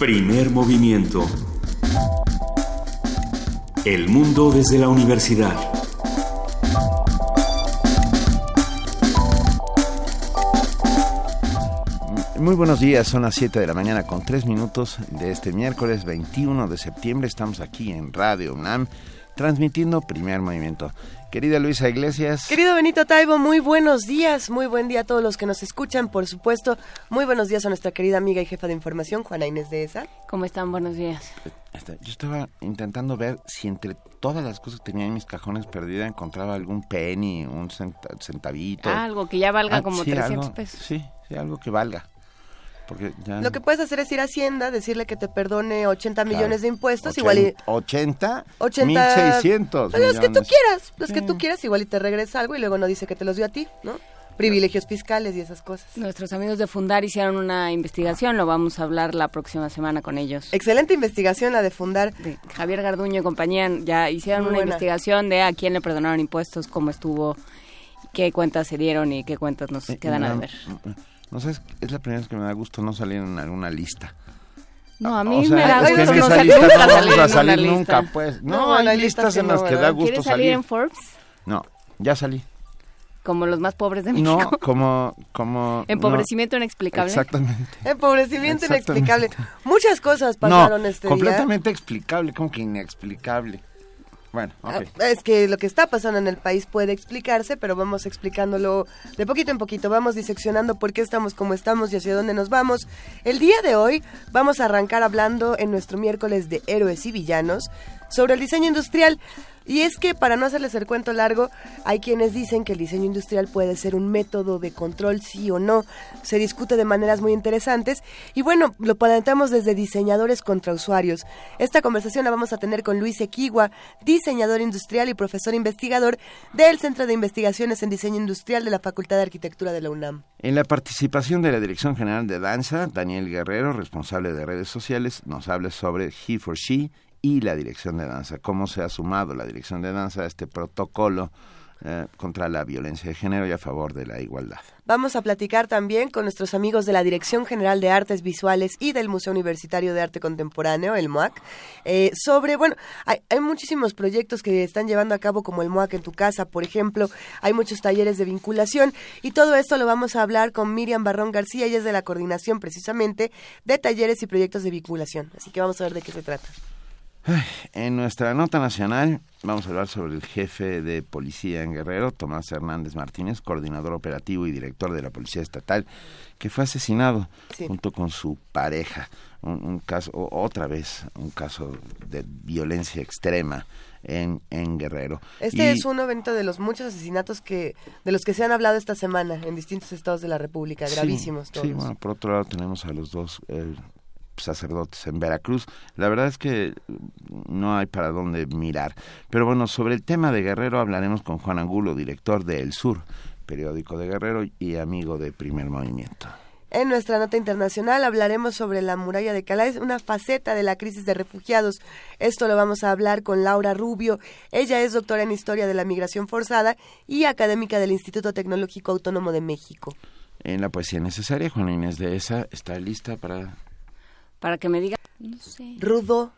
Primer movimiento. El mundo desde la universidad. Muy buenos días, son las 7 de la mañana con 3 minutos de este miércoles 21 de septiembre. Estamos aquí en Radio UNAM transmitiendo primer movimiento. Querida Luisa Iglesias. Querido Benito Taibo, muy buenos días, muy buen día a todos los que nos escuchan, por supuesto. Muy buenos días a nuestra querida amiga y jefa de información, Juana Inés de ESA. ¿Cómo están? Buenos días. Este, yo estaba intentando ver si entre todas las cosas que tenía en mis cajones perdida encontraba algún penny, un centavito. Ah, algo que ya valga ah, como 300 pesos. Sí, sí, algo que valga. Lo que puedes hacer es ir a Hacienda, decirle que te perdone 80 millones de impuestos, igual y... 80, 80 1600 Los que tú quieras, los que tú quieras, igual y te regresa algo y luego no dice que te los dio a ti, ¿no? privilegios fiscales y esas cosas. Nuestros amigos de Fundar hicieron una investigación, lo vamos a hablar la próxima semana con ellos. Excelente investigación la de Fundar. Javier Garduño y compañía ya hicieron una investigación de a quién le perdonaron impuestos, cómo estuvo, qué cuentas se dieron y qué cuentas nos eh, quedan a ver. No sé, es la primera vez que me da gusto no salir en alguna lista. No, a mí me da gusto no salir, no vamos a salir nunca, pues. No, hay listas en las que da gusto ¿Quieres salir. en Forbes? No, ya salí. Como los más pobres de México. No, como... como Empobrecimiento inexplicable. Exactamente. Empobrecimiento inexplicable. Muchas cosas pasaron este día. completamente explicable, como que inexplicable. Bueno, ah, es que lo que está pasando en el país puede explicarse, pero vamos explicándolo de poquito en poquito, vamos diseccionando por qué estamos como estamos y hacia dónde nos vamos. El día de hoy vamos a arrancar hablando en nuestro miércoles de héroes y villanos sobre el diseño industrial. Y es que, para no hacerles el cuento largo, hay quienes dicen que el diseño industrial puede ser un método de control, sí o no. Se discute de maneras muy interesantes. Y bueno, lo planteamos desde diseñadores contra usuarios. Esta conversación la vamos a tener con Luis Equigua, diseñador industrial y profesor investigador del Centro de Investigaciones en Diseño Industrial de la Facultad de Arquitectura de la UNAM. En la participación de la Dirección General de Danza, Daniel Guerrero, responsable de redes sociales, nos habla sobre He for She y la dirección de danza, cómo se ha sumado la dirección de danza a este protocolo eh, contra la violencia de género y a favor de la igualdad. Vamos a platicar también con nuestros amigos de la Dirección General de Artes Visuales y del Museo Universitario de Arte Contemporáneo, el MOAC, eh, sobre, bueno, hay, hay, muchísimos proyectos que están llevando a cabo como el MOAC en tu casa, por ejemplo, hay muchos talleres de vinculación y todo esto lo vamos a hablar con Miriam Barrón García, ella es de la coordinación precisamente de talleres y proyectos de vinculación, así que vamos a ver de qué se trata. En nuestra nota nacional vamos a hablar sobre el jefe de policía en Guerrero, Tomás Hernández Martínez, coordinador operativo y director de la Policía Estatal, que fue asesinado junto con su pareja. Un, caso, otra vez, un caso de violencia extrema en, en Guerrero. Este es un evento de los muchos asesinatos que de los que se han hablado esta semana en distintos estados de la República, gravísimos todos. Sí, bueno, por otro lado tenemos a los dos eh, sacerdotes en Veracruz. La verdad es que no hay para dónde mirar. Pero bueno, sobre el tema de Guerrero hablaremos con Juan Angulo, director de El Sur, periódico de Guerrero y amigo de Primer Movimiento. En nuestra nota internacional hablaremos sobre la muralla de Calais, una faceta de la crisis de refugiados. Esto lo vamos a hablar con Laura Rubio. Ella es doctora en Historia de la Migración Forzada y académica del Instituto Tecnológico Autónomo de México. En la poesía necesaria, Juana Inés de esa está lista para para que me diga, no sé. Rudo,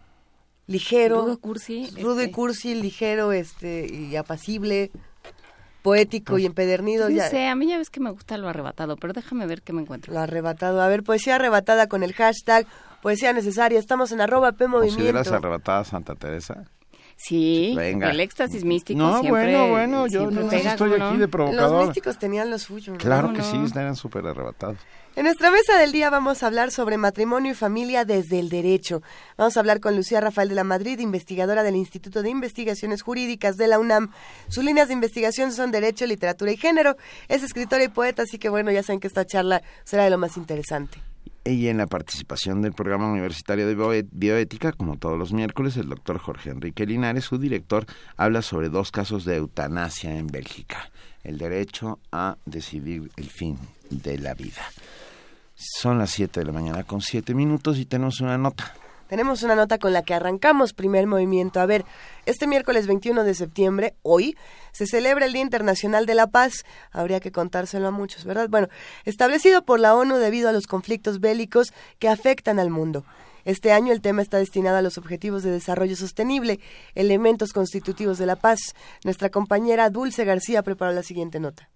ligero. Rudo cursi. Rudo y este. cursi, ligero este, y apacible, poético y empedernido. No sé, a mí ya ves que me gusta lo arrebatado, pero déjame ver qué me encuentro. Lo arrebatado. A ver, poesía arrebatada con el hashtag poesía necesaria. Estamos en arroba P Movimiento. ¿Consideras arrebatada Santa Teresa? Sí, Venga. el éxtasis místico no, siempre bueno, bueno, yo no estoy aquí de provocador. Los místicos tenían lo suyo. Claro que sí, eran súper arrebatados. En nuestra mesa del día vamos a hablar sobre matrimonio y familia desde el derecho. Vamos a hablar con Lucía Rafael de la Madrid, investigadora del Instituto de Investigaciones Jurídicas de la UNAM. Sus líneas de investigación son Derecho, Literatura y Género. Es escritora y poeta, así que bueno, ya saben que esta charla será de lo más interesante. Y en la participación del programa universitario de bioética, como todos los miércoles, el doctor Jorge Enrique Linares, su director, habla sobre dos casos de eutanasia en Bélgica. El derecho a decidir el fin de la vida. Son las 7 de la mañana con 7 minutos y tenemos una nota. Tenemos una nota con la que arrancamos primer movimiento. A ver, este miércoles 21 de septiembre, hoy, se celebra el Día Internacional de la Paz. Habría que contárselo a muchos, ¿verdad? Bueno, establecido por la ONU debido a los conflictos bélicos que afectan al mundo. Este año el tema está destinado a los Objetivos de Desarrollo Sostenible, elementos constitutivos de la paz. Nuestra compañera Dulce García preparó la siguiente nota.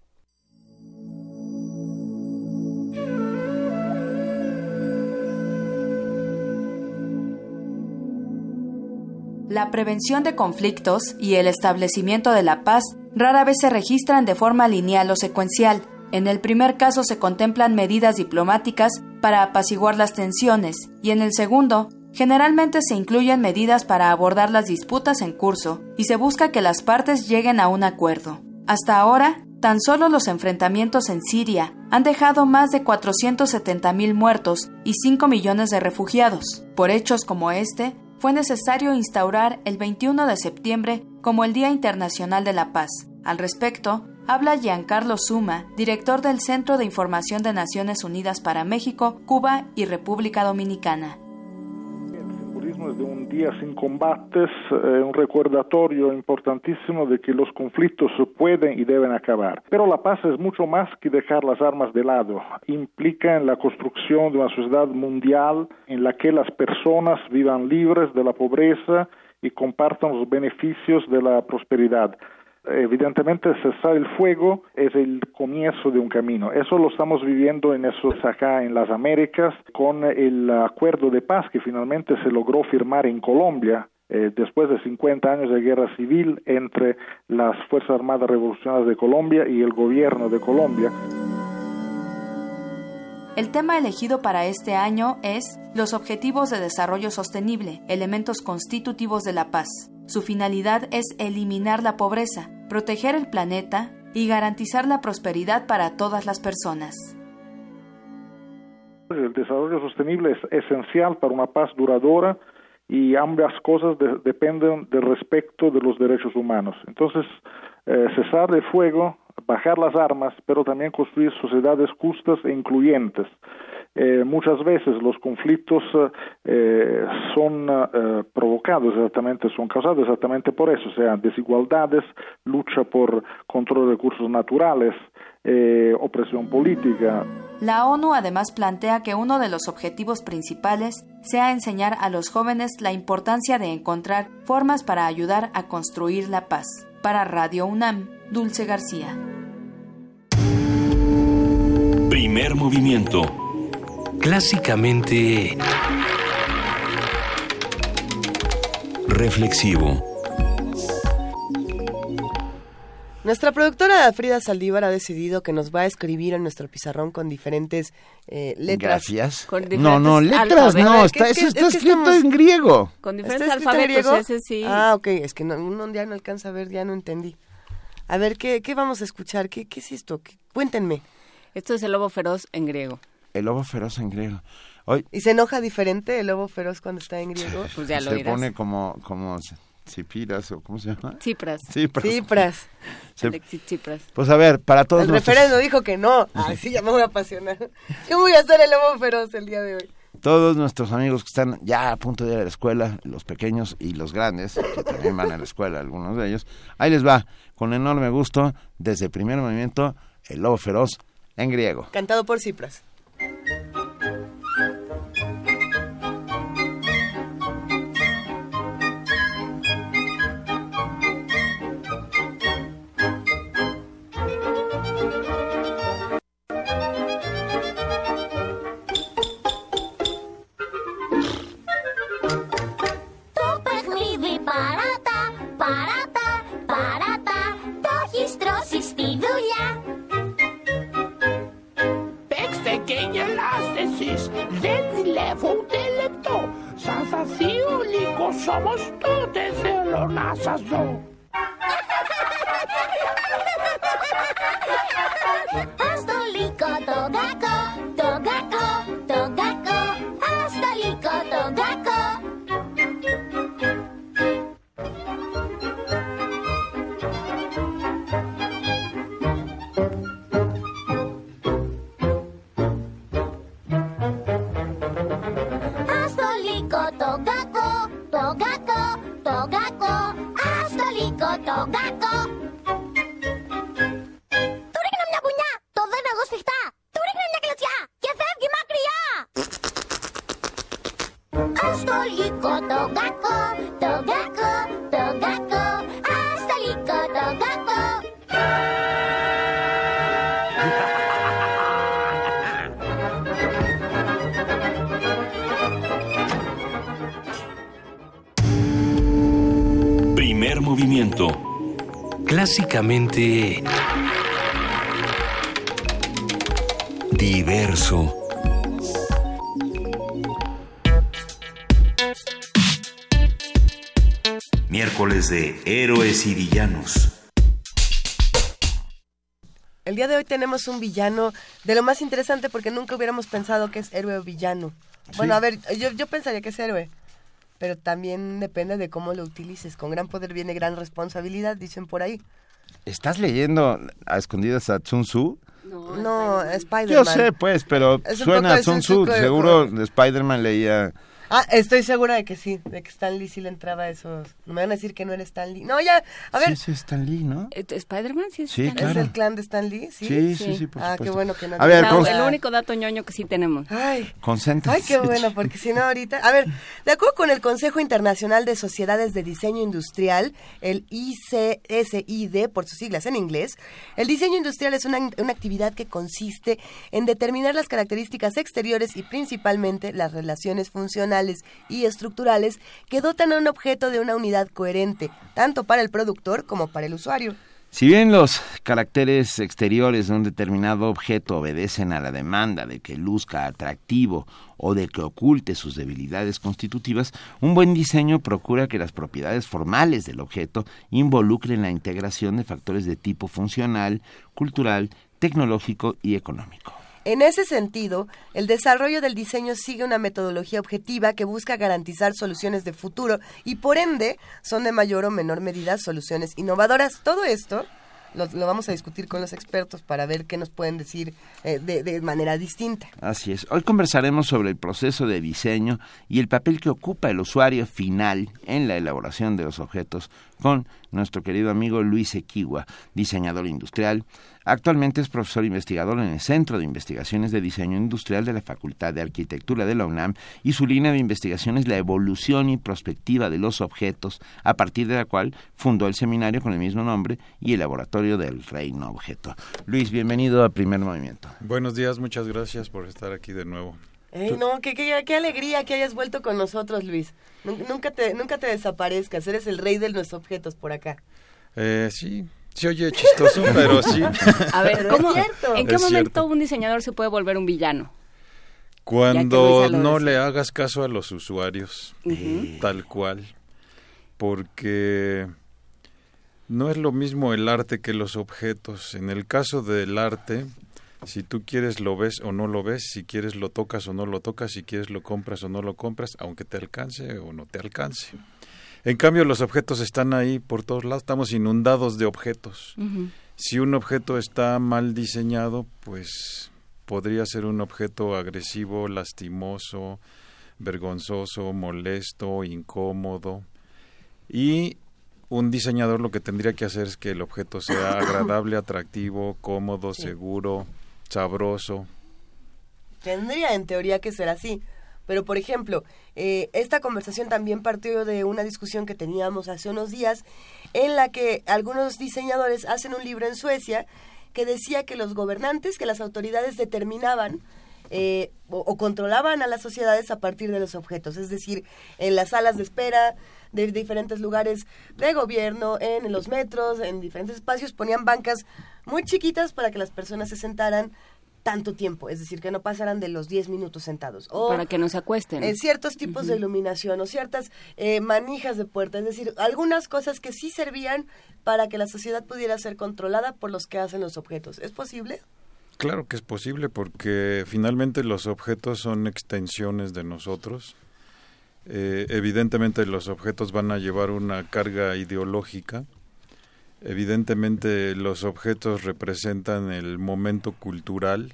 La prevención de conflictos y el establecimiento de la paz rara vez se registran de forma lineal o secuencial. En el primer caso se contemplan medidas diplomáticas para apaciguar las tensiones y en el segundo, generalmente se incluyen medidas para abordar las disputas en curso y se busca que las partes lleguen a un acuerdo. Hasta ahora, tan solo los enfrentamientos en Siria han dejado más de 470.000 muertos y 5 millones de refugiados. Por hechos como este, fue necesario instaurar el 21 de septiembre como el Día Internacional de la Paz. Al respecto, habla Giancarlo Suma, director del Centro de Información de Naciones Unidas para México, Cuba y República Dominicana de un día sin combates, eh, un recordatorio importantísimo de que los conflictos pueden y deben acabar. Pero la paz es mucho más que dejar las armas de lado. Implica en la construcción de una sociedad mundial en la que las personas vivan libres de la pobreza y compartan los beneficios de la prosperidad evidentemente cesar el fuego es el comienzo de un camino. Eso lo estamos viviendo en esos acá en las Américas con el acuerdo de paz que finalmente se logró firmar en Colombia eh, después de 50 años de guerra civil entre las Fuerzas Armadas Revolucionarias de Colombia y el gobierno de Colombia. El tema elegido para este año es Los Objetivos de Desarrollo Sostenible, elementos constitutivos de la paz. Su finalidad es eliminar la pobreza, proteger el planeta y garantizar la prosperidad para todas las personas. El desarrollo sostenible es esencial para una paz duradora y ambas cosas dependen del respeto de los derechos humanos. Entonces, eh, cesar el fuego bajar las armas, pero también construir sociedades justas e incluyentes. Eh, muchas veces los conflictos eh, son eh, provocados exactamente, son causados exactamente por eso, sea, desigualdades, lucha por control de recursos naturales, opresión política. La ONU además plantea que uno de los objetivos principales sea enseñar a los jóvenes la importancia de encontrar formas para ayudar a construir la paz. Para Radio UNAM, Dulce García. Primer movimiento. Clásicamente... Reflexivo. Nuestra productora Frida Saldívar ha decidido que nos va a escribir en nuestro pizarrón con diferentes eh, letras. Gracias. no, no, letras no, está, eso está escrito en griego. Con diferentes alfabetos, ese sí. Ah, ok, es que no, uno ya no alcanza a ver, ya no entendí. A ver, ¿qué, qué vamos a escuchar? ¿Qué, qué es esto? Cuéntenme. Esto es el lobo feroz en griego. El lobo feroz en griego. Hoy, ¿Y se enoja diferente el lobo feroz cuando está en griego? Pues ya lo Se pone como, como Cipiras o ¿cómo se llama? Cipras. Cipras. Cipras. Cipras. Pues a ver, para todos El referendo dijo que no. Ay, sí, ya me voy a apasionar. Yo voy a ser el lobo feroz el día de hoy. Todos nuestros amigos que están ya a punto de ir a la escuela, los pequeños y los grandes, que también van a la escuela, algunos de ellos, ahí les va, con enorme gusto, desde el primer movimiento, el lobo feroz en griego. Cantado por Cipras. αυτό. Σαν θα θεί ο λύκος όμως τότε θέλω να σας δω. Ας το λύκο το κακό Diverso. Miércoles de Héroes y Villanos. El día de hoy tenemos un villano de lo más interesante porque nunca hubiéramos pensado que es héroe o villano. Bueno, a ver, yo, yo pensaría que es héroe, pero también depende de cómo lo utilices. Con gran poder viene gran responsabilidad, dicen por ahí. ¿Estás leyendo a escondidas a Sun Tzu? No, Spider-Man. Yo sé, pues, pero Es suena a Sun. Tzu, Seguro Spider-Man leía... Ah, estoy segura de que sí, de que Stan Lee sí le entraba a esos. No me van a decir que no era Stan Lee. No, ya, a ver. Sí, sí, Stan Lee, ¿no? Eh, ¿Spider-Man? Sí, es Sí, Stan Lee. ¿Es claro. del clan de Stan Lee? Sí, Sí, sí, sí, por Ah, supuesto. qué bueno que no. A ver, No, el único dato ñoño que sí tenemos. Ay, Concéntrate. Ay, qué bueno, porque si no ahorita... A ver, de acuerdo con el Consejo Internacional de Sociedades de Diseño Industrial, el ICSID, por sus siglas en inglés, el diseño industrial es una, una actividad que consiste en determinar las características exteriores y principalmente las relaciones funcionales y estructurales que dotan a un objeto de una unidad coherente, tanto para el productor como para el usuario. Si bien los caracteres exteriores de un determinado objeto obedecen a la demanda de que luzca atractivo o de que oculte sus debilidades constitutivas, un buen diseño procura que las propiedades formales del objeto involucren la integración de factores de tipo funcional, cultural, tecnológico y económico. En ese sentido, el desarrollo del diseño sigue una metodología objetiva que busca garantizar soluciones de futuro y por ende son de mayor o menor medida soluciones innovadoras. Todo esto lo, vamos a discutir con los expertos para ver qué nos pueden decir eh, de, de manera distinta. Así es. Hoy conversaremos sobre el proceso de diseño y el papel que ocupa el usuario final en la elaboración de los objetos con nuestro querido amigo Luis Equigua, diseñador industrial. Actualmente es profesor investigador en el Centro de Investigaciones de Diseño Industrial de la Facultad de Arquitectura de la UNAM y su línea de investigación es la evolución y prospectiva de los objetos, a partir de la cual fundó el seminario con el mismo nombre y el laboratorio del Reino Objeto. Luis, bienvenido a Primer Movimiento. Buenos días, muchas gracias por estar aquí de nuevo. Ey, no, qué, qué, qué alegría que hayas vuelto con nosotros, Luis. Nun- Nunca te, nunca te desaparezcas, eres el rey de nuestros objetos por acá. Eh, sí, se oye chistoso, pero sí. A ver, Pero ¿cómo, es cierto. ¿en qué Es momento cierto. un diseñador se puede volver un villano? Cuando no le hagas caso a los usuarios, tal cual, porque no es lo mismo el arte que los objetos. En el caso del arte, si tú quieres lo ves o no lo ves, si quieres lo tocas o no lo tocas, si quieres lo compras o no lo compras, aunque te alcance o no te alcance. En cambio, los objetos están ahí por todos lados, estamos inundados de objetos. Si un objeto está mal diseñado, pues podría ser un objeto agresivo, lastimoso, vergonzoso, molesto, incómodo. Y un diseñador lo que tendría que hacer es que el objeto sea agradable, atractivo, cómodo, seguro, sabroso. Tendría en teoría que ser así. Pero, por ejemplo, eh, esta conversación también partió de una discusión que teníamos hace unos días en la que algunos diseñadores hacen un libro en Suecia que decía que los gobernantes, que las autoridades determinaban eh, o, o controlaban a las sociedades a partir de los objetos. Es decir, en las salas de espera de diferentes lugares de gobierno, en los metros, en diferentes espacios, ponían bancas muy chiquitas para que las personas se sentaran tanto tiempo, es decir, que no pasaran de los 10 minutos sentados. O Para que no se acuesten. eh, ciertos tipos de iluminación o ciertas eh, manijas de puerta, es decir, algunas cosas que sí servían para que la sociedad pudiera ser controlada por los que hacen los objetos. ¿Es posible? Claro que es posible porque finalmente los objetos son extensiones de nosotros. Eh, evidentemente los objetos van a llevar una carga ideológica. Evidentemente los objetos representan el momento cultural,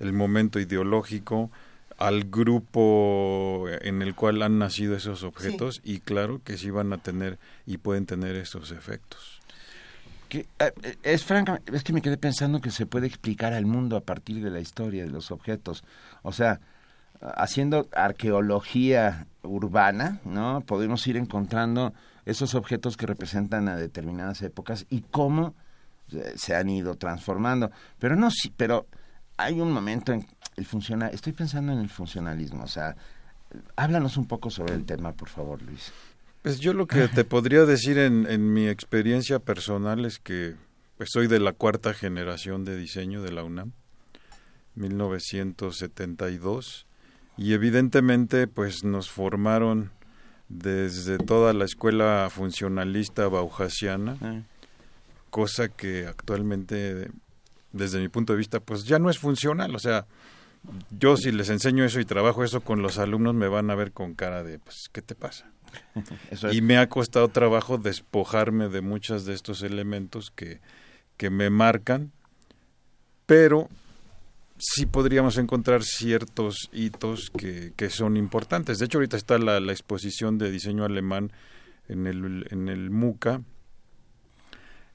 el momento ideológico, al grupo en el cual han nacido esos objetos y claro que sí van a tener y pueden tener esos efectos. que, eh, eh, es franca, es que me quedé pensando que se puede explicar al mundo a partir de la historia de los objetos. O sea, haciendo arqueología urbana, ¿no? Podemos ir encontrando esos objetos que representan a determinadas épocas y cómo eh, se han ido transformando. Pero no, sí, pero hay un momento en el funciona, estoy pensando en el funcionalismo, o sea, háblanos un poco sobre el tema, por favor, Luis. Pues yo lo que te podría decir en, en mi experiencia personal es que pues soy de la cuarta generación de diseño de la UNAM, 1972, y evidentemente pues nos formaron desde toda la escuela funcionalista bauhasiana, ah. cosa que actualmente desde mi punto de vista pues ya no es funcional, o sea, yo si les enseño eso y trabajo eso con los alumnos me van a ver con cara de pues ¿qué te pasa? Y me ha costado trabajo despojarme de muchos de estos elementos que, que me marcan, pero sí podríamos encontrar ciertos hitos que, que son importantes. De hecho, ahorita está la, la, exposición de diseño alemán en el, en el MUCA.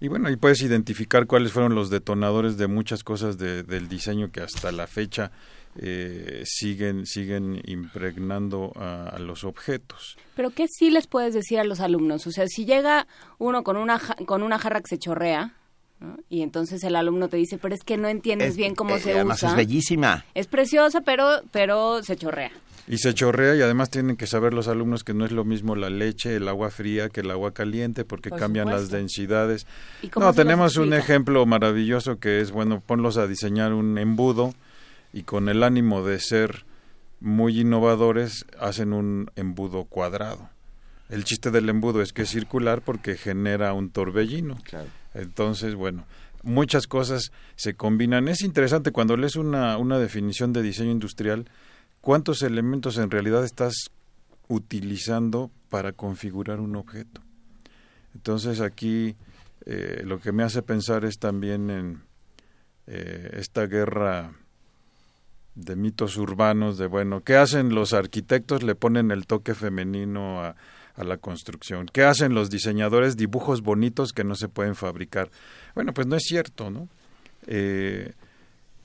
Y bueno, ahí puedes identificar cuáles fueron los detonadores de muchas cosas de, del diseño que hasta la fecha eh, siguen, siguen impregnando a, a, los objetos. Pero ¿qué sí les puedes decir a los alumnos? O sea, si llega uno con una, con una jarra que se chorrea, y entonces el alumno te dice, pero es que no entiendes bien cómo eh, se además usa. es bellísima. Es preciosa, pero, pero se chorrea. Y se chorrea y además tienen que saber los alumnos que no es lo mismo la leche, el agua fría que el agua caliente porque Por cambian supuesto. las densidades. ¿Y cómo No, tenemos un ejemplo maravilloso que es, bueno, ponlos a diseñar un embudo y con el ánimo de ser muy innovadores hacen un embudo cuadrado. El chiste del embudo es que es circular porque genera un torbellino. Entonces, bueno, muchas cosas se combinan. Es interesante cuando lees una, una definición de diseño industrial, cuántos elementos en realidad estás utilizando para configurar un objeto. Entonces aquí eh, lo que me hace pensar es también en eh, esta guerra de mitos urbanos de bueno, ¿qué hacen los arquitectos? Le ponen el toque femenino a, a la construcción. ¿Qué hacen los diseñadores? Dibujos bonitos que no se pueden fabricar. Bueno, pues no es cierto, ¿no? Eh,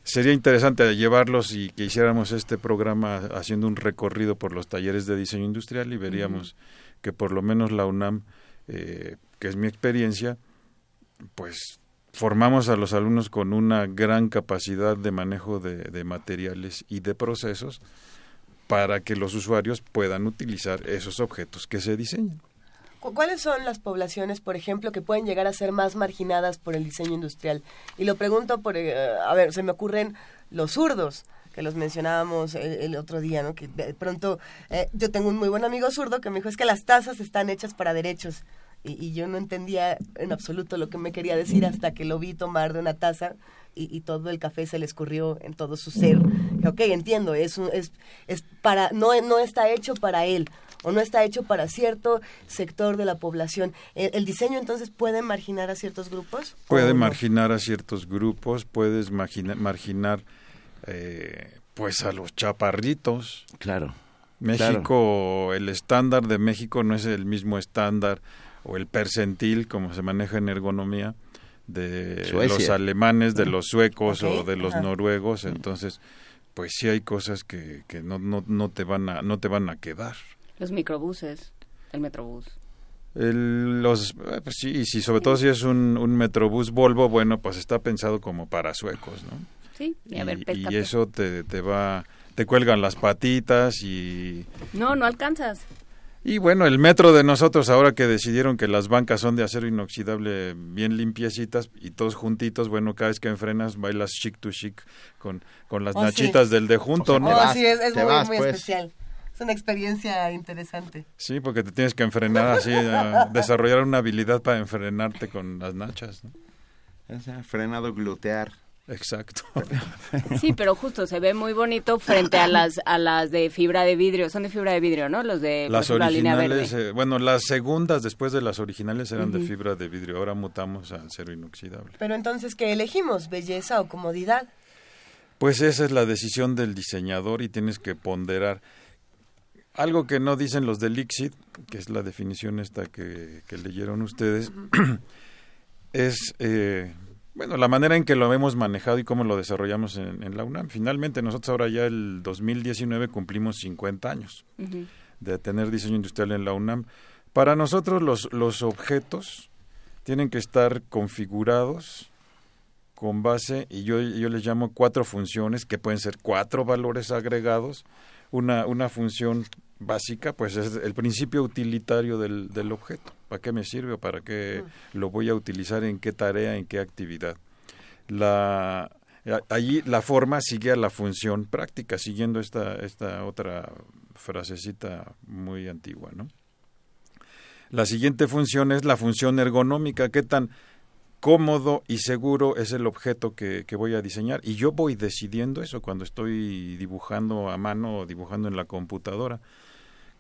sería interesante llevarlos y que hiciéramos este programa haciendo un recorrido por los talleres de diseño industrial y veríamos que por lo menos la UNAM, eh, que es mi experiencia, pues formamos a los alumnos con una gran capacidad de manejo de, de materiales y de procesos para que los usuarios puedan utilizar esos objetos que se diseñan. ¿Cu- ¿Cuáles son las poblaciones, por ejemplo, que pueden llegar a ser más marginadas por el diseño industrial? Y lo pregunto por, eh, a ver, se me ocurren los zurdos, que los mencionábamos el, el otro día, ¿no? Que de pronto, eh, yo tengo un muy buen amigo zurdo que me dijo, es que las tazas están hechas para derechos. Y yo no entendía en absoluto lo que me quería decir hasta que lo vi tomar de una taza y, y todo el café se le escurrió en todo su ser. Ok, entiendo, es, un- es, es para, no, no está hecho para él o no está hecho para cierto sector de la población. ¿El, el diseño entonces puede marginar a ciertos grupos? Puede marginar a ciertos grupos, puedes margina- marginar eh, pues a los chaparritos. Claro. México, el estándar de México no es el mismo estándar o el percentil como se maneja en ergonomía de Suecia. los alemanes, de los suecos o de los ajá. noruegos, entonces pues sí hay cosas que, que no, no, no te van a no te van a quedar. Los microbuses, el metrobús. El- los eh, pues sí, y si sobre todo si es un, un metrobús Volvo, bueno, pues está pensado como para suecos, ¿no? Sí, y a ver, y, eso te, te va te cuelgan las patitas y No, no alcanzas. Y bueno, el metro de nosotros ahora que decidieron que las bancas son de acero inoxidable bien limpiecitas y todos juntitos, bueno, cada vez que enfrenas bailas chic to chic con, con las Oh, sí. nachitas del de junto, ¿no? Oh, vas, sí, es, muy, vas, muy pues. especial. Es una experiencia interesante. Sí, porque te tienes que enfrenar así, a desarrollar una habilidad para enfrenarte con las nachas, ¿no? O sea, frenado glutear. Exacto. Sí, pero justo se ve muy bonito frente a las a las de fibra de vidrio. Son de fibra de vidrio, ¿no? Los de Las ejemplo, la línea originales, verde. eh, bueno, las segundas después de las originales eran de fibra de vidrio, ahora mutamos al acero inoxidable. Pero entonces, ¿qué elegimos? ¿Belleza o comodidad? Pues esa es la decisión del diseñador y tienes que ponderar. Algo que no dicen los del ICSID, que es la definición esta que, que leyeron ustedes, es, eh, Bueno, la manera en que lo hemos manejado y cómo lo desarrollamos en, la UNAM. Finalmente, nosotros ahora ya el 2019 cumplimos 50 años de tener diseño industrial en la UNAM. Para nosotros los, los objetos tienen que estar configurados con base, y yo, yo les llamo cuatro funciones, que pueden ser cuatro valores agregados. Una, una función básica, pues es el principio utilitario del, del objeto. ¿Para qué me sirve o para qué mm. lo voy a utilizar, en qué tarea, en qué actividad? La, allí la forma sigue a la función práctica, siguiendo esta, esta otra frasecita muy antigua, ¿no? La siguiente función es la función ergonómica, qué tan cómodo y seguro es el objeto que, que, voy a diseñar. Y yo voy decidiendo eso cuando estoy dibujando a mano o dibujando en la computadora.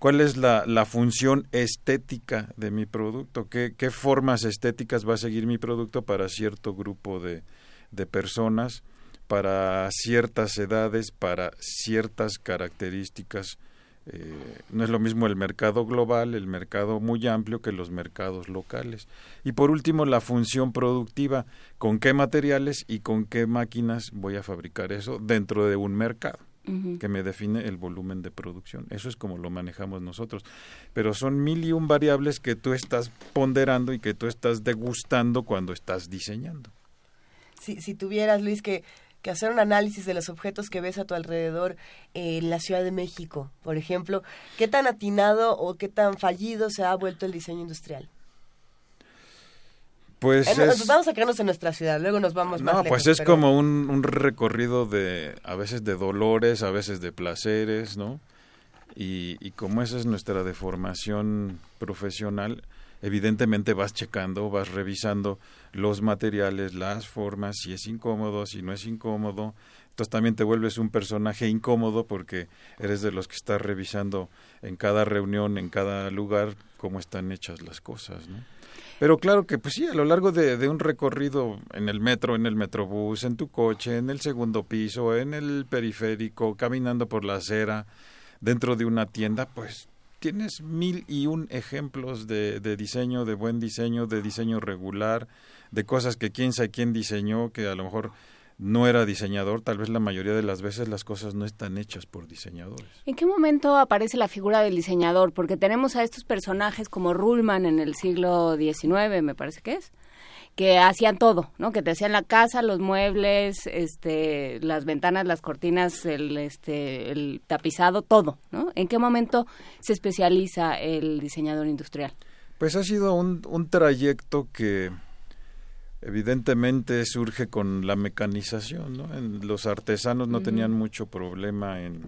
¿Cuál es la, función estética de mi producto? ¿Qué, ¿Qué, formas estéticas va a seguir mi producto para cierto grupo de, de personas, para ciertas edades, para ciertas características eh, no es lo mismo el mercado global, el mercado muy amplio que los mercados locales. Y por último, la función productiva, con qué materiales y con qué máquinas voy a fabricar eso dentro de un mercado que me define el volumen de producción. Eso es como lo manejamos nosotros. Pero son mil y un variables que tú estás ponderando y que tú estás degustando cuando estás diseñando. Si, si tuvieras, Luis, que que hacer un análisis de los objetos que ves a tu alrededor en la Ciudad de México, por ejemplo, ¿qué tan atinado o qué tan fallido se ha vuelto el diseño industrial? Pues eh, vamos a quedarnos en nuestra ciudad, luego nos vamos más No, pues es como un, un, recorrido de, a veces de dolores, a veces de placeres, ¿no? Y, y como esa es nuestra deformación profesional, evidentemente vas checando, vas revisando los materiales, las formas, si es incómodo, si no es incómodo. Entonces también te vuelves un personaje incómodo porque eres de los que estás revisando en cada reunión, en cada lugar, cómo están hechas las cosas, ¿no? Pero claro que, pues sí, a lo largo de, de, un recorrido en el metro, en el metrobús, en tu coche, en el segundo piso, en el periférico, caminando por la acera, dentro de una tienda, pues tienes mil y un ejemplos de, de diseño, de buen diseño, de diseño regular, de cosas que quién sabe quién diseñó, que a lo mejor no era diseñador, tal vez la mayoría de las veces las cosas no están hechas por diseñadores. ¿En qué momento aparece la figura del diseñador? Porque tenemos a estos personajes como Rullman en el siglo XIX, me parece que es, que hacían todo, ¿no? Que te hacían la casa, los muebles, este, las ventanas, las cortinas, el, este, el tapizado, todo, ¿no? ¿En qué momento se especializa el diseñador industrial? Pues ha sido un, un trayecto que evidentemente surge con la mecanización. ¿no? los artesanos no tenían mucho problema en,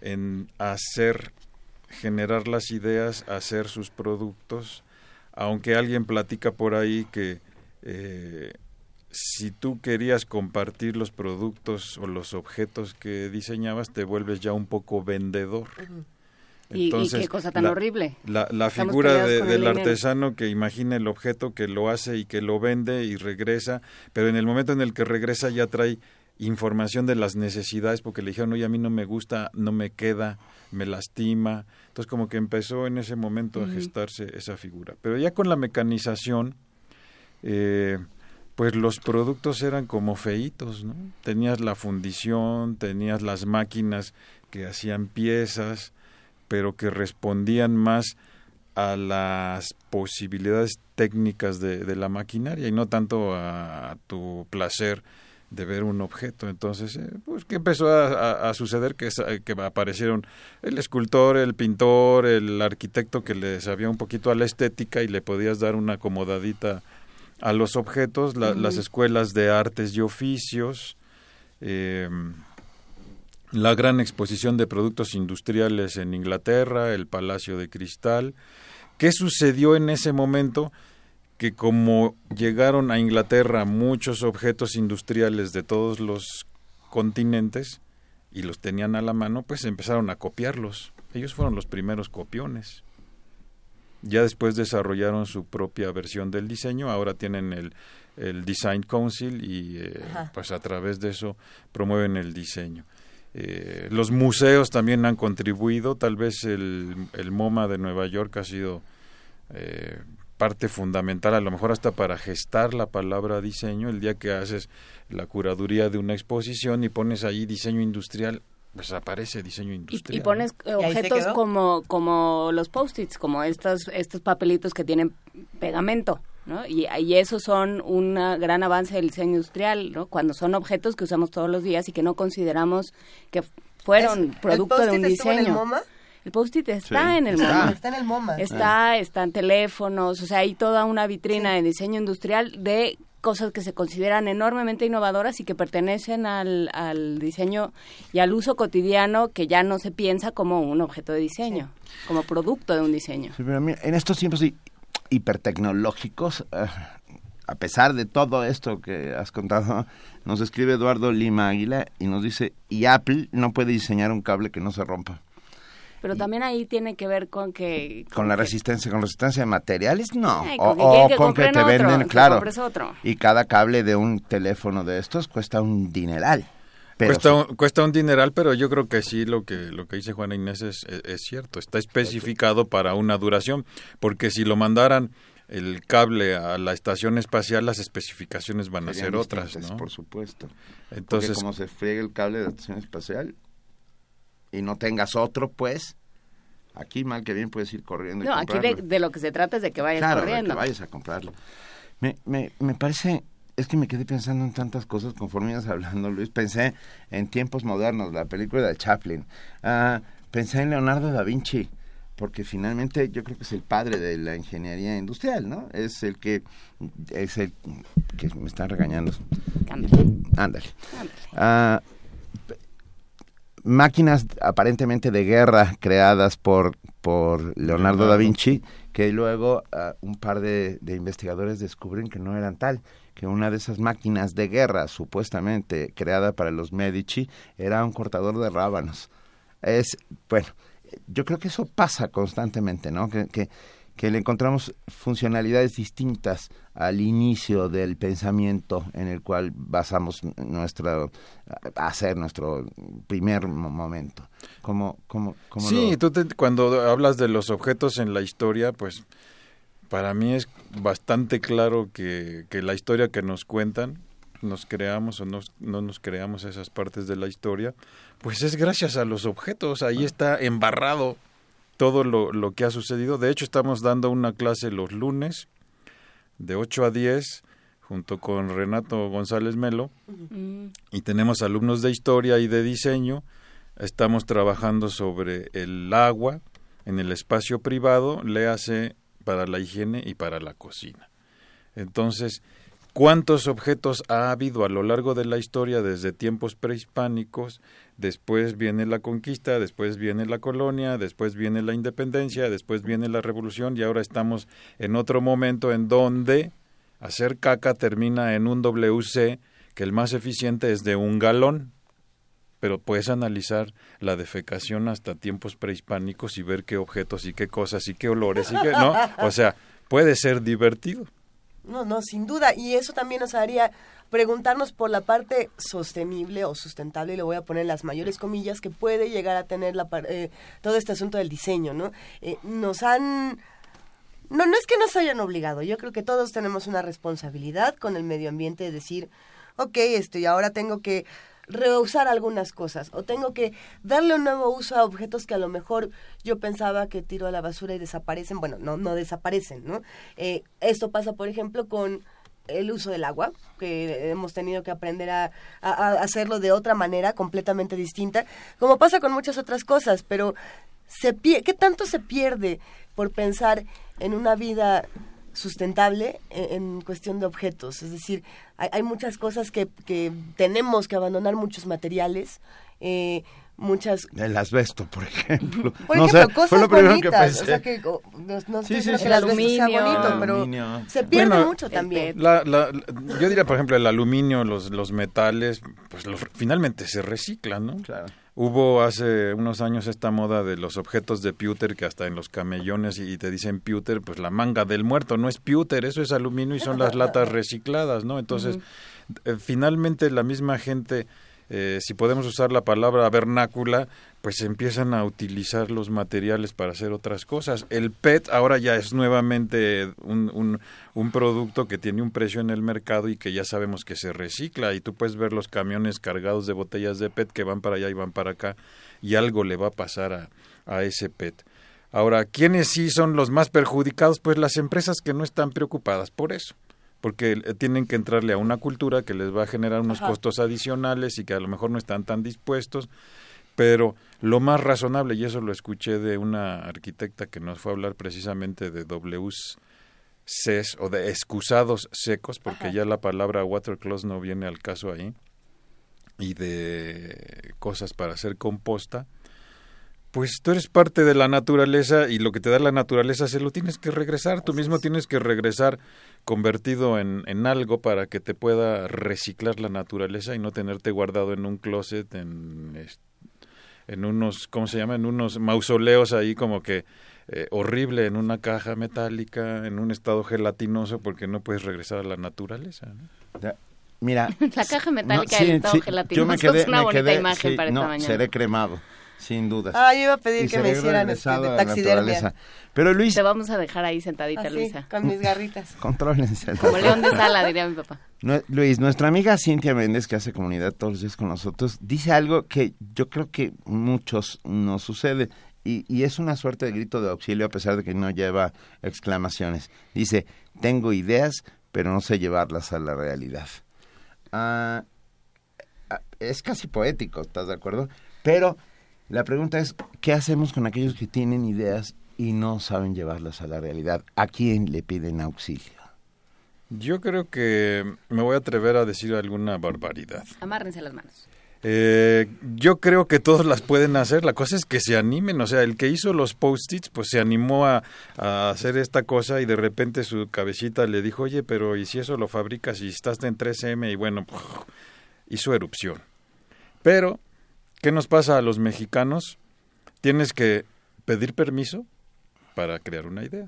en hacer, generar las ideas, hacer sus productos, aunque alguien platica por ahí que eh, si tú querías compartir los productos o los objetos que diseñabas, te vuelves ya un poco vendedor. Y, qué cosa tan horrible. La, la figura del artesano que imagina el objeto, que lo hace y que lo vende y regresa, pero en el momento en el que regresa ya trae información de las necesidades porque le dijeron, oye, a mí no me gusta, no me queda, me lastima. Entonces como que empezó en ese momento a gestarse esa figura. Pero ya con la mecanización, eh, pues los productos eran como feitos, ¿no? Tenías la fundición, tenías las máquinas que hacían piezas, pero que respondían más a las posibilidades técnicas de, la maquinaria y no tanto a, tu placer de ver un objeto. Entonces, eh, pues que empezó a, suceder que, que aparecieron el escultor, el pintor, el arquitecto que le sabía un poquito a la estética y le podías dar una acomodadita a los objetos, las escuelas de artes y oficios, eh, la gran exposición de productos industriales en Inglaterra, el Palacio de Cristal. ¿Qué sucedió en ese momento? Que como llegaron a Inglaterra muchos objetos industriales de todos los continentes y los tenían a la mano, pues empezaron a copiarlos. Ellos fueron los primeros copiones. Ya después desarrollaron su propia versión del diseño, ahora tienen el, el Design Council y eh, pues a través de eso promueven el diseño. Eh, los museos también han contribuido, tal vez el, el, MoMA de Nueva York ha sido eh, parte fundamental, a lo mejor hasta para gestar la palabra diseño, el día que haces la curaduría de una exposición y pones ahí diseño industrial, pues aparece diseño Y, industrial. y pones objetos como, como los post-its, como estos, estos papelitos que tienen pegamento, ¿no? Y, y esos son un gran avance del diseño industrial, ¿no? Cuando son objetos que usamos todos los días y que no consideramos que fueron Es- producto ¿el de un post-it estuvo en el diseño. MoMA? El post-it está Sí, en el está. MoMA. Está en el MoMA. Está, están teléfonos, o sea, hay toda una vitrina de diseño industrial de cosas que se consideran enormemente innovadoras y que pertenecen al, al diseño y al uso cotidiano que ya no se piensa como un objeto de diseño, como producto de un diseño. Sí, pero mira, en estos tiempos hipertecnológicos, eh, a pesar de todo esto que has contado, nos escribe Eduardo Lima Águila y nos dice, y Apple no puede diseñar un cable que no se rompa. Pero también ahí tiene que ver con que... Con la resistencia, con resistencia de materiales, no. O con que o que con que te otro, venden, claro. Y cada cable de un teléfono de estos cuesta un dineral. Pero cuesta, sí, un, cuesta un dineral, pero yo creo que sí lo que lo que dice Juana Inés es, es- es cierto. Está especificado para una duración, porque si lo mandaran el cable a la estación espacial, las especificaciones van a ser otras, ¿no? Por supuesto. Entonces, Porque como se friega el cable de la estación espacial y no tengas otro, pues, aquí mal que bien puedes ir corriendo y No, aquí de, lo que se trata es de que vayas claro, de corriendo. que vayas a comprarlo. Me, me, me parece, es que me quedé pensando en tantas cosas conforme ibas hablando, Luis. Pensé en tiempos modernos, la película de Chaplin. Ah, pensé en Leonardo da Vinci, porque finalmente yo creo que es el padre de la ingeniería industrial, ¿no? Es el que, es el que me están regañando. Ándale. P- máquinas aparentemente de guerra creadas por, por Leonardo da. Vinci, que luego ah, un par de, de investigadores descubren que no eran tal, que una de esas máquinas de guerra supuestamente creada para los Medici era un cortador de rábanos. Es, bueno, yo creo que eso pasa constantemente, ¿no? Que, que, que le encontramos funcionalidades distintas al inicio del pensamiento en el cual basamos nuestra hacer nuestro primer mo- momento. ¿Cómo, cómo, cómo sí, lo- tú te- cuando hablas de los objetos en la historia, pues para mí es bastante claro que, que la historia que nos cuentan, nos creamos o nos- no nos creamos esas partes de la historia, pues es gracias a los objetos, ahí está embarrado todo lo, lo que ha sucedido. De hecho, estamos dando una clase los lunes de 8 a 10 junto con Renato González Melo. Y tenemos alumnos de historia y de diseño. Estamos trabajando sobre el agua en el espacio privado, léase para la higiene y para la cocina. Entonces, ¿cuántos objetos ha habido a lo largo de la historia desde tiempos prehispánicos? Después viene la conquista, después viene la colonia, después viene la independencia, después viene la revolución y ahora estamos en otro momento en donde hacer caca termina en un WC que el más eficiente es de un galón. Pero puedes analizar la defecación hasta tiempos prehispánicos y ver qué objetos y qué cosas y qué olores y qué no, o sea, puede ser divertido. No, no, sin duda. Y eso también nos haría preguntarnos por la parte sostenible o sustentable, y lo voy a poner las mayores comillas, que puede llegar a tener la, eh, todo este asunto del diseño, ¿no? Eh, nos han... No, no es que nos hayan obligado, yo creo que todos tenemos una responsabilidad con el medio ambiente de decir, ok, esto y ahora tengo que reusar algunas cosas o tengo que darle un nuevo uso a objetos que a lo mejor yo pensaba que tiro a la basura y desaparecen, bueno, no, no desaparecen, ¿no? Eh, esto pasa, por ejemplo, con el uso del agua, que hemos tenido que aprender a, a- hacerlo de otra manera, completamente distinta, como pasa con muchas otras cosas, pero se ¿qué tanto se pierde por pensar en una vida sustentable en, en cuestión de objetos? Es decir, hay, hay muchas cosas que, que tenemos que abandonar, muchos materiales, eh, muchas El asbesto, por ejemplo. por No ejemplo, sé, cosas fue lo primero que bonitas, pensé. o sea que no, no Sí, sí, sí. que el asbesto sea Aluminio. bonito, pero Aluminio. se pierde Bueno, mucho también. La, la- la- yo diría, por ejemplo, el aluminio, los, los metales, pues los- finalmente se reciclan, ¿no? Claro. Hubo hace unos años esta moda de los objetos de pewter que hasta en los camellones y te dicen pewter, pues la manga del muerto no es pewter, eso es aluminio y son las latas recicladas, ¿no? Entonces, eh, finalmente la misma gente eh, si podemos usar la palabra vernácula, pues empiezan a utilizar los materiales para hacer otras cosas. El PET ahora ya es nuevamente un, un, un, producto que tiene un precio en el mercado y que ya sabemos que se recicla y tú puedes ver los camiones cargados de botellas de PET que van para allá y van para acá y algo le va a pasar a, a ese PET. Ahora, ¿quiénes sí son los más perjudicados? Pues las empresas que no están preocupadas por eso porque eh, tienen que entrarle a una cultura que les va a generar unos Ajá. costos adicionales y que a lo mejor no están tan dispuestos, pero lo más razonable, y eso lo escuché de una arquitecta que nos fue a hablar precisamente de WCs o de excusados secos, porque Ajá. ya la palabra water close no viene al caso ahí, y de cosas para hacer composta, pues tú eres parte de la naturaleza y lo que te da la naturaleza se lo tienes que regresar, tú mismo tienes que regresar convertido en, en, algo para que te pueda reciclar la naturaleza y no tenerte guardado en un closet, en, en unos, ¿cómo se llama? En unos mausoleos ahí como que eh, horrible, en una caja metálica, en un estado gelatinoso, porque no puedes regresar a la naturaleza. ¿no? Mira, la caja metálica no, sí, del estado sí, gelatinoso yo me quedé, es una me bonita quedé, imagen sí, para esta no, mañana. seré cremado. Sin dudas. Ah, yo iba a pedir Y que me hicieran este, de taxidermia. naturaleza. Pero Luis, Te vamos a dejar ahí sentadita, Así, Luisa. con mis garritas. contrólense. Como león de sala, diría mi papá. No, Luis, nuestra amiga Cintia Méndez, que hace comunidad todos los días con nosotros, dice algo que yo creo que muchos nos sucede. Y, y es una suerte de grito de auxilio a pesar de que no lleva exclamaciones. Dice, tengo ideas, pero no sé llevarlas a la realidad. Ah, ah, es casi poético, ¿estás de acuerdo? Pero la pregunta es, ¿qué hacemos con aquellos que tienen ideas y no saben llevarlas a la realidad? ¿A quién le piden auxilio? Yo creo que me voy a atrever a decir alguna barbaridad. Amárrense las manos. Eh, yo creo que todos las pueden hacer. La cosa es que se animen. O sea, el que hizo los post-its, pues se animó a, a, hacer esta cosa y de repente su cabecita le dijo, oye, pero ¿y si eso lo fabricas y estás en 3M? Y bueno, hizo erupción. Pero ¿Qué nos pasa a los mexicanos? Tienes que pedir permiso para crear una idea.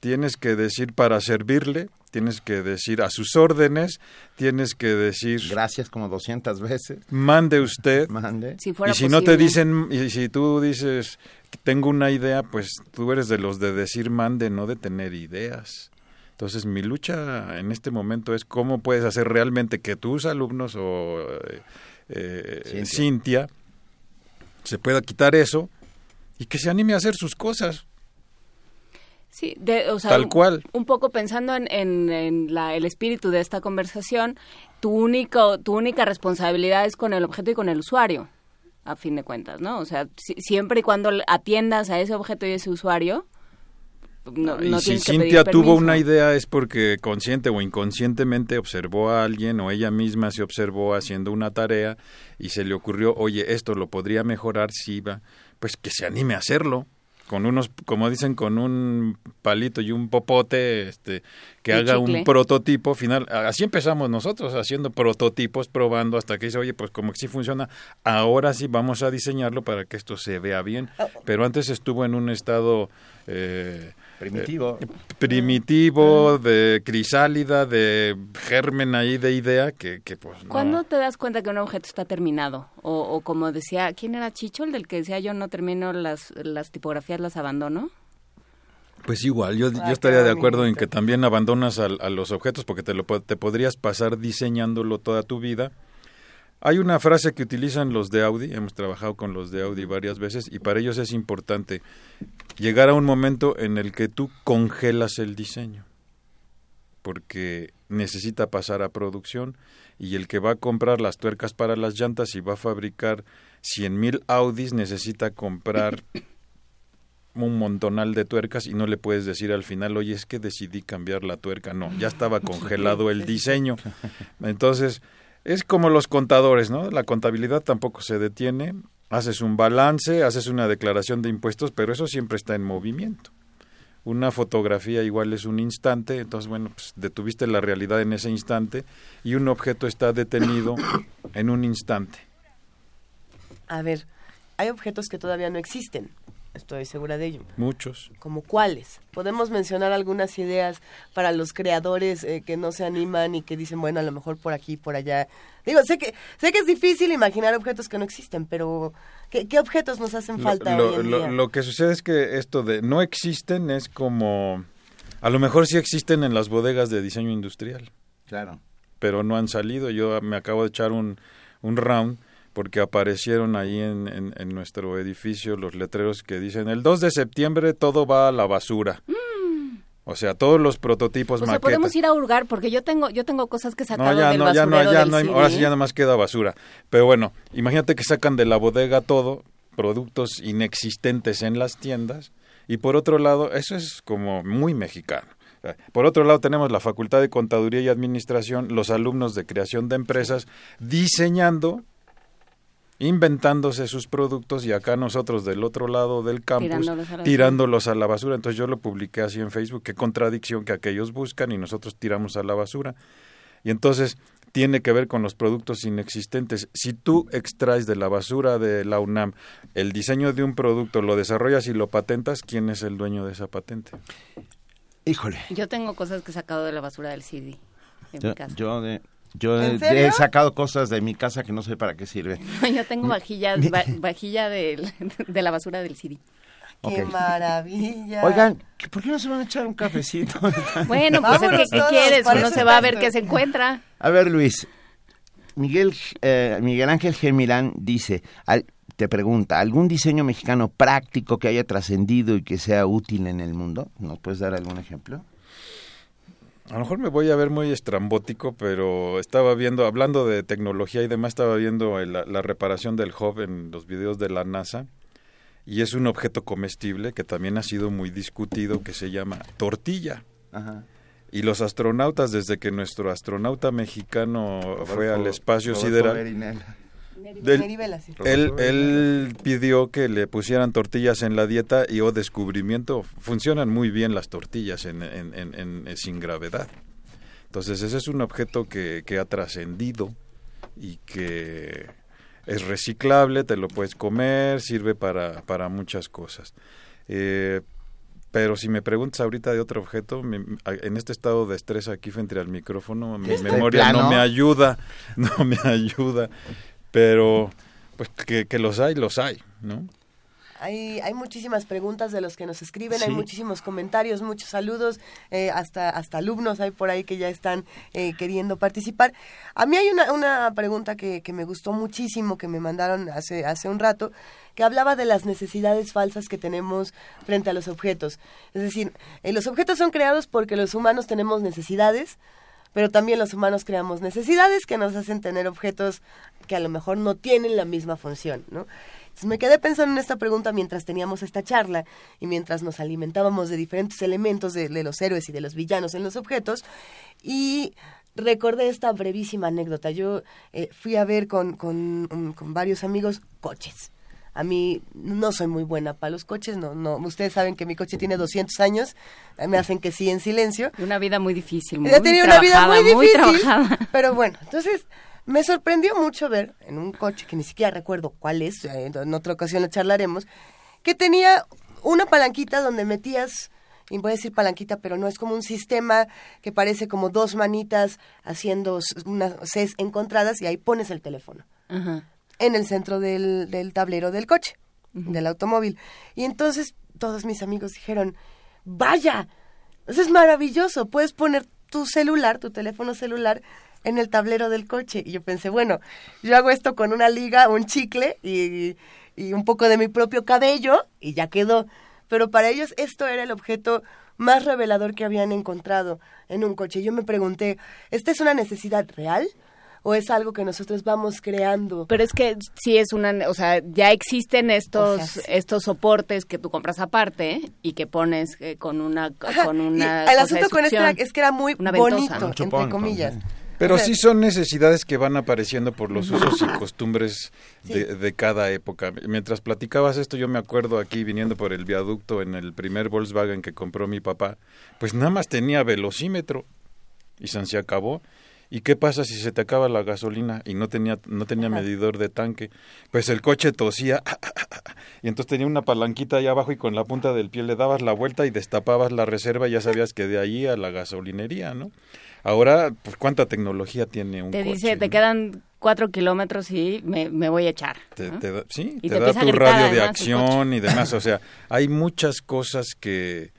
Tienes que decir para servirle, tienes que decir a sus órdenes, tienes que decir... Gracias como 200 veces. Mande usted. Mande. Si y si posible. no te dicen, y si tú dices, tengo una idea, pues tú eres de los de decir mande, no de tener ideas. Entonces mi lucha en este momento es cómo puedes hacer realmente que tus alumnos o... Eh, eh, Cintia. Cintia. se pueda quitar eso y que se anime a hacer sus cosas. Sí, de, o sea, Tal cual. Un, un poco pensando en, en, en la, el espíritu de esta conversación, tu, único, tu única responsabilidad es con el objeto y con el usuario, a fin de cuentas, ¿no? O sea, si, siempre y cuando atiendas a ese objeto y ese usuario, no, no y si Cintia tuvo una idea es porque consciente o inconscientemente observó a alguien o ella misma se observó haciendo una tarea y se le ocurrió, oye, esto lo podría mejorar si va, pues que se anime a hacerlo. Con unos, como dicen, con un palito y un popote, este, que haga chicle. un prototipo final. Así empezamos nosotros, haciendo prototipos, probando hasta que dice, oye, pues como que sí funciona, ahora sí vamos a diseñarlo para que esto se vea bien. Pero antes estuvo en un estado... Eh, primitivo. Eh, primitivo, de crisálida, de germen ahí de idea que, que pues no. ¿Cuándo te das cuenta que un objeto está terminado? O, o, como decía, ¿quién era Chicho? El del que decía yo no termino las, las tipografías, las abandono. Pues igual, yo, yo estaría de acuerdo en que también abandonas a, a los objetos porque te, lo, te podrías pasar diseñándolo toda tu vida. Hay una frase que utilizan los de Audi, hemos trabajado con los de Audi varias veces y para ellos es importante llegar a un momento en el que tú congelas el diseño, porque necesita pasar a producción y el que va a comprar las tuercas para las llantas y va a fabricar 100.000 Audis necesita comprar un montonal de tuercas y no le puedes decir al final, oye, es que decidí cambiar la tuerca. No, ya estaba congelado el diseño. Entonces, es como los contadores, ¿no? La contabilidad tampoco se detiene, haces un balance, haces una declaración de impuestos, pero eso siempre está en movimiento. Una fotografía igual es un instante, entonces, bueno, pues detuviste la realidad en ese instante y un objeto está detenido en un instante. A ver, hay objetos que todavía no existen. Estoy segura de ello. Muchos. ¿Como cuáles? Podemos mencionar algunas ideas para los creadores eh, que no se animan y que dicen, bueno, a lo mejor por aquí, por allá. Digo, sé que sé que es difícil imaginar objetos que no existen, pero ¿qué, qué objetos nos hacen falta lo, hoy en lo- día? lo que sucede es que esto de no existen es como... A lo mejor sí existen en las bodegas de diseño industrial. Claro. pero no han salido. Yo me acabo de echar un, un round porque aparecieron ahí en, en, en nuestro edificio los letreros que dicen el 2 de septiembre todo va a la basura. O sea, todos los prototipos O sea, podemos ir a hurgar porque yo tengo yo tengo cosas que he sacado No, ya del no, ya no, ya no hay- ahora sí ya nada más queda basura. Pero bueno, imagínate que sacan de la bodega todo, productos inexistentes en las tiendas, y por otro lado, eso es como muy mexicano. Por otro lado, tenemos la Facultad de Contaduría y Administración, los alumnos de creación de empresas, diseñando, inventándose sus productos, y acá nosotros del otro lado del campus, Tirándolos a la basura. tirándolos a la basura. Entonces yo lo publiqué así en Facebook, qué contradicción que aquellos buscan y nosotros tiramos a la basura. Y entonces tiene que ver con los productos inexistentes. Si tú extraes de la basura de la UNAM el diseño de un producto, lo desarrollas y lo patentas, ¿quién es el dueño de esa patente? Híjole. Yo tengo cosas que he sacado de la basura del CD en Yo, mi casa. yo de, yo ¿En he, sacado cosas de mi casa que no sé para qué sirven. Yo tengo vajilla va- vajilla del- de la basura del CD. ¡Qué maravilla! Oigan, ¿qué- ¿por qué no se van a echar un cafecito? Bueno, pues es Vámonos que ¿qué quieres? Uno se va a ver qué se encuentra. A ver, Luis. Miguel, eh, Miguel Ángel G. Milán dice, al- te pregunta, ¿algún diseño mexicano práctico que haya trascendido y que sea útil en el mundo? ¿Nos puedes dar algún ejemplo? A lo mejor me voy a ver muy estrambótico, pero estaba viendo, hablando de tecnología y demás, estaba viendo la, la reparación del Hub en los videos de la NASA. Y es un objeto comestible que también ha sido muy discutido, que se llama tortilla. Ajá. Y los astronautas, desde que nuestro astronauta mexicano fue al espacio Rodolfo sideral, Berinel. Del- sí. él, él pidió que le pusieran tortillas en la dieta y, oh descubrimiento, funcionan muy bien las tortillas en, en- en- en- en- sin gravedad. Entonces, ese es un objeto que, que ha trascendido y que es reciclable, te lo puedes comer, sirve para, para muchas cosas. Eh, pero si me preguntas ahorita de otro objeto, me- en este estado de estrés aquí frente al micrófono, mi ¿Este memoria plano? no me ayuda, no me ayuda. Pero, pues que, que los hay, los hay, ¿no? Hay, hay muchísimas preguntas de los que nos escriben, hay muchísimos comentarios, muchos saludos, eh, hasta, hasta alumnos hay por ahí que ya están eh, queriendo participar. A mí hay una, una pregunta que, que me gustó muchísimo, que me mandaron hace, hace un rato, que hablaba de las necesidades falsas que tenemos frente a los objetos. Es decir, eh, los objetos son creados porque los humanos tenemos necesidades, pero también los humanos creamos necesidades que nos hacen tener objetos que a lo mejor no tienen la misma función, ¿no? Entonces me quedé pensando en esta pregunta mientras teníamos esta charla y mientras nos alimentábamos de diferentes elementos de, los héroes y de los villanos en los objetos y recordé esta brevísima anécdota. Yo eh, fui a ver con, con, con varios amigos coches. A mí no soy muy buena para los coches, no, no. Ustedes saben que mi coche tiene 200 años, me hacen que sí en silencio. Una vida muy difícil, muy tenido una vida muy difícil. trabajada. Pero bueno, entonces me sorprendió mucho ver en un coche que ni siquiera recuerdo cuál es, eh, en otra ocasión lo charlaremos, que tenía una palanquita donde metías, y voy a decir palanquita, pero no es como un sistema que parece como dos manitas haciendo unas Cs encontradas y ahí pones el teléfono Ajá. En el centro del, del tablero del coche, del automóvil. Y entonces todos mis amigos dijeron, vaya, eso es maravilloso, puedes poner tu celular, tu teléfono celular en el tablero del coche. Y yo pensé, bueno, yo hago esto con una liga, un chicle y, y un poco de mi propio cabello y ya quedó. Pero para ellos esto era el objeto más revelador que habían encontrado en un coche. Yo me pregunté, ¿esta es una necesidad real? ¿O es algo que nosotros vamos creando? Pero es que sí es una, o sea, ya existen estos O sea, sí. estos soportes que tú compras aparte y que pones eh, con una Ajá, con y una el cosa de asunto con esto era- succión. es que era muy bonito, entre comillas. Pero O sea, sí son necesidades que van apareciendo por los usos y costumbres de, de cada época. Mientras platicabas esto, yo me acuerdo aquí viniendo por el viaducto en el primer Volkswagen que compró mi papá, pues nada más tenía velocímetro y se se acabó. ¿Y qué pasa si se te acaba la gasolina y no tenía no tenía medidor de tanque? Pues el coche tosía y entonces tenía una palanquita ahí abajo y con la punta del pie le dabas la vuelta y destapabas la reserva y ya sabías que de ahí a la gasolinería, ¿no? Ahora, pues cuánta tecnología tiene un Te coche. dice, te quedan cuatro kilómetros y me, me voy a echar. Te, ¿no? te da, sí, Y te, te da tu radio de acción y demás. O sea, hay muchas cosas que,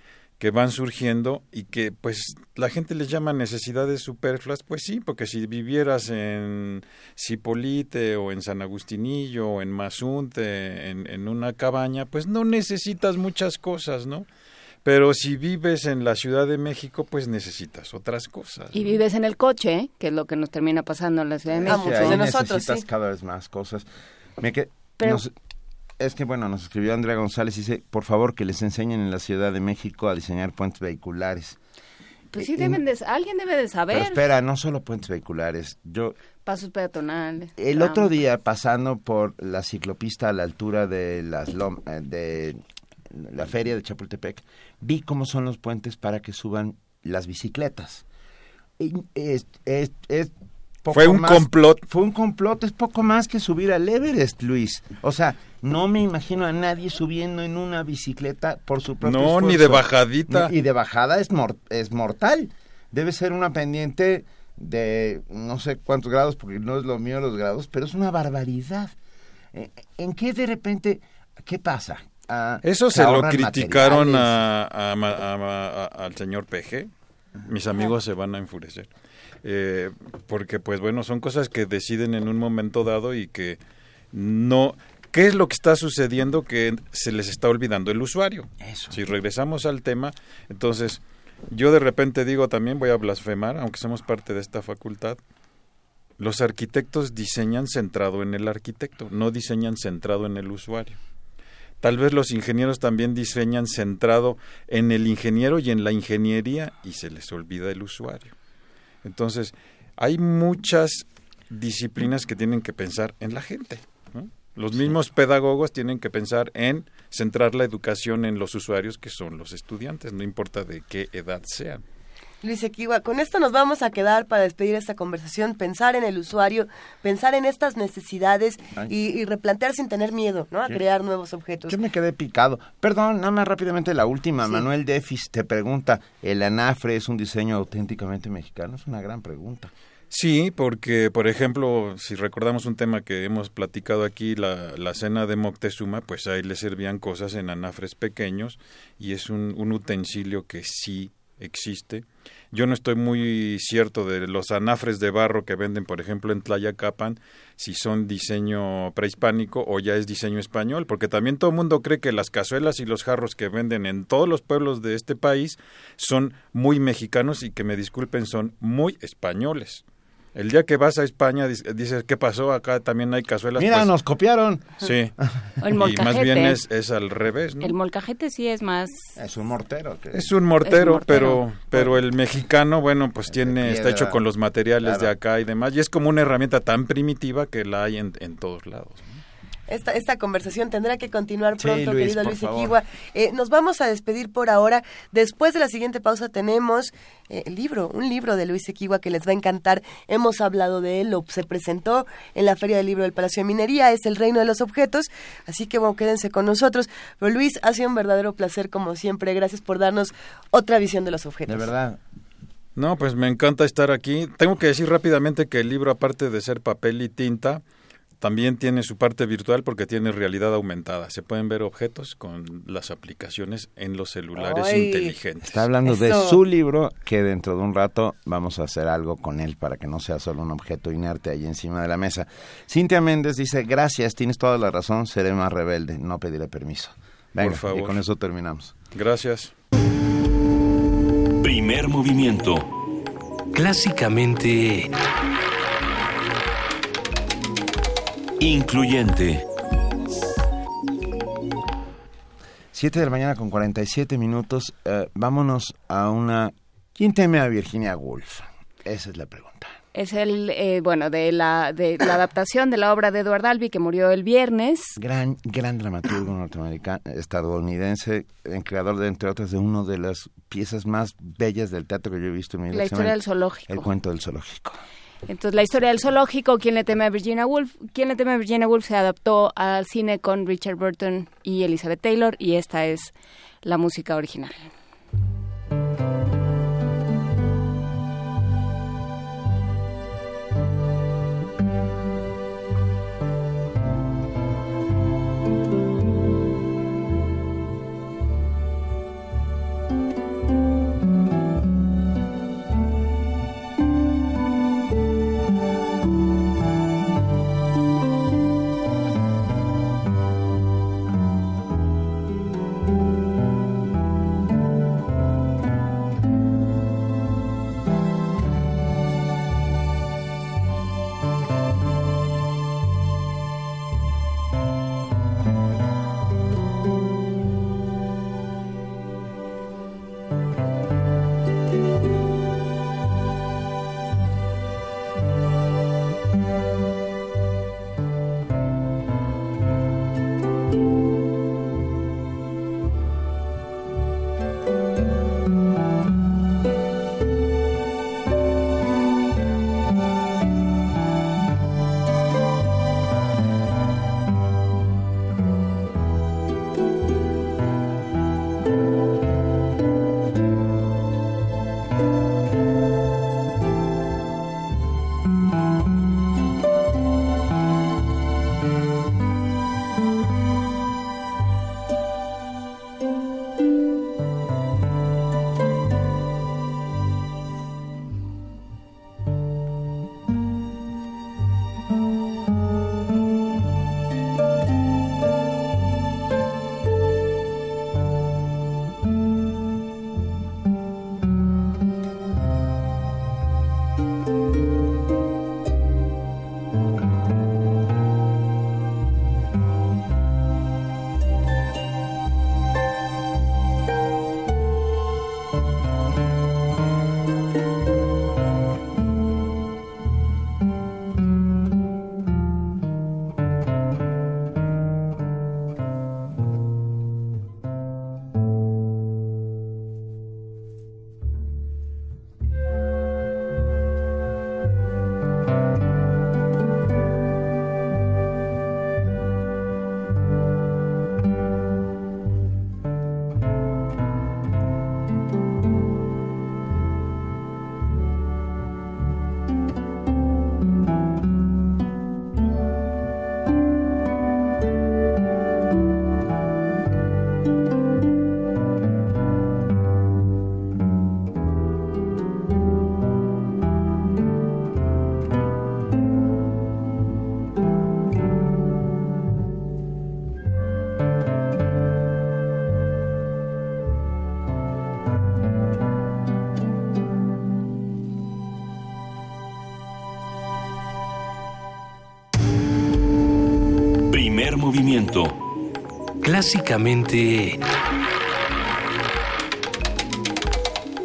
que van surgiendo y que pues la gente les llama necesidades superfluas. Pues sí, porque si vivieras en Cipolite o en San Agustinillo o en Mazunte, en, en una cabaña, pues no necesitas muchas cosas, ¿no? Pero si vives en la Ciudad de México, pues necesitas otras cosas. Y vives en el coche, ¿eh? que es lo que nos termina pasando en la Ciudad de México. de nosotros, necesitas sí. cada vez más cosas. Me que- Pero- nos- es que, bueno, nos escribió Andrea González y dice, por favor, que les enseñen en la Ciudad de México a diseñar puentes vehiculares. Pues sí, deben de, alguien debe de saber. Pero espera, no solo puentes vehiculares. Yo Pasos peatonales. El otro día, pasando por la ciclopista a la altura de las lom- eh, de la feria de Chapultepec, vi cómo son los puentes para que suban las bicicletas. Y es- es- es poco Fue un más- complot. Fue un complot, es poco más que subir al Everest, Luis. O sea, no me imagino a nadie subiendo en una bicicleta por su propio No, ni de bajadita. Y de bajada es, mor- es mortal. Debe ser una pendiente de no sé cuántos grados, porque no es lo mío los grados, pero es una barbaridad. Eh, ¿En qué de repente, qué pasa? Ah, Eso se lo criticaron a, al señor PG. Mis amigos se van a enfurecer. Eh, porque, pues bueno, son cosas que deciden en un momento dado y que no... ¿Qué es lo que está sucediendo que se les está olvidando el usuario? Eso. Si regresamos al tema, entonces yo de repente digo también, voy a blasfemar, aunque somos parte de esta facultad, los arquitectos diseñan centrado en el arquitecto, no diseñan centrado en el usuario. Tal vez los ingenieros también diseñan centrado en el ingeniero y en la ingeniería y se les olvida el usuario. Entonces, hay muchas disciplinas que tienen que pensar en la gente. ¿no? Los mismos pedagogos tienen que pensar en centrar la educación en los usuarios que son los estudiantes, no importa de qué edad sean. Luis Equiwa, con esto nos vamos a quedar para despedir esta conversación, pensar en el usuario, pensar en estas necesidades y, y replantear sin tener miedo, ¿no? A ¿Qué? crear nuevos objetos. Yo me quedé picado. Perdón, nada más rápidamente la última. Sí. Manuel Defis te pregunta, ¿el anafre es un diseño auténticamente mexicano? Es una gran pregunta. Sí, porque, por ejemplo, si recordamos un tema que hemos platicado aquí, la, la cena de Moctezuma, pues ahí le servían cosas en anafres pequeños y es un, un utensilio que sí existe. Yo no estoy muy cierto de los anafres de barro que venden, por ejemplo, en Tlayacapan, si son diseño prehispánico o ya es diseño español, porque también todo el mundo cree que las cazuelas y los jarros que venden en todos los pueblos de este país son muy mexicanos y que me disculpen, son muy españoles. El día que vas a España dic- dices, ¿qué pasó? Acá también hay cazuelas. Mira, pues, nos copiaron. Sí. El y más molcajete. bien es, es al revés, ¿no? El molcajete sí es más... Es un mortero. que- Es un mortero, mortero. pero pero el mexicano, bueno, pues tiene está hecho con los materiales de claro. acá y demás y es como una herramienta tan primitiva que la hay en, en todos lados. Esta, esta conversación tendrá que continuar Sí, pronto, Luis, querido Luis favor. Equigua. Eh, nos vamos a despedir por ahora. Después de la siguiente pausa tenemos eh, el libro, un libro de Luis Equigua que les va a encantar. Hemos hablado de él, lo, se presentó en la Feria del Libro del Palacio de Minería, es El Reino de los Objetos, así que bueno, quédense con nosotros. Pero Luis, ha sido un verdadero placer como siempre. Gracias por darnos otra visión de los objetos. De verdad. No, pues me encanta estar aquí. Tengo que decir rápidamente que el libro, aparte de ser papel y tinta, también tiene su parte virtual porque tiene realidad aumentada. Se pueden ver objetos con las aplicaciones en los celulares Ay. inteligentes. Está hablando de su libro, que dentro de un rato vamos a hacer algo con él para que no sea solo un objeto inerte ahí encima de la mesa. Cintia Méndez dice, gracias, tienes toda la razón, seré más rebelde, no pediré permiso. Venga, Por favor. y con eso terminamos. Gracias. Primer movimiento. Clásicamente... Incluyente. Siete de la mañana con 47 minutos. eh, vámonos a una... ¿Quién teme a Virginia Woolf? Esa es la pregunta. Es el, eh, bueno, de la, de la adaptación de la obra de Edward Albee que murió el viernes. Gran, gran dramaturgo norteamericano, estadounidense, en creador de, entre otras, de una de las piezas más bellas del teatro que yo he visto en mi vida. La historia del zoológico. El cuento del zoológico. Entonces, la historia del zoológico, ¿Quién le teme a Virginia Woolf? ¿Quién le teme a Virginia Woolf? Se adaptó al cine con Richard Burton y Elizabeth Taylor y esta es la música original.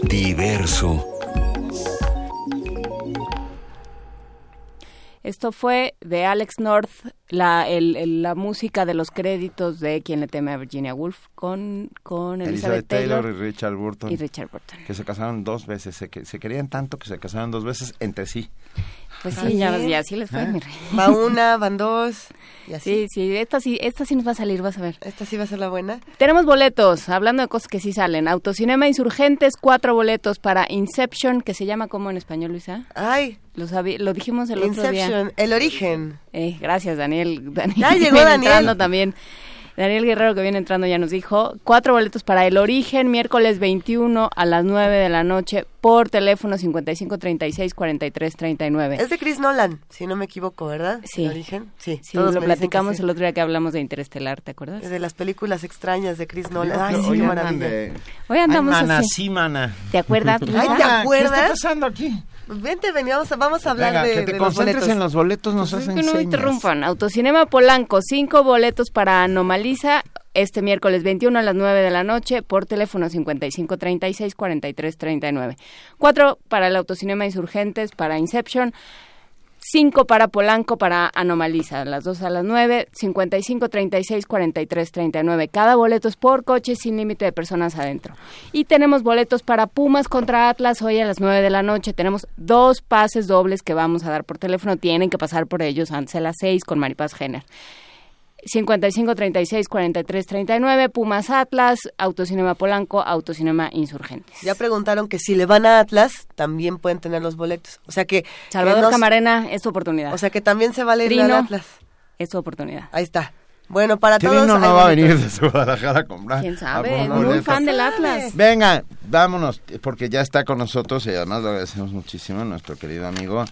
Diverso. Esto fue de Alex North, la, el- el- la música de los créditos de Quien le teme a Virginia Woolf con, con Elizabeth, Elizabeth Taylor, Taylor, y Richard Burton. y Richard Burton. Que se casaron dos veces. Se, que- se querían tanto que se casaron dos veces entre sí. Pues Está sí, ya, ya así les fue, Ah. mi rey. Va una, van dos, y así. Sí, sí, esta sí, esta sí nos va a salir, vas a ver. Esta sí va a ser la buena. Tenemos boletos, hablando de cosas que sí salen. Autocinema Insurgentes, cuatro boletos para Inception, que se llama como en español, Luisa. Ay, Lo, lo dijimos el otro día. Inception, el origen. Eh, gracias, Daniel. Daniel Ya llegó Daniel. también. Daniel Guerrero, que viene entrando, ya nos dijo. Cuatro boletos para El Origen, miércoles 21 a las 9 de la noche, por teléfono 5536-4339. Es de Chris Nolan, si no me equivoco, ¿verdad? Sí. El origen. Sí, Sí, todos lo platicamos sí. el otro día que hablamos de Interestelar, ¿te acuerdas? De las películas extrañas de Chris Nolan. Ay, sí, qué maravilla. de- Hoy andamos Ay, mana, así. sí, mana. ¿Te acuerdas? Ay? ¿te Mana, ¿Qué acuerdas? está pasando aquí? Vente, vení, vamos a, vamos a hablar Venga, de, que de te los concentres boletos. en los boletos, nos Pues hacen que no me señas. interrumpan. Autocinema Polanco, cinco boletos para Anomalisa, este miércoles 21 a las 9 de la noche por teléfono 5536-4339. Cuatro para el Autocinema Insurgentes, para Inception. 5 para Polanco, para Anomaliza, las 2 a las 9, 55 36 43 39. Cada boleto es por coche sin límite de personas adentro. Y tenemos boletos para Pumas contra Atlas hoy a las 9 de la noche. Tenemos dos pases dobles que vamos a dar por teléfono. Tienen que pasar por ellos antes de las 6 con Maripaz Jenner. 55 36 43 39, Pumas Atlas, Autocinema Polanco, Autocinema Insurgentes. Ya preguntaron que si le van a Atlas, también pueden tener los boletos. O sea que... Salvador que nos- Camarena, es tu oportunidad. O sea que también se vale ir Trino, al Atlas. es tu oportunidad. Ahí está. Bueno, para Trino todos... no va a venir desde Guadalajara a comprar. ¿Quién sabe? Muy boletos. fan del Atlas. Venga, vámonos, porque ya está con nosotros y además lo agradecemos muchísimo nuestro querido amigo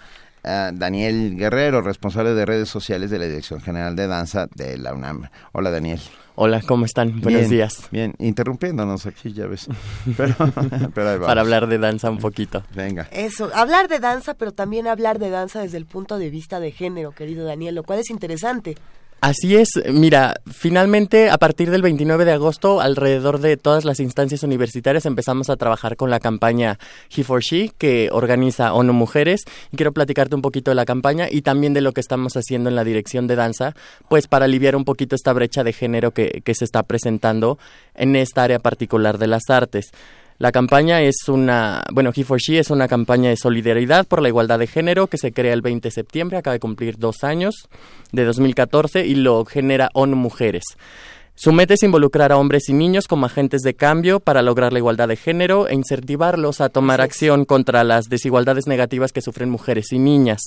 Daniel Guerrero, responsable de redes sociales de la Dirección General de Danza de la UNAM. Hola, Daniel. Hola, ¿cómo están? Buenos Bien, días. Bien, interrumpiéndonos aquí, ya ves. Pero, pero ahí vamos. Para hablar de danza un poquito. Venga. Eso, hablar de danza, pero también hablar de danza desde el punto de vista de género, querido Daniel, lo cual es interesante. Así es, mira, finalmente a partir del 29 de agosto, alrededor de todas las instancias universitarias empezamos a trabajar con la campaña He for She que organiza ONU Mujeres. Y quiero platicarte un poquito de la campaña y también de lo que estamos haciendo en la dirección de danza, pues para aliviar un poquito esta brecha de género que, que se está presentando en esta área particular de las artes. La campaña es una, bueno, He for She es una campaña de solidaridad por la igualdad de género que se crea el 20 de septiembre, acaba de cumplir dos años, de 2014, y lo genera ONU Mujeres. Su meta es involucrar a hombres y niños como agentes de cambio para lograr la igualdad de género e incentivarlos a tomar acción contra las desigualdades negativas que sufren mujeres y niñas.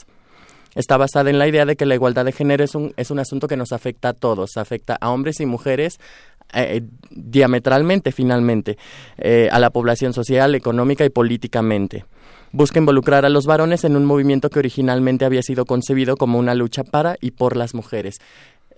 Está basada en la idea de que la igualdad de género es un, es un asunto que nos afecta a todos, afecta a hombres y mujeres eh, diametralmente, finalmente, eh, a la población social, económica y políticamente. Busca involucrar a los varones en un movimiento que originalmente había sido concebido como una lucha para y por las mujeres.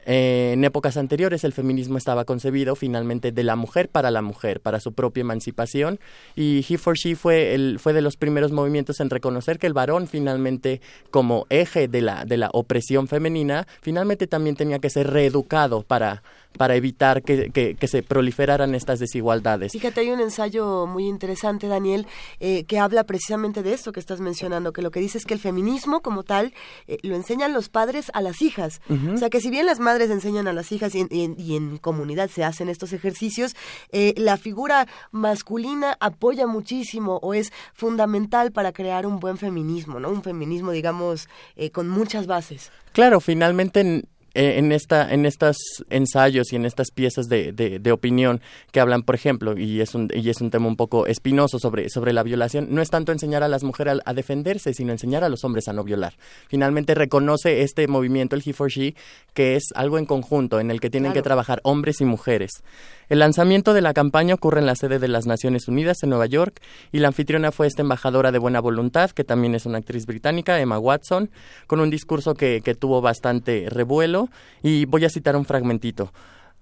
Eh, en épocas anteriores el feminismo estaba concebido finalmente de la mujer para la mujer, para su propia emancipación y He for She fue, el, fue de los primeros movimientos en reconocer que el varón finalmente como eje de la, de la opresión femenina finalmente también tenía que ser reeducado para, para evitar que, que, que se proliferaran estas desigualdades. Fíjate, hay un ensayo muy interesante, Daniel, eh, que habla precisamente de esto que estás mencionando, que lo que dice es que el feminismo como tal eh, lo enseñan los padres a las hijas. O sea, que si bien las madres enseñan a las hijas y en, y en- y en comunidad se hacen estos ejercicios, eh, la figura masculina apoya muchísimo o es fundamental para crear un buen feminismo, ¿no? Un feminismo, digamos, eh, con muchas bases. Claro, finalmente en, eh, en esta en estos ensayos y en estas piezas de, de, de opinión que hablan, por ejemplo, y es un y es un tema un poco espinoso sobre sobre la violación, no es tanto enseñar a las mujeres a, a defenderse, sino enseñar a los hombres a no violar. Finalmente reconoce este movimiento el He for She que es algo en conjunto en el que tienen que trabajar hombres y mujeres. El lanzamiento de la campaña ocurre en la sede de las Naciones Unidas en Nueva York y la anfitriona fue esta embajadora de buena voluntad, que también es una actriz británica, Emma Watson, con un discurso que, que tuvo bastante revuelo y voy a citar un fragmentito.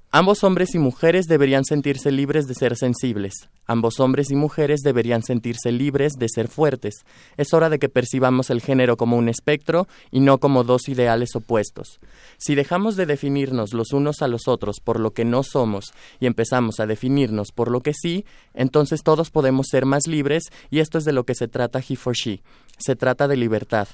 Ambos hombres y mujeres deberían sentirse libres de ser sensibles. Ambos hombres y mujeres deberían sentirse libres de ser fuertes. Es hora de que percibamos el género como un espectro y no como dos ideales opuestos. Si dejamos de definirnos los unos a los otros por lo que no somos y empezamos a definirnos por lo que sí, entonces todos podemos ser más libres y esto es de lo que se trata He for She. Se trata de libertad.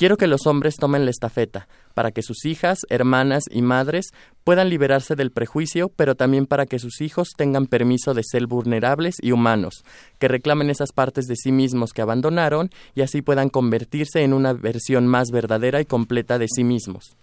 Quiero que los hombres tomen la estafeta, para que sus hijas, hermanas y madres puedan liberarse del prejuicio, pero también para que sus hijos tengan permiso de ser vulnerables y humanos, que reclamen esas partes de sí mismos que abandonaron y así puedan convertirse en una versión más verdadera y completa de sí mismos.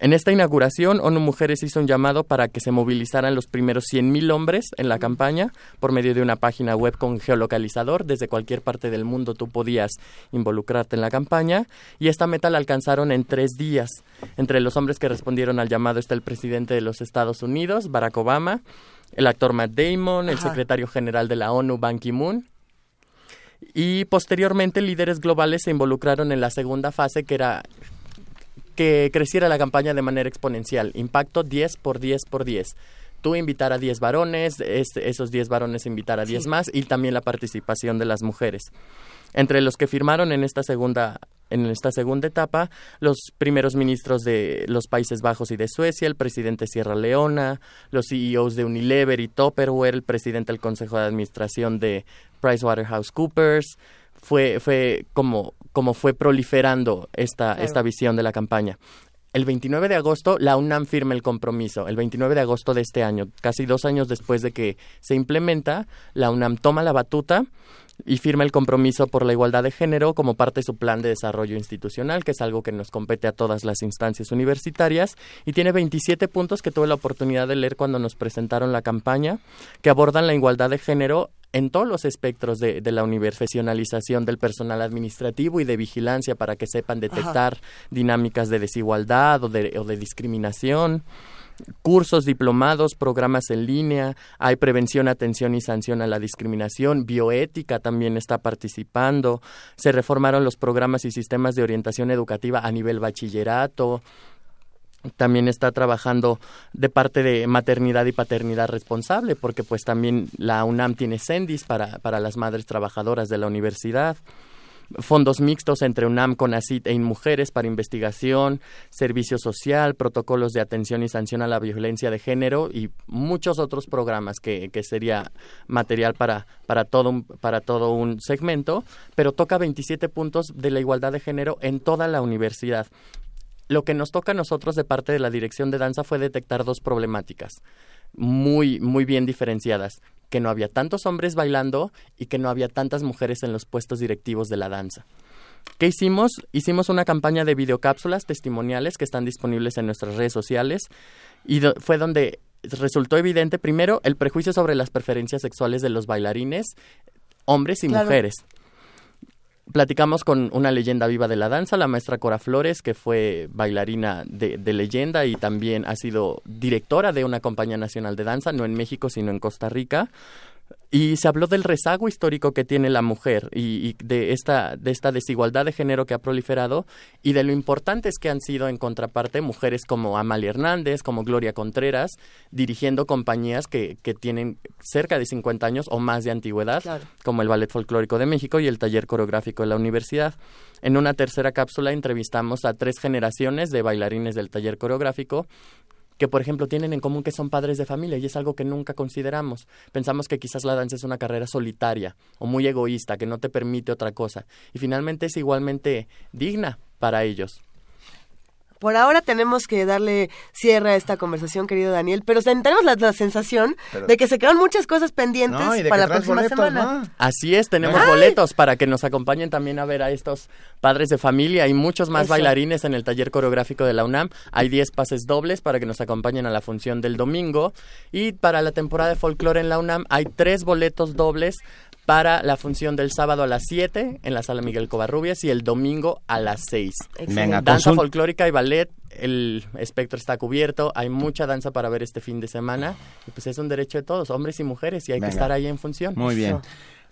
En esta inauguración, ONU Mujeres hizo un llamado para que se movilizaran los primeros 100.000 hombres en la campaña por medio de una página web con geolocalizador. Desde cualquier parte del mundo tú podías involucrarte en la campaña y esta meta la alcanzaron en tres días. Entre los hombres que respondieron al llamado está el presidente de los Estados Unidos, Barack Obama, el actor Matt Damon, el secretario general de la ONU, Ban Ki-moon, y posteriormente líderes globales se involucraron en la segunda fase que era que creciera la campaña de manera exponencial. Impacto 10 por 10 por 10. Tú invitar a 10 varones, esos 10 varones invitar a 10 más y también la participación de las mujeres. Entre los que firmaron en esta segunda en esta segunda etapa los primeros ministros de los Países Bajos y de Suecia, el presidente Sierra Leona, los CEOs de Unilever y Tupperware, el presidente del Consejo de Administración de PricewaterhouseCoopers. Fue, fue como, como fue proliferando esta, esta visión de la campaña. El 29 de agosto, la UNAM firma el compromiso. El 29 de agosto de este año, casi dos años después de que se implementa, la UNAM toma la batuta y firma el compromiso por la igualdad de género como parte de su plan de desarrollo institucional, que es algo que nos compete a todas las instancias universitarias, y tiene 27 puntos que tuve la oportunidad de leer cuando nos presentaron la campaña, que abordan la igualdad de género en todos los espectros de, de la profesionalización del personal administrativo y de vigilancia para que sepan detectar dinámicas de desigualdad o de, o de discriminación. Cursos, diplomados, programas en línea, hay prevención, atención y sanción a la discriminación, bioética también está participando, se reformaron los programas y sistemas de orientación educativa a nivel bachillerato, también está trabajando de parte de maternidad y paternidad responsable, porque pues también la UNAM tiene CENDIS para, para las madres trabajadoras de la universidad fondos mixtos entre UNAM, CONACIT e Mujeres para investigación, servicio social, protocolos de atención y sanción a la violencia de género y muchos otros programas que, que sería material para, para, todo un, para todo un segmento, pero toca 27 puntos de la igualdad de género en toda la universidad. Lo que nos toca a nosotros de parte de la dirección de danza fue detectar dos problemáticas muy, muy bien diferenciadas que no había tantos hombres bailando y que no había tantas mujeres en los puestos directivos de la danza. ¿Qué hicimos? Hicimos una campaña de videocápsulas testimoniales que están disponibles en nuestras redes sociales y fue donde resultó evidente primero el prejuicio sobre las preferencias sexuales de los bailarines, hombres y mujeres platicamos con una leyenda viva de la danza, la maestra Cora Flores, que fue bailarina de, de, leyenda y también ha sido directora de una compañía nacional de danza, no en México, sino en Costa Rica. Y se habló del rezago histórico que tiene la mujer y, y, de, esta, de esta desigualdad de género que ha proliferado y de lo importantes que han sido en contraparte mujeres como Amalia Hernández, como Gloria Contreras, dirigiendo compañías que, que tienen cerca de 50 años o más de antigüedad, claro. como el Ballet Folclórico de México y el Taller Coreográfico de la Universidad. En una tercera cápsula entrevistamos a tres generaciones de bailarines del taller coreográfico que, por ejemplo, tienen en común que son padres de familia y es algo que nunca consideramos. Pensamos que quizás la danza es una carrera solitaria o muy egoísta, que no te permite otra cosa. Y finalmente es igualmente digna para ellos por ahora tenemos que darle cierre a esta conversación, querido Daniel, pero tenemos la, la sensación pero, de que se quedan muchas cosas pendientes no, para la próxima boletos, semana. ¿no? Así es, tenemos Ay. boletos para que nos acompañen también a ver a estos padres de familia y muchos más Eso. bailarines en el taller coreográfico de la UNAM. Hay 10 pases dobles para que nos acompañen a la función del domingo y para la temporada de folclore en la UNAM hay tres boletos dobles para la función del sábado a las 7 en la sala Miguel Covarrubias y el domingo a las 6. Venga, danza folclórica y ballet, el espectro está cubierto, hay mucha danza para ver este fin de semana y pues es un derecho de todos, hombres y mujeres, y hay Venga. que estar ahí en función. Muy bien. Eso.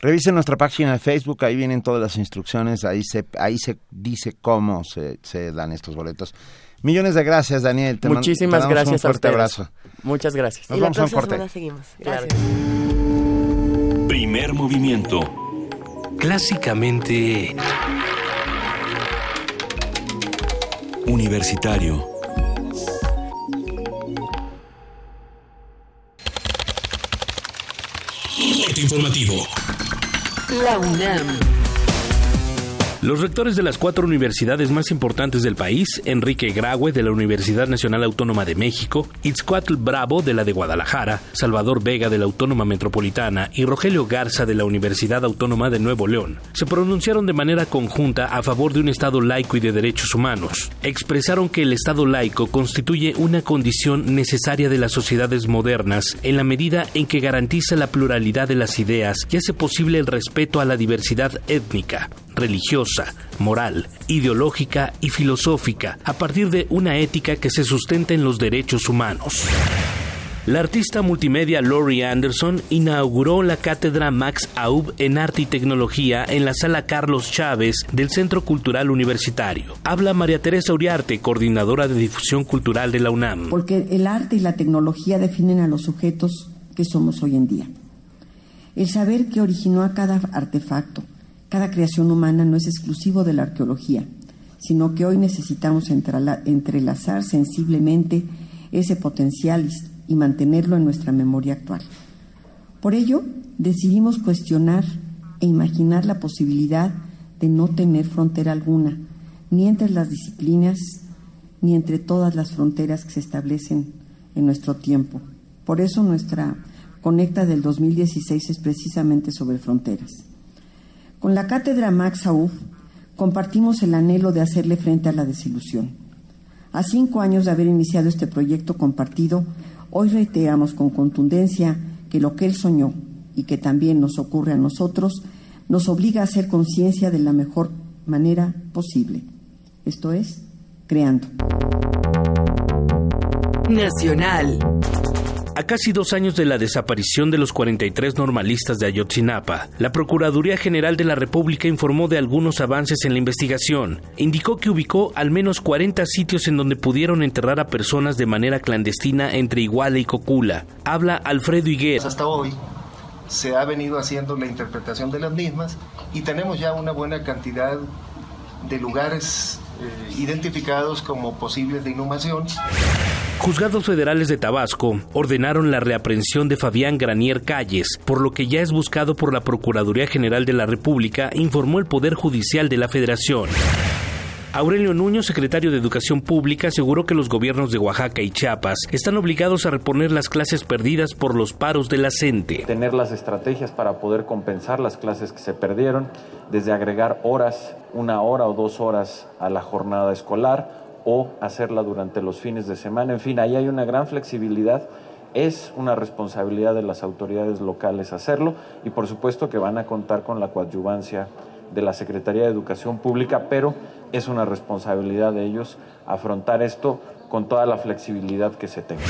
Revisen nuestra página de Facebook, ahí vienen todas las instrucciones, ahí se, ahí se dice cómo se, se dan estos boletos. Millones de gracias, Daniel. Te Muchísimas te gracias un fuerte a abrazo. Muchas gracias. Nos y vamos la a un corte. seguimos. Gracias. Primer movimiento. Clásicamente... Universitario. Informativo. La UNAM. Los rectores de las cuatro universidades más importantes del país, Enrique Graue de la Universidad Nacional Autónoma de México, Itzcuatl Bravo de la de Guadalajara, Salvador Vega de la Autónoma Metropolitana y Rogelio Garza de la Universidad Autónoma de Nuevo León, se pronunciaron de manera conjunta a favor de un Estado laico y de derechos humanos. Expresaron que el Estado laico constituye una condición necesaria de las sociedades modernas en la medida en que garantiza la pluralidad de las ideas y hace posible el respeto a la diversidad étnica, religiosa, moral, ideológica y filosófica, a partir de una ética que se sustenta en los derechos humanos. La artista multimedia Laurie Anderson inauguró la cátedra Max Aub en Arte y Tecnología en la sala Carlos Chávez del Centro Cultural Universitario. Habla María Teresa Uriarte, coordinadora de difusión cultural de la UNAM. Porque el arte y la tecnología definen a los sujetos que somos hoy en día. El saber que originó a cada artefacto, cada creación humana no es exclusivo de la arqueología, sino que hoy necesitamos entrelazar sensiblemente ese potencial y mantenerlo en nuestra memoria actual. Por ello, decidimos cuestionar e imaginar la posibilidad de no tener frontera alguna, ni entre las disciplinas, ni entre todas las fronteras que se establecen en nuestro tiempo. Por eso nuestra Conecta del 2016 es precisamente sobre fronteras. Con la cátedra Max Aub compartimos el anhelo de hacerle frente a la desilusión. A cinco años de haber iniciado este proyecto compartido, hoy reiteramos con contundencia que lo que él soñó y que también nos ocurre a nosotros, nos obliga a hacer conciencia de la mejor manera posible. Esto es, creando. Nacional. A casi dos años de la desaparición de los 43 normalistas de Ayotzinapa, la Procuraduría General de la República informó de algunos avances en la investigación. Indicó que ubicó al menos 40 sitios en donde pudieron enterrar a personas de manera clandestina entre Iguala y Cocula. Habla Alfredo Higuera. Hasta hoy se ha venido haciendo la interpretación de las mismas y tenemos ya una buena cantidad de lugares eh, identificados como posibles de inhumación. Juzgados federales de Tabasco ordenaron la reaprehensión de Fabián Granier Calles, por lo que ya es buscado por la Procuraduría General de la República, informó el Poder Judicial de la Federación. Aurelio Nuño, secretario de Educación Pública, aseguró que los gobiernos de Oaxaca y Chiapas están obligados a reponer las clases perdidas por los paros de la. Tener las estrategias para poder compensar las clases que se perdieron, desde agregar horas, una hora o dos horas a la jornada escolar o hacerla durante los fines de semana. En fin, ahí hay una gran flexibilidad. Es una responsabilidad de las autoridades locales hacerlo y por supuesto que van a contar con la coadyuvancia de la Secretaría de Educación Pública, pero es una responsabilidad de ellos afrontar esto con toda la flexibilidad que se tenga.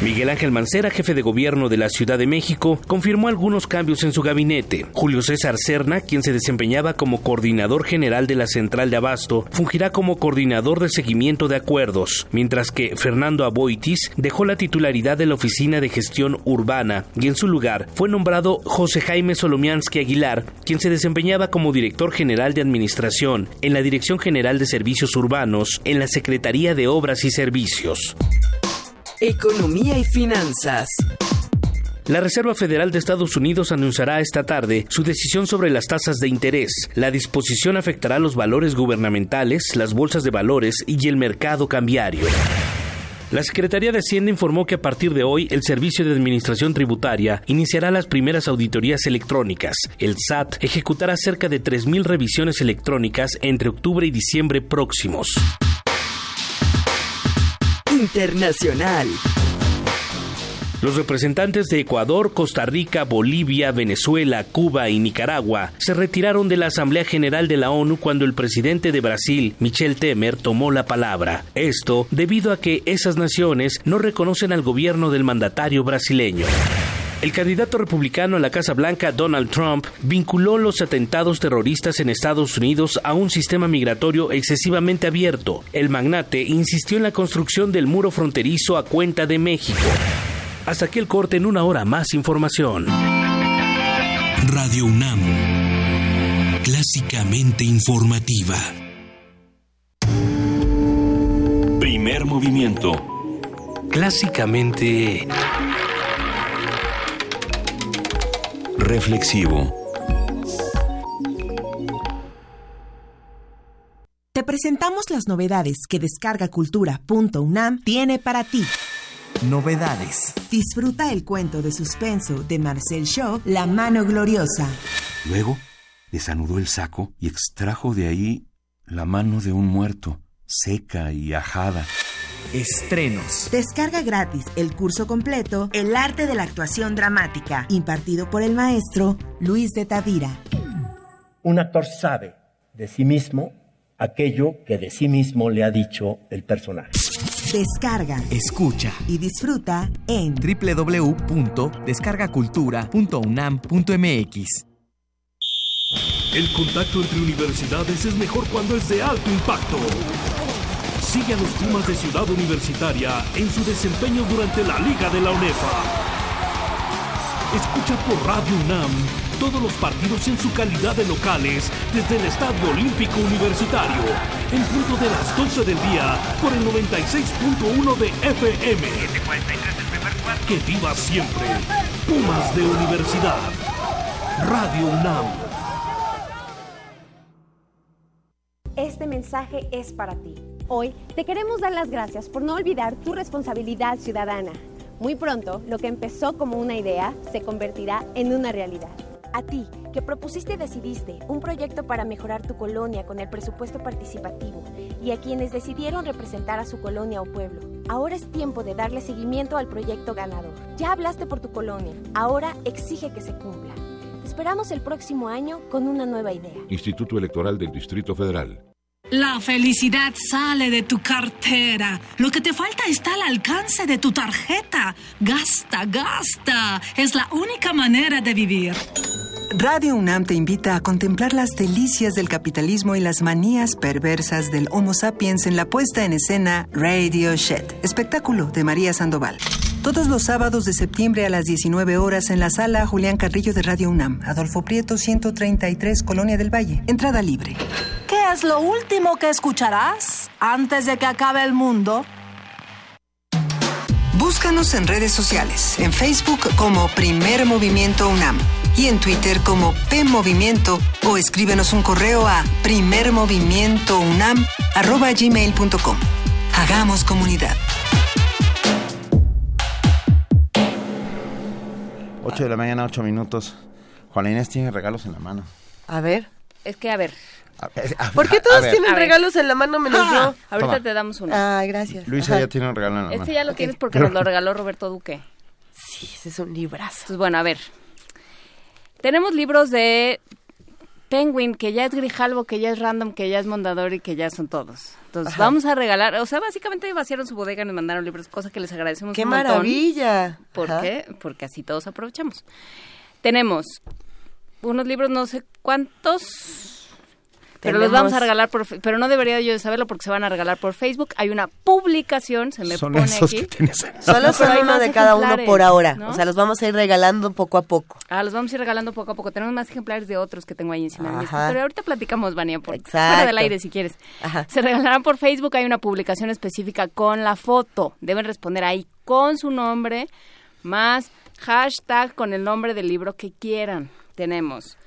Miguel Ángel Mancera, jefe de gobierno de la Ciudad de México, confirmó algunos cambios en su gabinete. Julio César Cerna, quien se desempeñaba como coordinador general de la Central de Abasto, fungirá como coordinador de seguimiento de acuerdos, mientras que Fernando Aboitis dejó la titularidad de la Oficina de Gestión Urbana y en su lugar fue nombrado José Jaime Solomiansky Aguilar, quien se desempeñaba como director general de Administración en la Dirección General de Servicios Urbanos en la Secretaría de Obras y Servicios. Economía y finanzas. La Reserva Federal de Estados Unidos anunciará esta tarde su decisión sobre las tasas de interés. La disposición afectará los valores gubernamentales, las bolsas de valores y el mercado cambiario. La Secretaría de Hacienda informó que a partir de hoy el Servicio de Administración Tributaria iniciará las primeras auditorías electrónicas. El SAT ejecutará cerca de 3.000 revisiones electrónicas entre octubre y diciembre próximos. Internacional. Los representantes de Ecuador, Costa Rica, Bolivia, Venezuela, Cuba y Nicaragua se retiraron de la Asamblea General de la ONU cuando el presidente de Brasil, Michel Temer, tomó la palabra. Esto debido a que esas naciones no reconocen al gobierno del mandatario brasileño. El candidato republicano a la Casa Blanca, Donald Trump, vinculó los atentados terroristas en Estados Unidos a un sistema migratorio excesivamente abierto. El magnate insistió en la construcción del muro fronterizo a cuenta de México. Hasta aquí el corte en una hora más información. Radio UNAM, clásicamente informativa. Primer movimiento. Clásicamente... Reflexivo. Te presentamos las novedades que descargacultura.unam tiene para ti. Novedades. Disfruta el cuento de suspenso de Marcel Shaw, La mano gloriosa. Luego desanudó el saco y extrajo de ahí la mano de un muerto, seca y ajada. Estrenos. Descarga gratis el curso completo El arte de la actuación dramática, impartido por el maestro Luis de Tavira. Un actor sabe de sí mismo aquello que de sí mismo le ha dicho el personaje. Descarga, escucha y disfruta en www.descargacultura.unam.mx. El contacto entre universidades es mejor cuando es de alto impacto. Sigue a los Pumas de Ciudad Universitaria en su desempeño durante la Liga de la UNEFA. Escucha por Radio UNAM todos los partidos en su calidad de locales desde el Estadio Olímpico Universitario, en punto de las 12 del día por el 96.1 de FM. Que viva siempre Pumas de Universidad. Radio UNAM. Este mensaje es para ti. Hoy te queremos dar las gracias por no olvidar tu responsabilidad ciudadana. Muy pronto, lo que empezó como una idea se convertirá en una realidad. A ti, que propusiste y decidiste un proyecto para mejorar tu colonia con el presupuesto participativo, y a quienes decidieron representar a su colonia o pueblo, ahora es tiempo de darle seguimiento al proyecto ganador. Ya hablaste por tu colonia, ahora exige que se cumpla. Te esperamos el próximo año con una nueva idea. Instituto Electoral del Distrito Federal. La felicidad sale de tu cartera. Lo que te falta está al alcance de tu tarjeta. Gasta, gasta. Es la única manera de vivir. Radio UNAM te invita a contemplar las delicias del capitalismo y las manías perversas del Homo sapiens en la puesta en escena Radio Shed, espectáculo de María Sandoval. Todos los sábados de septiembre a las 19 horas en la sala Julián Carrillo de Radio UNAM, Adolfo Prieto 133, Colonia del Valle. Entrada libre. ¿Qué es lo último que escucharás antes de que acabe el mundo? Búscanos en redes sociales, en Facebook como Primer Movimiento UNAM y en Twitter como P Movimiento o escríbenos un correo a primermovimientounam@gmail.com. Hagamos comunidad. 8 de la mañana, 8 minutos. Juana Inés tiene regalos en la mano. A ver. Es que, a ver. ¿Por qué todos a tienen ver. regalos en la mano menos Ah, yo? Ahorita Toma. te damos uno. Ay, gracias. Luisa Ajá. ya tiene un regalo en la mano. Este ya lo tienes porque nos lo regaló Roberto Duque. Sí, ese es un librazo. Entonces, bueno, a ver. Tenemos libros de Penguin, que ya es Grijalvo, que ya es Random, que ya es Mondadori, que ya son todos. Entonces, Ajá. vamos a regalar, o sea, básicamente vaciaron su bodega y nos mandaron libros, cosa que les agradecemos ¡Qué un montón. maravilla! ¿Por Ajá. qué? Porque así todos aprovechamos. Tenemos unos libros, no sé cuántos, pero los vamos a regalar por... Pero no debería yo de saberlo porque se van a regalar por Facebook. Hay una publicación, se me Son pone esos aquí. que tienes. Solo son uno de cada uno ejemplares, por ahora. ¿no? O sea, los vamos a ir regalando poco a poco. Ah, los vamos a ir regalando poco a poco. Tenemos más ejemplares de otros que tengo ahí encima de mi Ajá. Pero ahorita platicamos, Vania, por Exacto. fuera del aire si quieres. Ajá. Se regalarán por Facebook. Hay una publicación específica con la foto. Deben responder ahí con su nombre más hashtag con el nombre del libro que quieran. Tenemos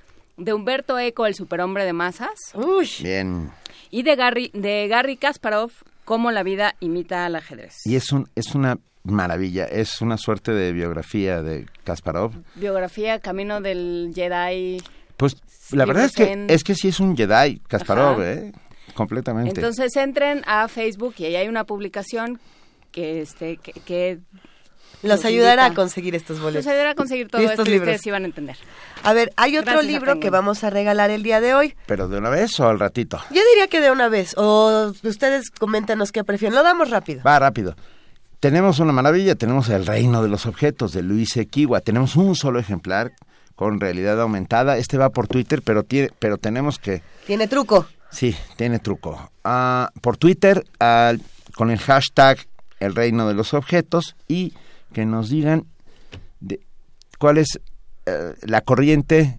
de Humberto Eco, el superhombre de masas, Bien. y de Gary, de Gary Kasparov, cómo la vida imita al ajedrez. Y es, un, es una maravilla. Es una suerte de biografía de Kasparov. Biografía, Camino del Jedi. Pues la verdad es que, es que sí es un Jedi, Kasparov, Ajá. ¿eh? Completamente. Entonces entren a Facebook y ahí hay una publicación que este que, que Los ayudará a conseguir estos boletos. Los ayudará a conseguir todo Y esto estos y libros. ustedes sí van a entender. A ver, hay otro Gracias libro que vamos a regalar el día de hoy. ¿Pero de una vez o al ratito? Yo diría que de una vez. O ustedes coméntanos qué prefieren. Lo damos rápido. Va rápido. Tenemos una maravilla, tenemos El Reino de los Objetos de Luis Equigua. Tenemos un solo ejemplar con realidad aumentada. Este va por Twitter, pero, tiene, pero tenemos que... Tiene truco. Sí, tiene truco. Ah, por Twitter, con el hashtag El Reino de los Objetos y que nos digan de- cuál es eh, la corriente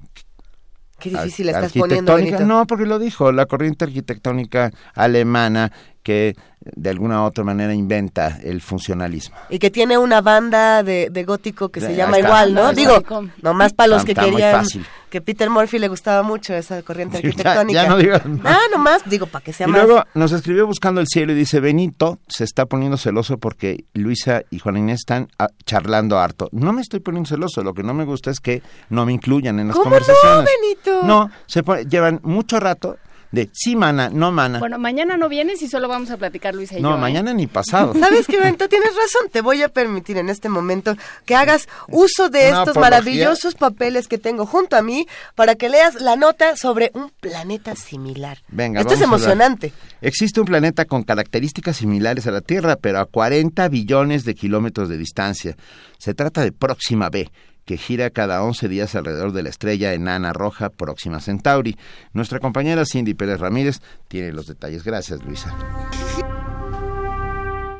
Qué difícil estás poniendo. Benito. No, porque lo dijo, la corriente arquitectónica alemana que de alguna u otra manera inventa el funcionalismo. Y que tiene una banda de, de gótico que se llama está. igual, ¿no? Digo, está. nomás para los Está- que está muy querían fácil. que Peter Murphy le gustaba mucho esa corriente Sí, ya- arquitectónica. ya no digas más. Ah, nomás, digo, para que sea Y más. luego nos escribió buscando el cielo y dice, Benito se está poniendo celoso porque Luisa y Juana Inés están ah, charlando harto. No me estoy poniendo celoso, lo que no me gusta es que no me incluyan en las ¿Cómo no, conversaciones. Benito? No, se pone- llevan mucho rato de sí, mana, no, mana. Bueno, mañana no vienes y solo vamos a platicar Luisa y no, yo. ¿eh? mañana ni pasado. ¿Sabes qué, Benito? Tienes razón. Te voy a permitir en este momento que hagas uso de Una estos apología. maravillosos papeles que tengo junto a mí para que leas la nota sobre un planeta similar. Venga, Esto es vamos emocionante. Existe un planeta con características similares a la Tierra, pero a 40 billones de kilómetros de distancia. Se trata de Próxima B, que gira cada 11 días alrededor de la estrella enana roja Próxima Centauri. Nuestra compañera Cindy Pérez Ramírez tiene los detalles. Gracias, Luisa.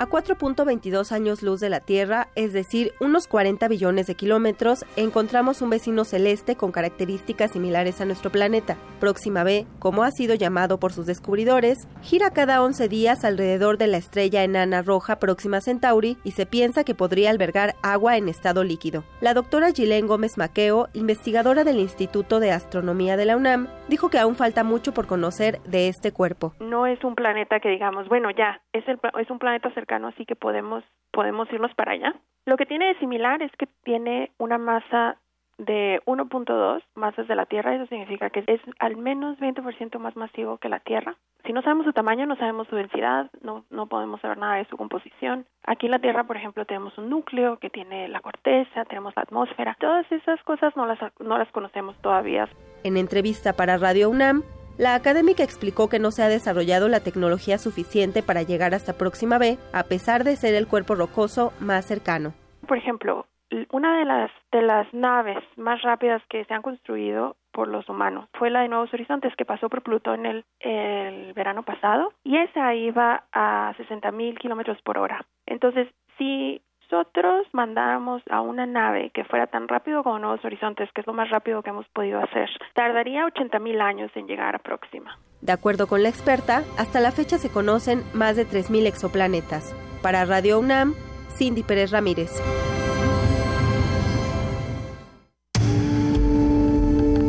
A 4.22 años luz de la Tierra, es decir, unos 40 billones de kilómetros, encontramos un vecino celeste con características similares a nuestro planeta. Próxima B, como ha sido llamado por sus descubridores, gira cada 11 días alrededor de la estrella enana roja Próxima Centauri y se piensa que podría albergar agua en estado líquido. La doctora Gilén Gómez Maqueo, investigadora del Instituto de Astronomía de la UNAM, dijo que aún falta mucho por conocer de este cuerpo. No es un planeta que digamos, bueno, ya, es, es un planeta cercano, así que podemos, podemos irnos para allá. Lo que tiene de similar es que tiene una masa de 1.2 masas de la Tierra, eso significa que es al menos 20% más masivo que la Tierra. Si no sabemos su tamaño, no sabemos su densidad, no, no podemos saber nada de su composición. Aquí en la Tierra, por ejemplo, tenemos un núcleo que tiene la corteza, tenemos la atmósfera. Todas esas cosas no las, no las conocemos todavía. En entrevista para Radio UNAM, la académica explicó que no se ha desarrollado la tecnología suficiente para llegar hasta Próxima B, a pesar de ser el cuerpo rocoso más cercano. Por ejemplo, una de las de las naves más rápidas que se han construido por los humanos fue la de Nuevos Horizontes que pasó por Plutón el, el verano pasado y esa iba a 60 mil kilómetros por hora. Entonces, si nosotros mandáramos a una nave que fuera tan rápido como Nuevos Horizontes, que es lo más rápido que hemos podido hacer, tardaría 80 mil años en llegar a Próxima. De acuerdo con la experta, hasta la fecha se conocen más de 3.000 exoplanetas. Para Radio UNAM, Cindy Pérez Ramírez.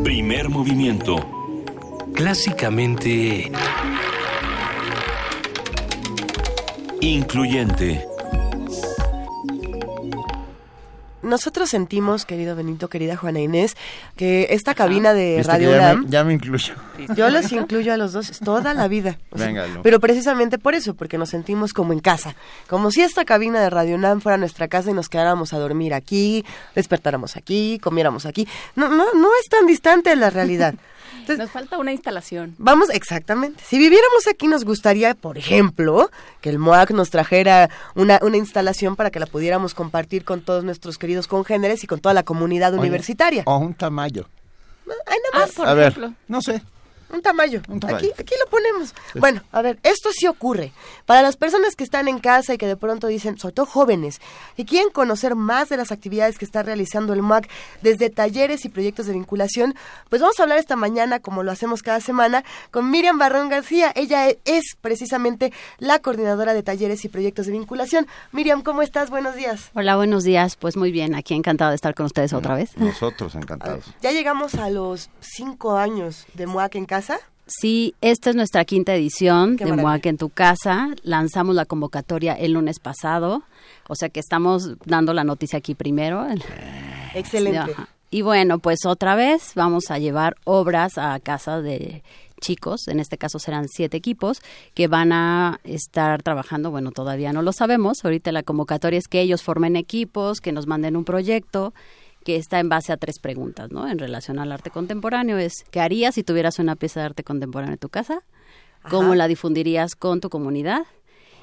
Primer movimiento. Clásicamente... Incluyente. Nosotros sentimos, querido Benito, querida Juana Inés, que esta cabina de Viste Radio ya, me, ya me incluyo. yo los incluyo a los dos toda la vida. O sea, Véngalo. Pero precisamente por eso, porque nos sentimos como en casa. Como si esta cabina de Radio UNAM fuera nuestra casa y nos quedáramos a dormir aquí, despertáramos aquí, comiéramos aquí. No, no, no es tan distante de la realidad. Nos falta una instalación. Vamos, exactamente. Si viviéramos aquí, nos gustaría, por ejemplo, que el MOAC nos trajera una, una instalación para que la pudiéramos compartir con todos nuestros queridos congéneres y con toda la comunidad Oye, universitaria. O un tamaño. Ay, nada más. a ver, no sé. Un tamaño. tamaño. Aquí, aquí lo ponemos. Bueno, a ver, esto sí ocurre. Para las personas que están en casa y que de pronto dicen, sobre todo jóvenes, y quieren conocer más de las actividades que está realizando el MAC desde talleres y proyectos de vinculación, pues vamos a hablar esta mañana, como lo hacemos cada semana, con Miriam Barrón García. Ella e- es precisamente la coordinadora de talleres y proyectos de vinculación. Miriam, ¿cómo estás? Buenos días. Hola, buenos días. Pues muy bien, aquí encantada de estar con ustedes otra vez. Nosotros encantados. Ya llegamos a los cinco años de MOAC en casa. Sí, esta es nuestra quinta edición Qué de maravilla. MOAC en tu casa. Lanzamos la convocatoria el lunes pasado, o sea que estamos dando la noticia aquí primero. Excelente. Ajá. Y bueno, pues otra vez vamos a llevar obras a casa de chicos, en este caso serán siete equipos, que van a estar trabajando, bueno, todavía no lo sabemos, ahorita la convocatoria es que ellos formen equipos, que nos manden un proyecto que está en base a tres preguntas, ¿no? En relación al arte contemporáneo es, ¿qué harías si tuvieras una pieza de arte contemporáneo en tu casa? ¿Cómo Ajá. la difundirías con tu comunidad?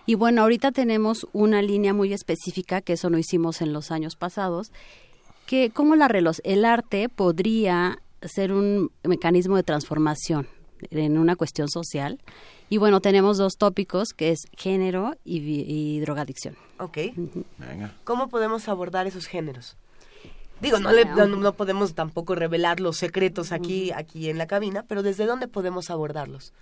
Y bueno, ahorita tenemos una línea muy específica, que eso no hicimos en los años pasados, que cómo la relo- el arte podría ser un mecanismo de transformación en una cuestión social. Y bueno, tenemos dos tópicos, que es género y, y drogadicción. Ok. Venga. ¿Cómo podemos abordar esos géneros? Digo, no, le- no, no podemos tampoco revelar los secretos aquí, aquí en la cabina, pero ¿desde dónde podemos abordarlos?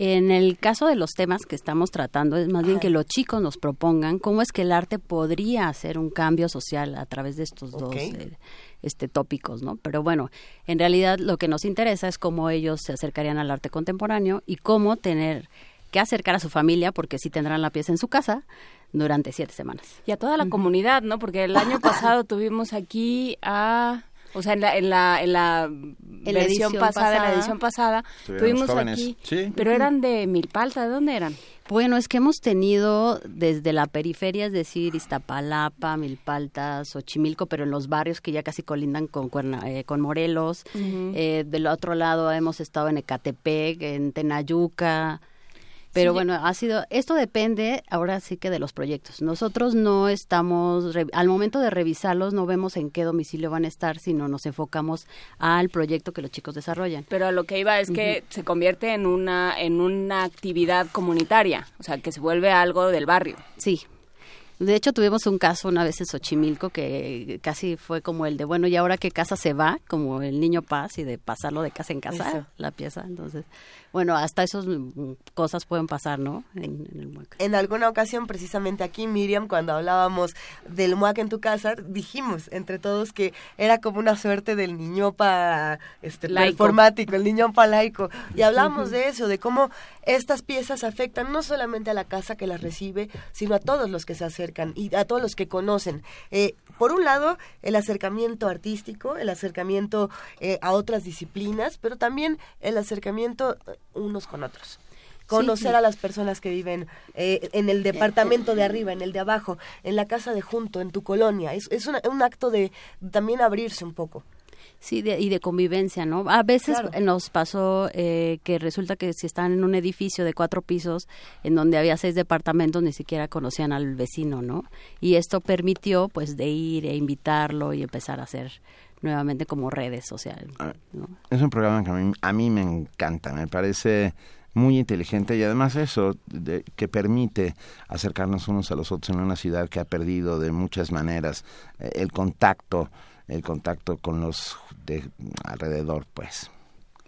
En el caso de los temas que estamos tratando, es más bien que los chicos nos propongan cómo es que el arte podría hacer un cambio social a través de estos dos eh, este, tópicos, ¿no? Pero bueno, en realidad lo que nos interesa es cómo ellos se acercarían al arte contemporáneo y cómo tener que acercar a su familia, porque sí tendrán la pieza en su casa durante siete semanas. Y a toda la comunidad, ¿no? Porque el año pasado tuvimos aquí a... O sea, en la, en la, en la la versión edición pasada, en la edición pasada, Estuvieron tuvimos aquí, Sí. pero eran de Milpalta, ¿de dónde eran? Bueno, es que hemos tenido desde la periferia, es decir, Iztapalapa, Milpalta, Xochimilco, pero en los barrios que ya casi colindan con, Cuerna- eh, con Morelos. Eh, del otro lado hemos estado en Ecatepec, en Tenayuca. Pero bueno, ha sido, esto depende ahora sí que de los proyectos. Nosotros no estamos, al momento de revisarlos, no vemos en qué domicilio van a estar, sino nos enfocamos al proyecto que los chicos desarrollan. Pero lo que iba es que se convierte en una, en una actividad comunitaria, o sea, que se vuelve algo del barrio. Sí, de hecho, tuvimos un caso una vez en Xochimilco que casi fue como el de, bueno, ¿y ahora qué casa se va? Como el niño paz y de pasarlo de casa en casa, la pieza. Entonces, bueno, hasta esas mm, cosas pueden pasar, ¿no? En, el MUAC. En alguna ocasión, precisamente aquí, Miriam, cuando hablábamos del MUAC en tu casa, dijimos entre todos que era como una suerte del niñopa este, informático, el niñopa laico. Y hablamos de eso, de cómo estas piezas afectan no solamente a la casa que las recibe, sino a todos los que se acercan y a todos los que conocen. Eh, por un lado, el acercamiento artístico, el acercamiento eh, a otras disciplinas, pero también el acercamiento unos con otros conocer a las personas que viven eh, en el departamento de arriba, en el de abajo, en la casa de junto, en tu colonia. Es, es un acto de también abrirse un poco. Sí, y de convivencia, ¿no? A veces nos pasó eh, que resulta que si están en un edificio de cuatro pisos, en donde había seis departamentos, ni siquiera conocían al vecino, ¿no? Y esto permitió, pues, de ir e invitarlo y empezar a hacer nuevamente como redes sociales. Ah, es un programa que a mí, a mí me encanta, me parece muy inteligente y además eso de, que permite acercarnos unos a los otros en una ciudad que ha perdido de muchas maneras eh, el contacto el contacto con los de alrededor, pues.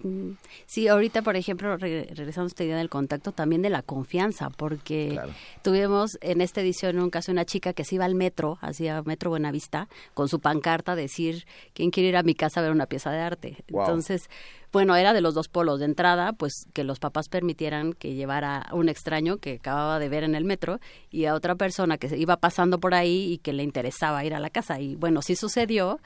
Mm, sí, ahorita, por ejemplo, regresando a esta idea del contacto, también de la confianza, porque tuvimos en esta edición un caso una chica que se iba al metro, hacia Metro Buenavista, con su pancarta a decir, ¿quién quiere ir a mi casa a ver una pieza de arte? Entonces, bueno, era de los dos polos. De entrada, pues que los papás permitieran que llevara a un extraño que acababa de ver en el metro y a otra persona que iba pasando por ahí y que le interesaba ir a la casa. Y bueno, sí sucedió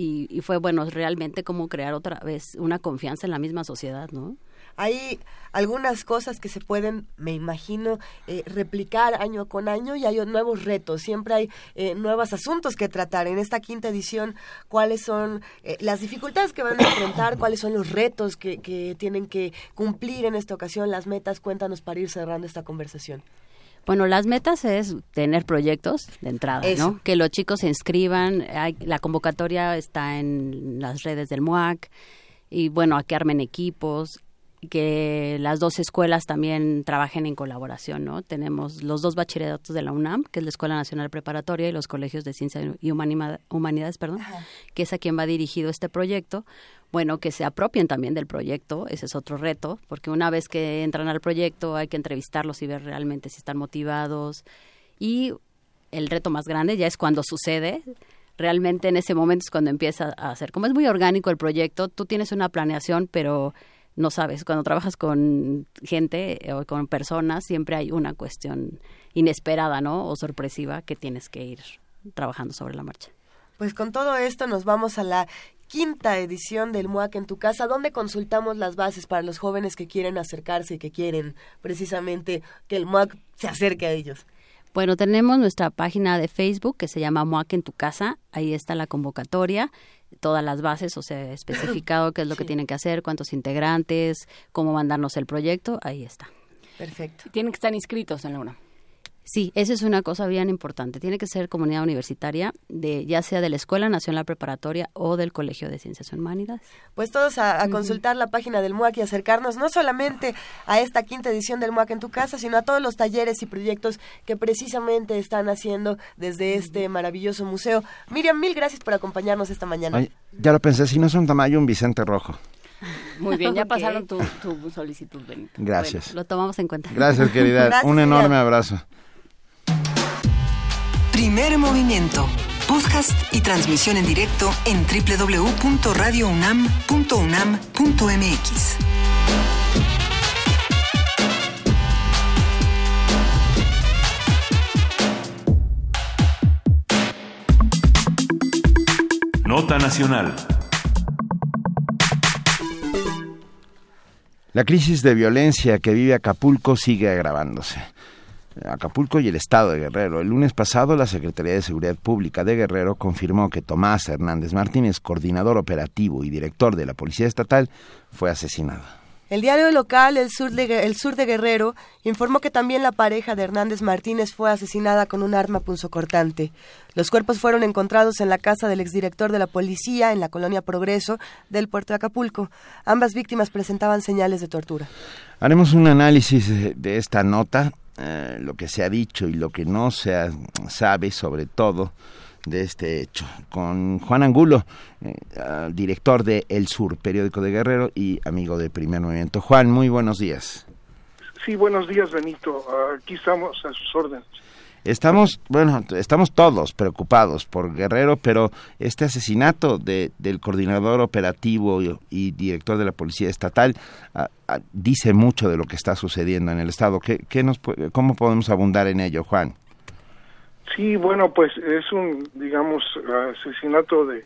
y, fue bueno realmente como crear otra vez una confianza en la misma sociedad, ¿no? Hay algunas cosas que se pueden, me imagino, eh, replicar año con año y hay nuevos retos, siempre hay eh, nuevos asuntos que tratar. En esta quinta edición, ¿cuáles son eh, las dificultades que van a enfrentar? ¿Cuáles son los retos que, que tienen que cumplir en esta ocasión? Las metas, cuéntanos para ir cerrando esta conversación. Bueno, las metas es tener proyectos de entrada, ¿no? Que los chicos se inscriban, la convocatoria está en las redes del MUAC y bueno, a que armen equipos, que las dos escuelas también trabajen en colaboración, ¿no? Tenemos los dos bachilleratos de la UNAM, que es la Escuela Nacional Preparatoria, y los colegios de Ciencia y Humanidades, perdón, que es a quien va dirigido este proyecto bueno, que se apropien también del proyecto, ese es otro reto, porque una vez que entran al proyecto hay que entrevistarlos y ver realmente si están motivados. Y el reto más grande ya es cuando sucede, realmente en ese momento es cuando empieza a hacer. Como es muy orgánico el proyecto, tú tienes una planeación, pero no sabes, cuando trabajas con gente o con personas, siempre hay una cuestión inesperada, ¿no? O sorpresiva que tienes que ir trabajando sobre la marcha. Pues con todo esto nos vamos a la quinta edición del MUAC en tu casa, donde consultamos las bases para los jóvenes que quieren acercarse y que quieren precisamente que el MUAC se acerque a ellos. Bueno, tenemos nuestra página de Facebook que se llama MUAC en tu casa. Ahí está la convocatoria, todas las bases, o sea, especificado qué es lo que tienen que hacer, cuántos integrantes, cómo mandarnos el proyecto. Ahí está. Perfecto. Tienen que estar inscritos en la UNAM. Sí, esa es una cosa bien importante. Tiene que ser comunidad universitaria, de ya sea de la Escuela Nacional Preparatoria o del Colegio de Ciencias Humanidades. Pues todos a, consultar la página del MUAC y acercarnos no solamente a esta quinta edición del MUAC en tu casa, sino a todos los talleres y proyectos que precisamente están haciendo desde este maravilloso museo. Miriam, mil gracias por acompañarnos esta mañana. ya lo pensé, si no es un tamaño, un Vicente Rojo. Muy bien, ya pasaron tu, solicitud, Benito. Gracias. lo tomamos en cuenta. Gracias, querida. un enorme abrazo. Primer movimiento. Podcast y transmisión en directo en www.radiounam.unam.mx. Nota Nacional. La crisis de violencia que vive Acapulco sigue agravándose. Acapulco y el Estado de Guerrero. El lunes pasado, la Secretaría de Seguridad Pública de Guerrero confirmó que Tomás Hernández Martínez, coordinador operativo y director de la Policía Estatal, fue asesinado. El diario local El Sur, de, el Sur de Guerrero informó que también la pareja de Hernández Martínez fue asesinada con un arma punzocortante. Los cuerpos fueron encontrados en la casa del exdirector de la policía en la colonia Progreso del puerto de Acapulco. Ambas víctimas presentaban señales de tortura. Haremos un análisis de, esta nota, eh, lo que se ha dicho y lo que no se sabe sobre todo de este hecho, con Juan Angulo, eh, director de El Sur, periódico de Guerrero y amigo de Primer Movimiento. Juan, muy buenos días. Sí, buenos días, Benito. Aquí estamos a sus órdenes. Estamos, bueno, estamos todos preocupados por Guerrero, pero este asesinato de, del coordinador operativo y, director de la Policía Estatal ah, ah, dice mucho de lo que está sucediendo en el Estado. ¿Qué, qué nos, ¿Cómo podemos abundar en ello, Juan? Sí, bueno, pues es un, digamos, asesinato de,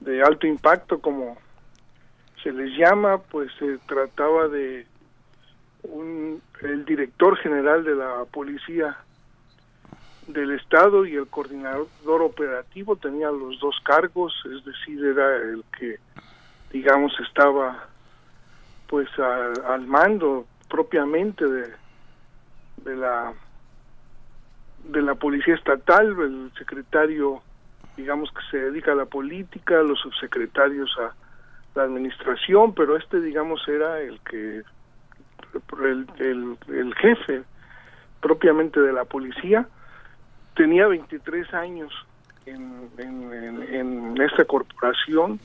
de alto impacto, como se les llama, pues se trataba de un, el director general de la policía del estado y el coordinador operativo tenía los dos cargos, es decir, era el que, digamos, estaba pues al mando propiamente de, de la de la policía estatal, el secretario, digamos que se dedica a la política, los subsecretarios a la administración, pero este, digamos, era el que, el, el, jefe propiamente de la policía, tenía 23 años en, en, en, esta corporación,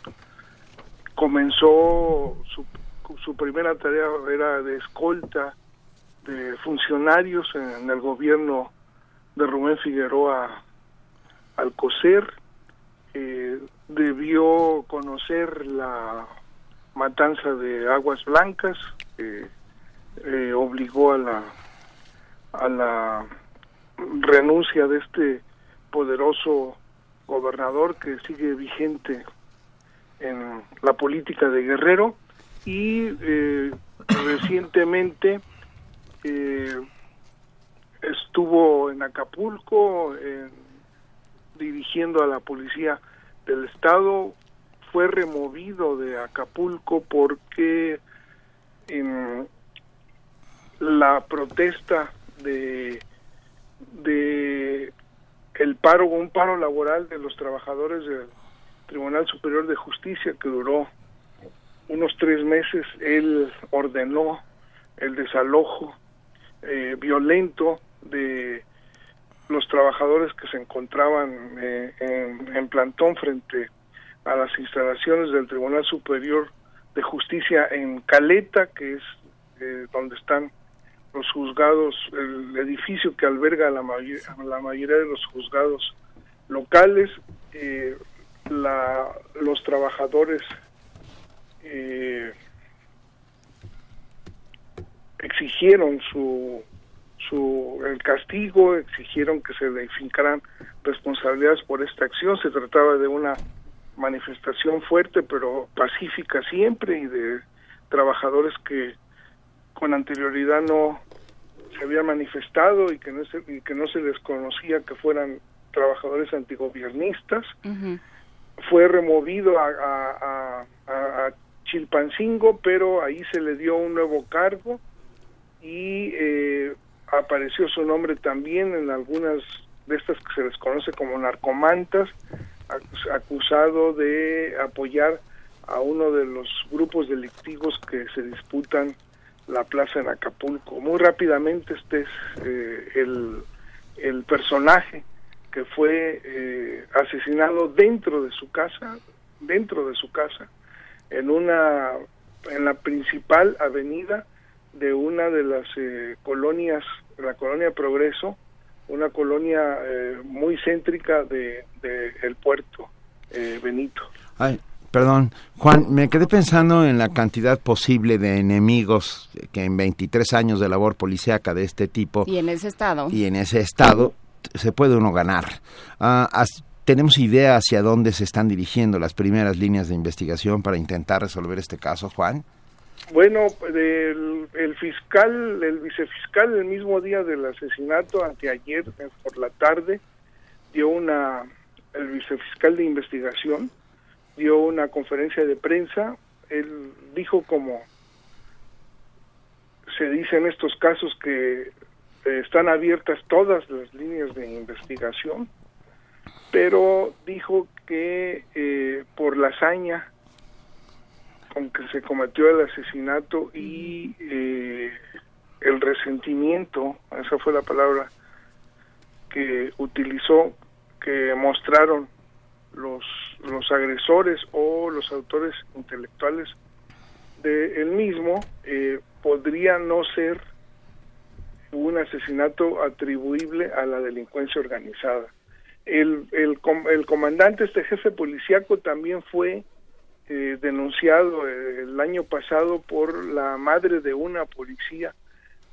comenzó su, su primera tarea era de escolta de funcionarios en el gobierno de Rubén Figueroa Alcocer, eh, debió conocer la matanza de Aguas Blancas, eh, obligó a la a la renuncia de este poderoso gobernador que sigue vigente en la política de Guerrero y eh, recientemente eh, estuvo en Acapulco dirigiendo a la policía del estado fue removido de Acapulco porque en la protesta de de el paro un paro laboral de los trabajadores del Tribunal Superior de Justicia que duró unos tres meses. Él ordenó el desalojo eh, violento de los trabajadores que se encontraban eh, en, plantón frente a las instalaciones del Tribunal Superior de Justicia en Caleta, que es eh, donde están los juzgados, el edificio que alberga la, la mayoría de los juzgados locales, eh, la, los trabajadores exigieron su su el castigo, exigieron que se le fincaran responsabilidades por esta acción. Se trataba de una manifestación fuerte pero pacífica siempre y de trabajadores que con anterioridad no se habían manifestado y que no se, y que no se les conocía que fueran trabajadores antigobiernistas. Fue removido a, a, a, Chilpancingo, pero ahí se le dio un nuevo cargo y eh, apareció su nombre también en algunas de estas que se les conoce como narcomantas, acusado de apoyar a uno de los grupos delictivos que se disputan la plaza en Acapulco. Muy rápidamente este es eh, el, el, personaje que fue eh, asesinado dentro de su casa, dentro de su casa, en una en la principal avenida de una de las eh, colonias la colonia Progreso, una colonia eh, muy céntrica de, el puerto eh, Benito. Ay, perdón, Juan, me quedé pensando en la cantidad posible de enemigos que en 23 años de labor policíaca de este tipo y en ese estado y en ese estado se puede uno ganar. Ah, ¿Tenemos idea hacia dónde se están dirigiendo las primeras líneas de investigación para intentar resolver este caso, Juan? Bueno, el, el, fiscal, el vicefiscal, el mismo día del asesinato, anteayer por la tarde, dio una, el vicefiscal de investigación dio una conferencia de prensa. Él dijo como, se dice en estos casos que eh, están abiertas todas las líneas de investigación, pero dijo que eh, por la hazaña con que se cometió el asesinato y eh, el resentimiento, esa fue la palabra que utilizó, que mostraron los, los agresores o los autores intelectuales de el mismo, eh, podría no ser un asesinato atribuible a la delincuencia organizada. El, el, el comandante, este jefe policíaco, también fue eh, denunciado eh, el año pasado por la madre de una policía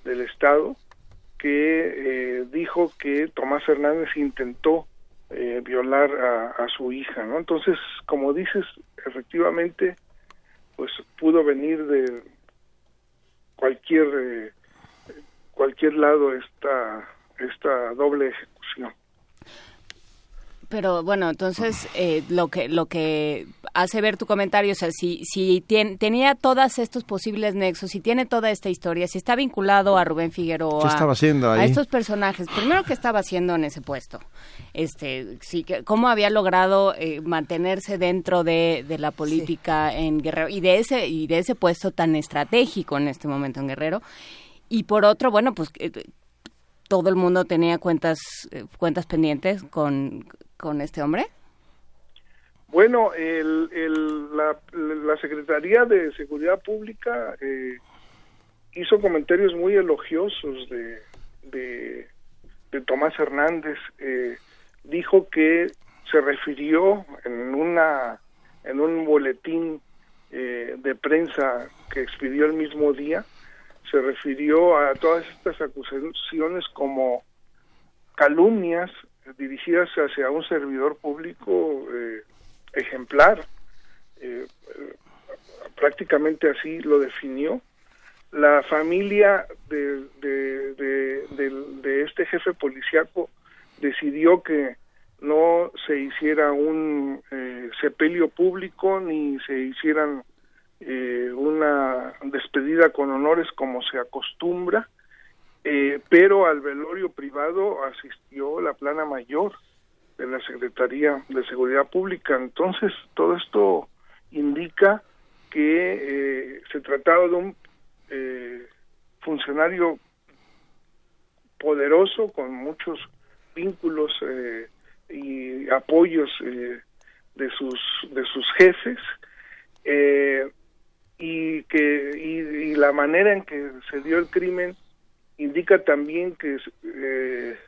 del estado que eh, dijo que Tomás Hernández intentó violar a, su hija, ¿no? Entonces, como dices, efectivamente, pues pudo venir de cualquier cualquier lado esta esta doble ejecución pero bueno, entonces eh, lo que lo que hace ver tu comentario, o sea, si si tenía todos estos posibles nexos, si tiene toda esta historia, si está vinculado a Rubén Figueroa, ¿Qué estaba haciendo ahí? a estos personajes, primero qué estaba haciendo en ese puesto, este, sí, que, cómo había logrado eh, mantenerse dentro de, de la política en Guerrero y de ese y de ese puesto tan estratégico en este momento en Guerrero. Y por otro, bueno, pues eh, todo el mundo tenía cuentas cuentas pendientes con con este hombre? Bueno, el, la, la, Secretaría de Seguridad Pública eh, hizo comentarios muy elogiosos de, de, Tomás Hernández. Eh, dijo que se refirió en una en un boletín eh, de prensa que expidió el mismo día, se refirió a todas estas acusaciones como calumnias dirigidas hacia un servidor público eh, ejemplar. Eh, prácticamente así lo definió. La familia de, este jefe policíaco decidió que no se hiciera un eh, sepelio público ni se hicieran una despedida con honores como se acostumbra eh, pero al velorio privado asistió la plana mayor de la Secretaría de Seguridad Pública. Entonces, todo esto indica que eh, se trataba de un eh, funcionario poderoso con muchos vínculos y apoyos de sus de sus jefes y que y la manera en que se dio el crimen indica también que eh,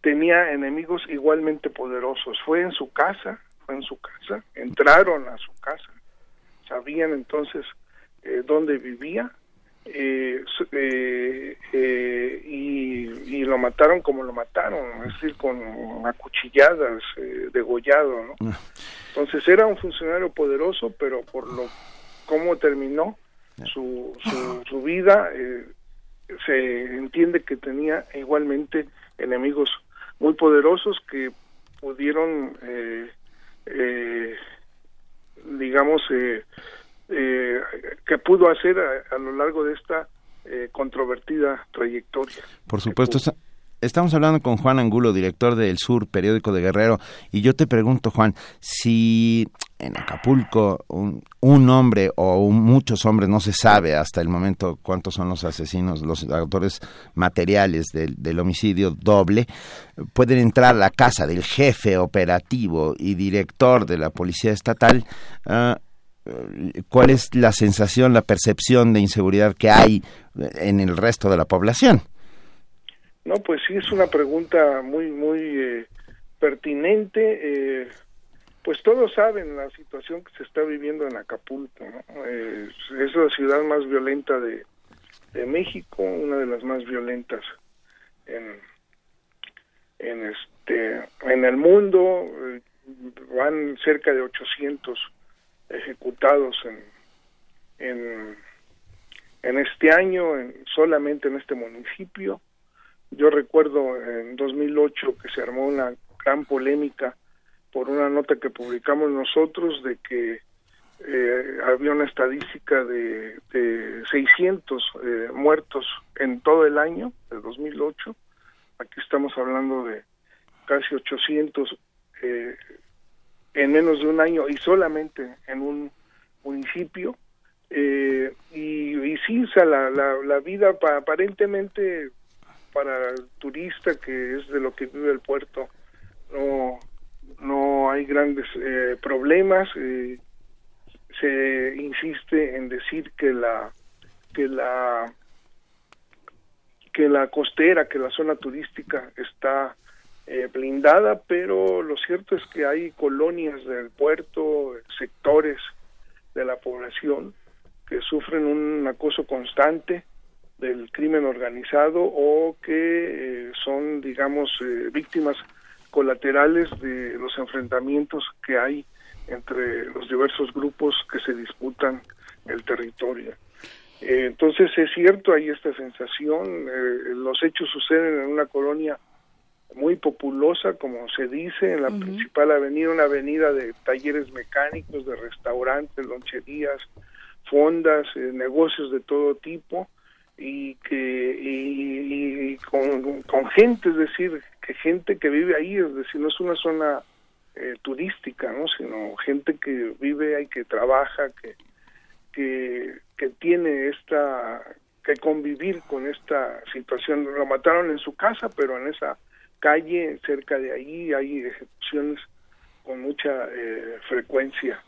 tenía enemigos igualmente poderosos. Fue en su casa, fue en su casa, entraron a su casa, sabían entonces eh, dónde vivía eh, y, lo mataron como lo mataron, es decir, con acuchilladas, degollado. ¿no? Ah. Entonces era un funcionario poderoso, pero por lo cómo terminó su, su, su vida, se entiende que tenía igualmente enemigos muy poderosos que pudieron, eh, eh, digamos, eh, que pudo hacer a, lo largo de esta controvertida trayectoria. Por supuesto, Estamos hablando con Juan Angulo, director del Sur, periódico de Guerrero, y yo te pregunto, Juan, si en Acapulco un, hombre o muchos hombres, no se sabe hasta el momento cuántos son los asesinos, los autores materiales del, homicidio doble, pueden entrar a la casa del jefe operativo y director de la Policía Estatal. Ah, ¿Cuál es la sensación, la percepción de inseguridad que hay en el resto de la población? No, pues sí, es una pregunta muy, muy eh, pertinente. Eh, pues todos saben la situación que se está viviendo en Acapulco. Es la ciudad más violenta de, de México, una de las más violentas en, en, este, en el mundo. van cerca de 800 ejecutados en, en, en este año, en, solamente en este municipio yo recuerdo en 2008 que se armó una gran polémica por una nota que publicamos nosotros de que eh, había una estadística de, de 600 eh, muertos en todo el año de 2008. Aquí estamos hablando de casi 800 eh, en menos de un año y solamente en un municipio. Eh, y, y, sí, la, la, la vida pa, aparentemente para el turista que es de lo que vive el puerto no no hay grandes eh, problemas eh, se insiste en decir que la que la que la costera que la zona turística está eh, blindada pero lo cierto es que hay colonias del puerto sectores de la población que sufren un acoso constante del crimen organizado o que eh, son, digamos, eh, víctimas colaterales de los enfrentamientos que hay entre los diversos grupos que se disputan el territorio. Eh, entonces es cierto, hay esta sensación, los hechos suceden en una colonia muy populosa, como se dice, en la principal avenida, una avenida de talleres mecánicos, de restaurantes, loncherías, fondas, negocios de todo tipo, y que y, con, con, gente, es decir, que gente que vive ahí, es decir, no es una zona eh, turística, ¿no? sino gente que vive ahí, que trabaja, que, que, que tiene esta que convivir con esta situación. Lo mataron en su casa, pero en esa calle, cerca de ahí, hay ejecuciones con mucha eh, frecuencia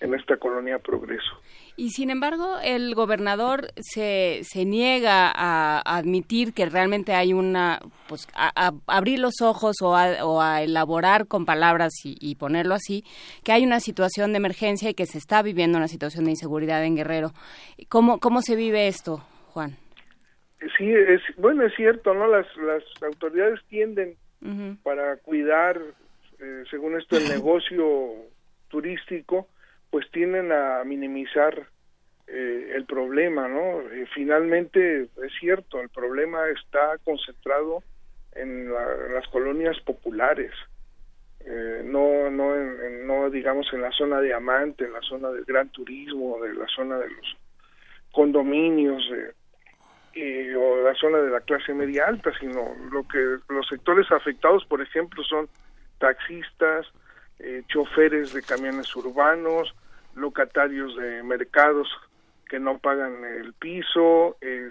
en esta colonia Progreso. Y sin embargo, el gobernador se, se niega a, admitir que realmente hay una, pues, a, abrir los ojos o a, o a elaborar con palabras y, y, ponerlo así, que hay una situación de emergencia y que se está viviendo una situación de inseguridad en Guerrero. ¿Cómo, cómo se vive esto, Juan? Sí, es, bueno, es cierto, ¿no? Las, las autoridades tienden uh -huh. para cuidar, eh, según esto, el negocio turístico, pues tienden a minimizar eh, el problema, ¿no? Eh, finalmente es cierto, el problema está concentrado en, la, las colonias populares, eh, no, no, en, no digamos en la zona de Amante, en la zona del gran turismo, de la zona de los condominios o la zona de la clase media alta, sino lo que los sectores afectados, por ejemplo, son taxistas, eh, choferes de camiones urbanos, locatarios de mercados que no pagan el piso, eh,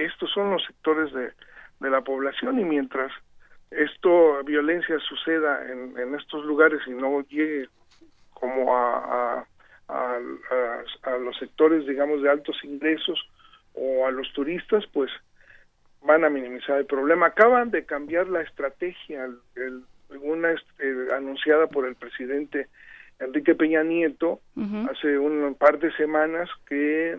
estos son los sectores de, de, la población y mientras esto, violencia suceda en, en estos lugares y no llegue como a, a, a, los sectores, digamos, de altos ingresos o a los turistas, pues van a minimizar el problema. Acaban de cambiar la estrategia, el una eh, anunciada por el presidente Enrique Peña Nieto uh -huh. hace un par de semanas que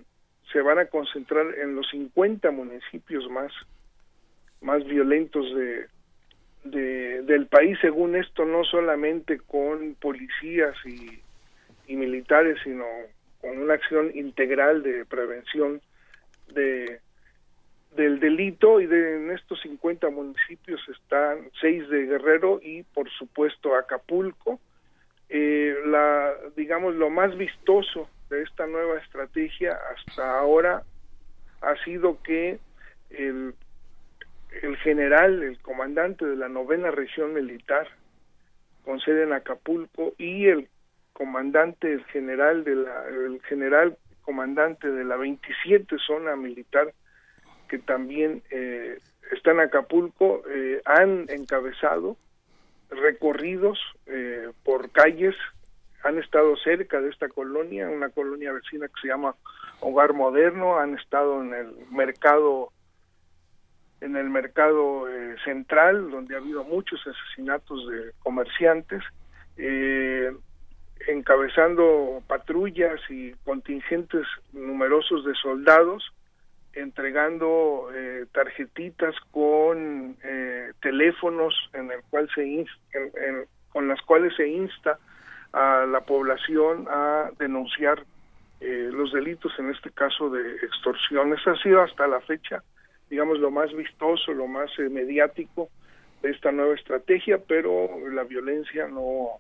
se van a concentrar en los 50 municipios más más violentos de, de del país según esto no solamente con policías y, y militares sino con una acción integral de prevención de del delito y de en estos 50 municipios están seis de Guerrero y por supuesto Acapulco. Eh, la digamos lo más vistoso de esta nueva estrategia hasta ahora ha sido que el, el general, el comandante de la novena región militar con sede en Acapulco y el comandante, el general de la, el general comandante de la 27 zona militar que también eh, está en Acapulco, eh, han encabezado recorridos eh, por calles, han estado cerca de esta colonia, una colonia vecina que se llama Hogar Moderno, han estado en el mercado en el mercado eh, central donde ha habido muchos asesinatos de comerciantes eh, encabezando patrullas y contingentes numerosos de soldados entregando eh, tarjetitas con eh, teléfonos en el cual se insta, con las cuales se insta a la población a denunciar eh, los delitos en este caso de extorsión esa ha sido hasta la fecha digamos lo más vistoso lo más eh, mediático de esta nueva estrategia pero la violencia no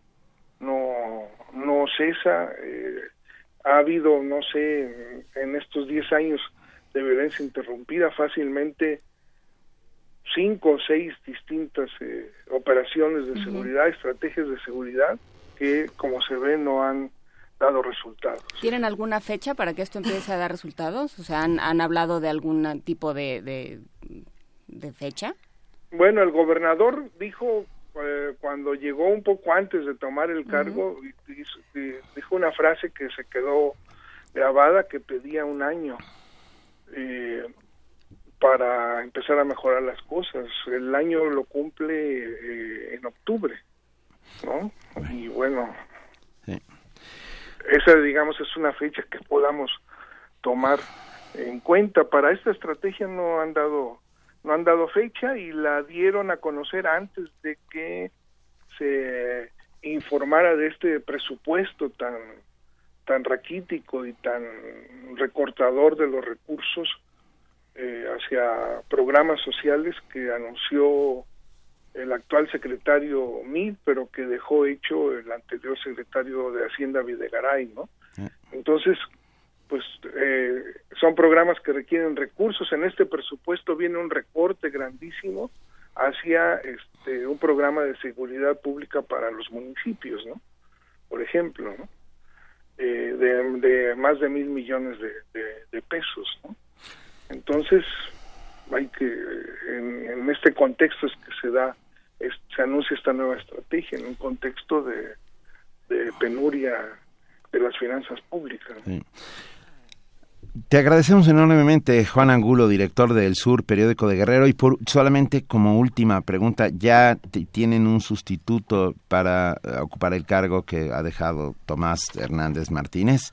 no no cesa eh, ha habido, no sé, en estos 10 años de violencia interrumpida, fácilmente cinco o seis distintas eh, operaciones de seguridad, estrategias de seguridad, que como se ve no han dado resultados. ¿Tienen alguna fecha para que esto empiece a dar resultados? O sea, ¿han, han hablado de algún tipo de, de, de fecha? Bueno, el gobernador dijo eh, cuando llegó un poco antes de tomar el cargo, dijo una frase que se quedó grabada que pedía un año eh, para empezar a mejorar las cosas. El año lo cumple eh, en octubre, ¿no? Y bueno, esa digamos es una fecha que podamos tomar en cuenta. Para esta estrategia no han dado no han dado fecha y la dieron a conocer antes de que se informara de este presupuesto tan tan raquítico y tan recortador de los recursos eh, hacia programas sociales que anunció el actual secretario Mid, pero que dejó hecho el anterior secretario de Hacienda Videgaray, ¿no? Entonces, pues eh, son programas que requieren recursos. En este presupuesto viene un recorte grandísimo hacia este un programa de seguridad pública para los municipios, ¿no? Por ejemplo, ¿no? Eh, de, más de mil millones de, pesos. Entonces, hay que, en, este contexto es que se da, se anuncia esta nueva estrategia, en un contexto de, penuria de las finanzas públicas. Te agradecemos enormemente, Juan Angulo, director del Sur, periódico de Guerrero. Y por solamente como última pregunta, ¿ya tienen un sustituto para eh, ocupar el cargo que ha dejado Tomás Hernández Martínez?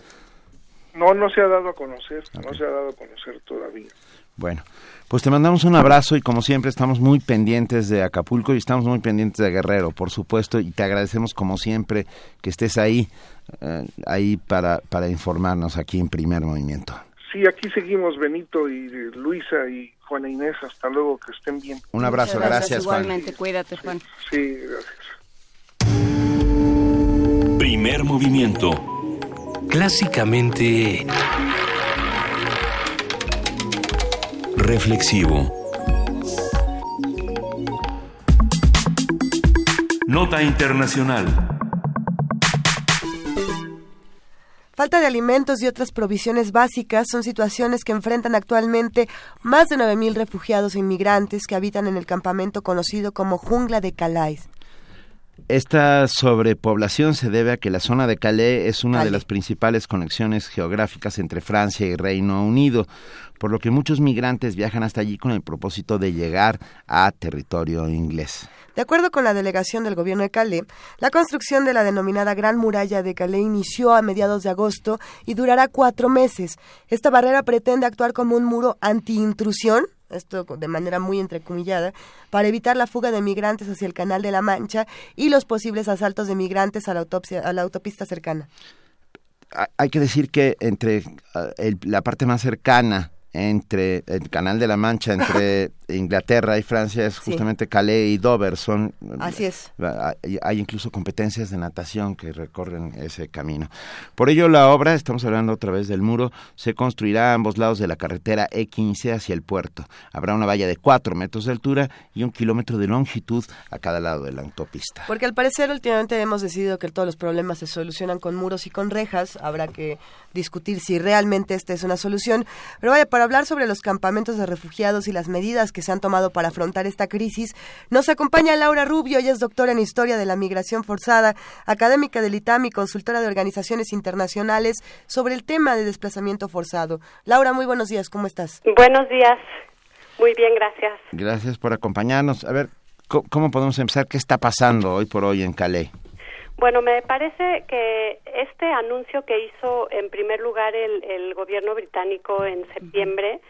No, no se ha dado a conocer, no se ha dado a conocer todavía. Bueno, pues te mandamos un abrazo y como siempre estamos muy pendientes de Acapulco y estamos muy pendientes de Guerrero, por supuesto, y te agradecemos como siempre que estés ahí, eh, ahí para, para informarnos aquí en Primer Movimiento. Sí, aquí seguimos Benito y Luisa y Juana Inés. Hasta luego, que estén bien. Un abrazo, gracias, Juan. Igualmente, cuídate, Juan. Sí, gracias. Primer movimiento. Clásicamente... Reflexivo. Nota Internacional. Falta de alimentos y otras provisiones básicas son situaciones que enfrentan actualmente más de 9.000 refugiados e inmigrantes que habitan en el campamento conocido como Jungla de Calais. Esta sobrepoblación se debe a que la zona de Calais es una de las principales conexiones geográficas entre Francia y Reino Unido, por lo que muchos migrantes viajan hasta allí con el propósito de llegar a territorio inglés. De acuerdo con la delegación del gobierno de Calais, la construcción de la denominada Gran Muralla de Calais inició a mediados de agosto y durará cuatro meses. Esta barrera pretende actuar como un muro anti-intrusión esto de manera muy entrecomillada, para evitar la fuga de migrantes hacia el Canal de la Mancha y los posibles asaltos de migrantes a la, a la autopista cercana. Hay que decir que entre ah, la parte más cercana entre el Canal de la Mancha, entre Inglaterra y Francia, es justamente Calais y Dover. Son, Así es. Hay incluso competencias de natación que recorren ese camino. Por ello, la obra, estamos hablando otra vez del muro, se construirá a ambos lados de la carretera E15 hacia el puerto. Habrá una valla de cuatro metros de altura y un kilómetro de longitud a cada lado de la autopista. Porque al parecer últimamente hemos decidido que todos los problemas se solucionan con muros y con rejas. Habrá que discutir si realmente esta es una solución. Pero vaya, para hablar sobre los campamentos de refugiados y las medidas que se han tomado para afrontar esta crisis, nos acompaña Laura Rubio, ella es doctora en Historia de la Migración Forzada, académica del ITAM y consultora de organizaciones internacionales sobre el tema de desplazamiento forzado. Laura, muy buenos días, ¿cómo estás? Buenos días, muy bien, gracias. Gracias por acompañarnos. A ver, ¿cómo podemos empezar? ¿Qué está pasando hoy por hoy en Calais? Bueno, me parece que este anuncio que hizo en primer lugar el, gobierno británico en septiembre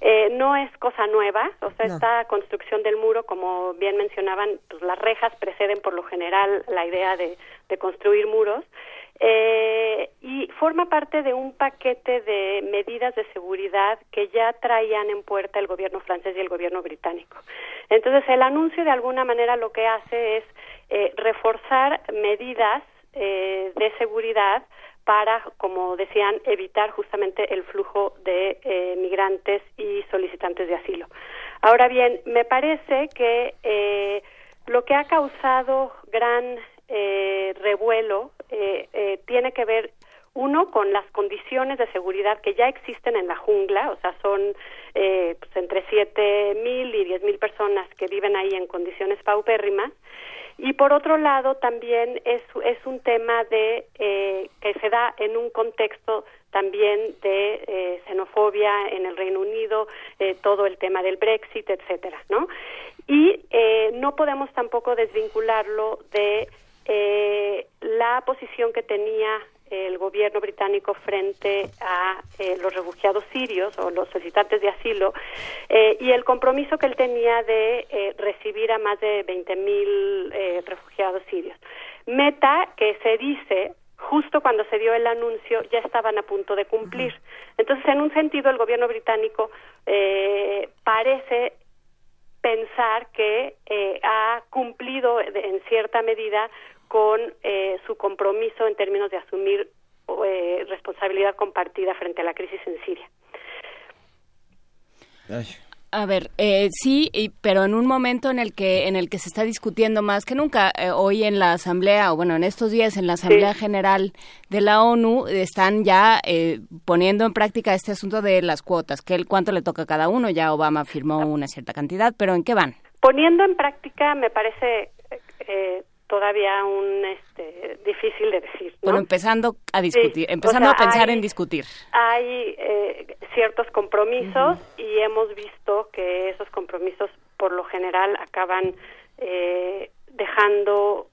eh, no es cosa nueva, o sea, esta construcción del muro, como bien mencionaban, pues las rejas preceden por lo general la idea de, construir muros. Eh, y forma parte de un paquete de medidas de seguridad que ya traían en puerta el gobierno francés y el gobierno británico. Entonces, el anuncio de alguna manera lo que hace es eh, reforzar medidas eh, de seguridad para, como decían, evitar justamente el flujo de eh, migrantes y solicitantes de asilo. Ahora bien, me parece que eh, lo que ha causado gran eh, revuelo tiene que ver uno, con las condiciones de seguridad que ya existen en la jungla, o sea, son eh, pues, entre siete mil y diez mil personas que viven ahí en condiciones paupérrimas. Y por otro lado, también es, un tema de eh, que se da en un contexto también de eh, xenofobia en el Reino Unido, eh, todo el tema del Brexit, etcétera, ¿no? Y eh, no podemos tampoco desvincularlo de eh, la posición que tenía el gobierno británico frente a eh, los refugiados sirios o los solicitantes de asilo eh, y el compromiso que él tenía de eh, recibir a más de 20.000 eh, refugiados sirios. Meta que se dice justo cuando se dio el anuncio ya estaban a punto de cumplir. Entonces, en un sentido, el gobierno británico parece pensar que eh, ha cumplido en cierta medida con eh, su compromiso en términos de asumir eh, responsabilidad compartida frente a la crisis en Siria. A ver, eh, sí, y- pero en un momento en el que en el que se está discutiendo más que nunca eh, hoy en la asamblea o bueno en estos días en la asamblea general de la ONU están ya eh, poniendo en práctica este asunto de las cuotas, que el cuánto le toca a cada uno. Ya Obama firmó una cierta cantidad, pero ¿en qué van? Poniendo en práctica me parece eh, todavía un este, difícil de decir. ¿no? Bueno, empezando a discutir, Sí, empezando o sea, a pensar hay- en discutir. hay eh, ciertos compromisos y hemos visto que esos compromisos por lo general acaban eh, dejando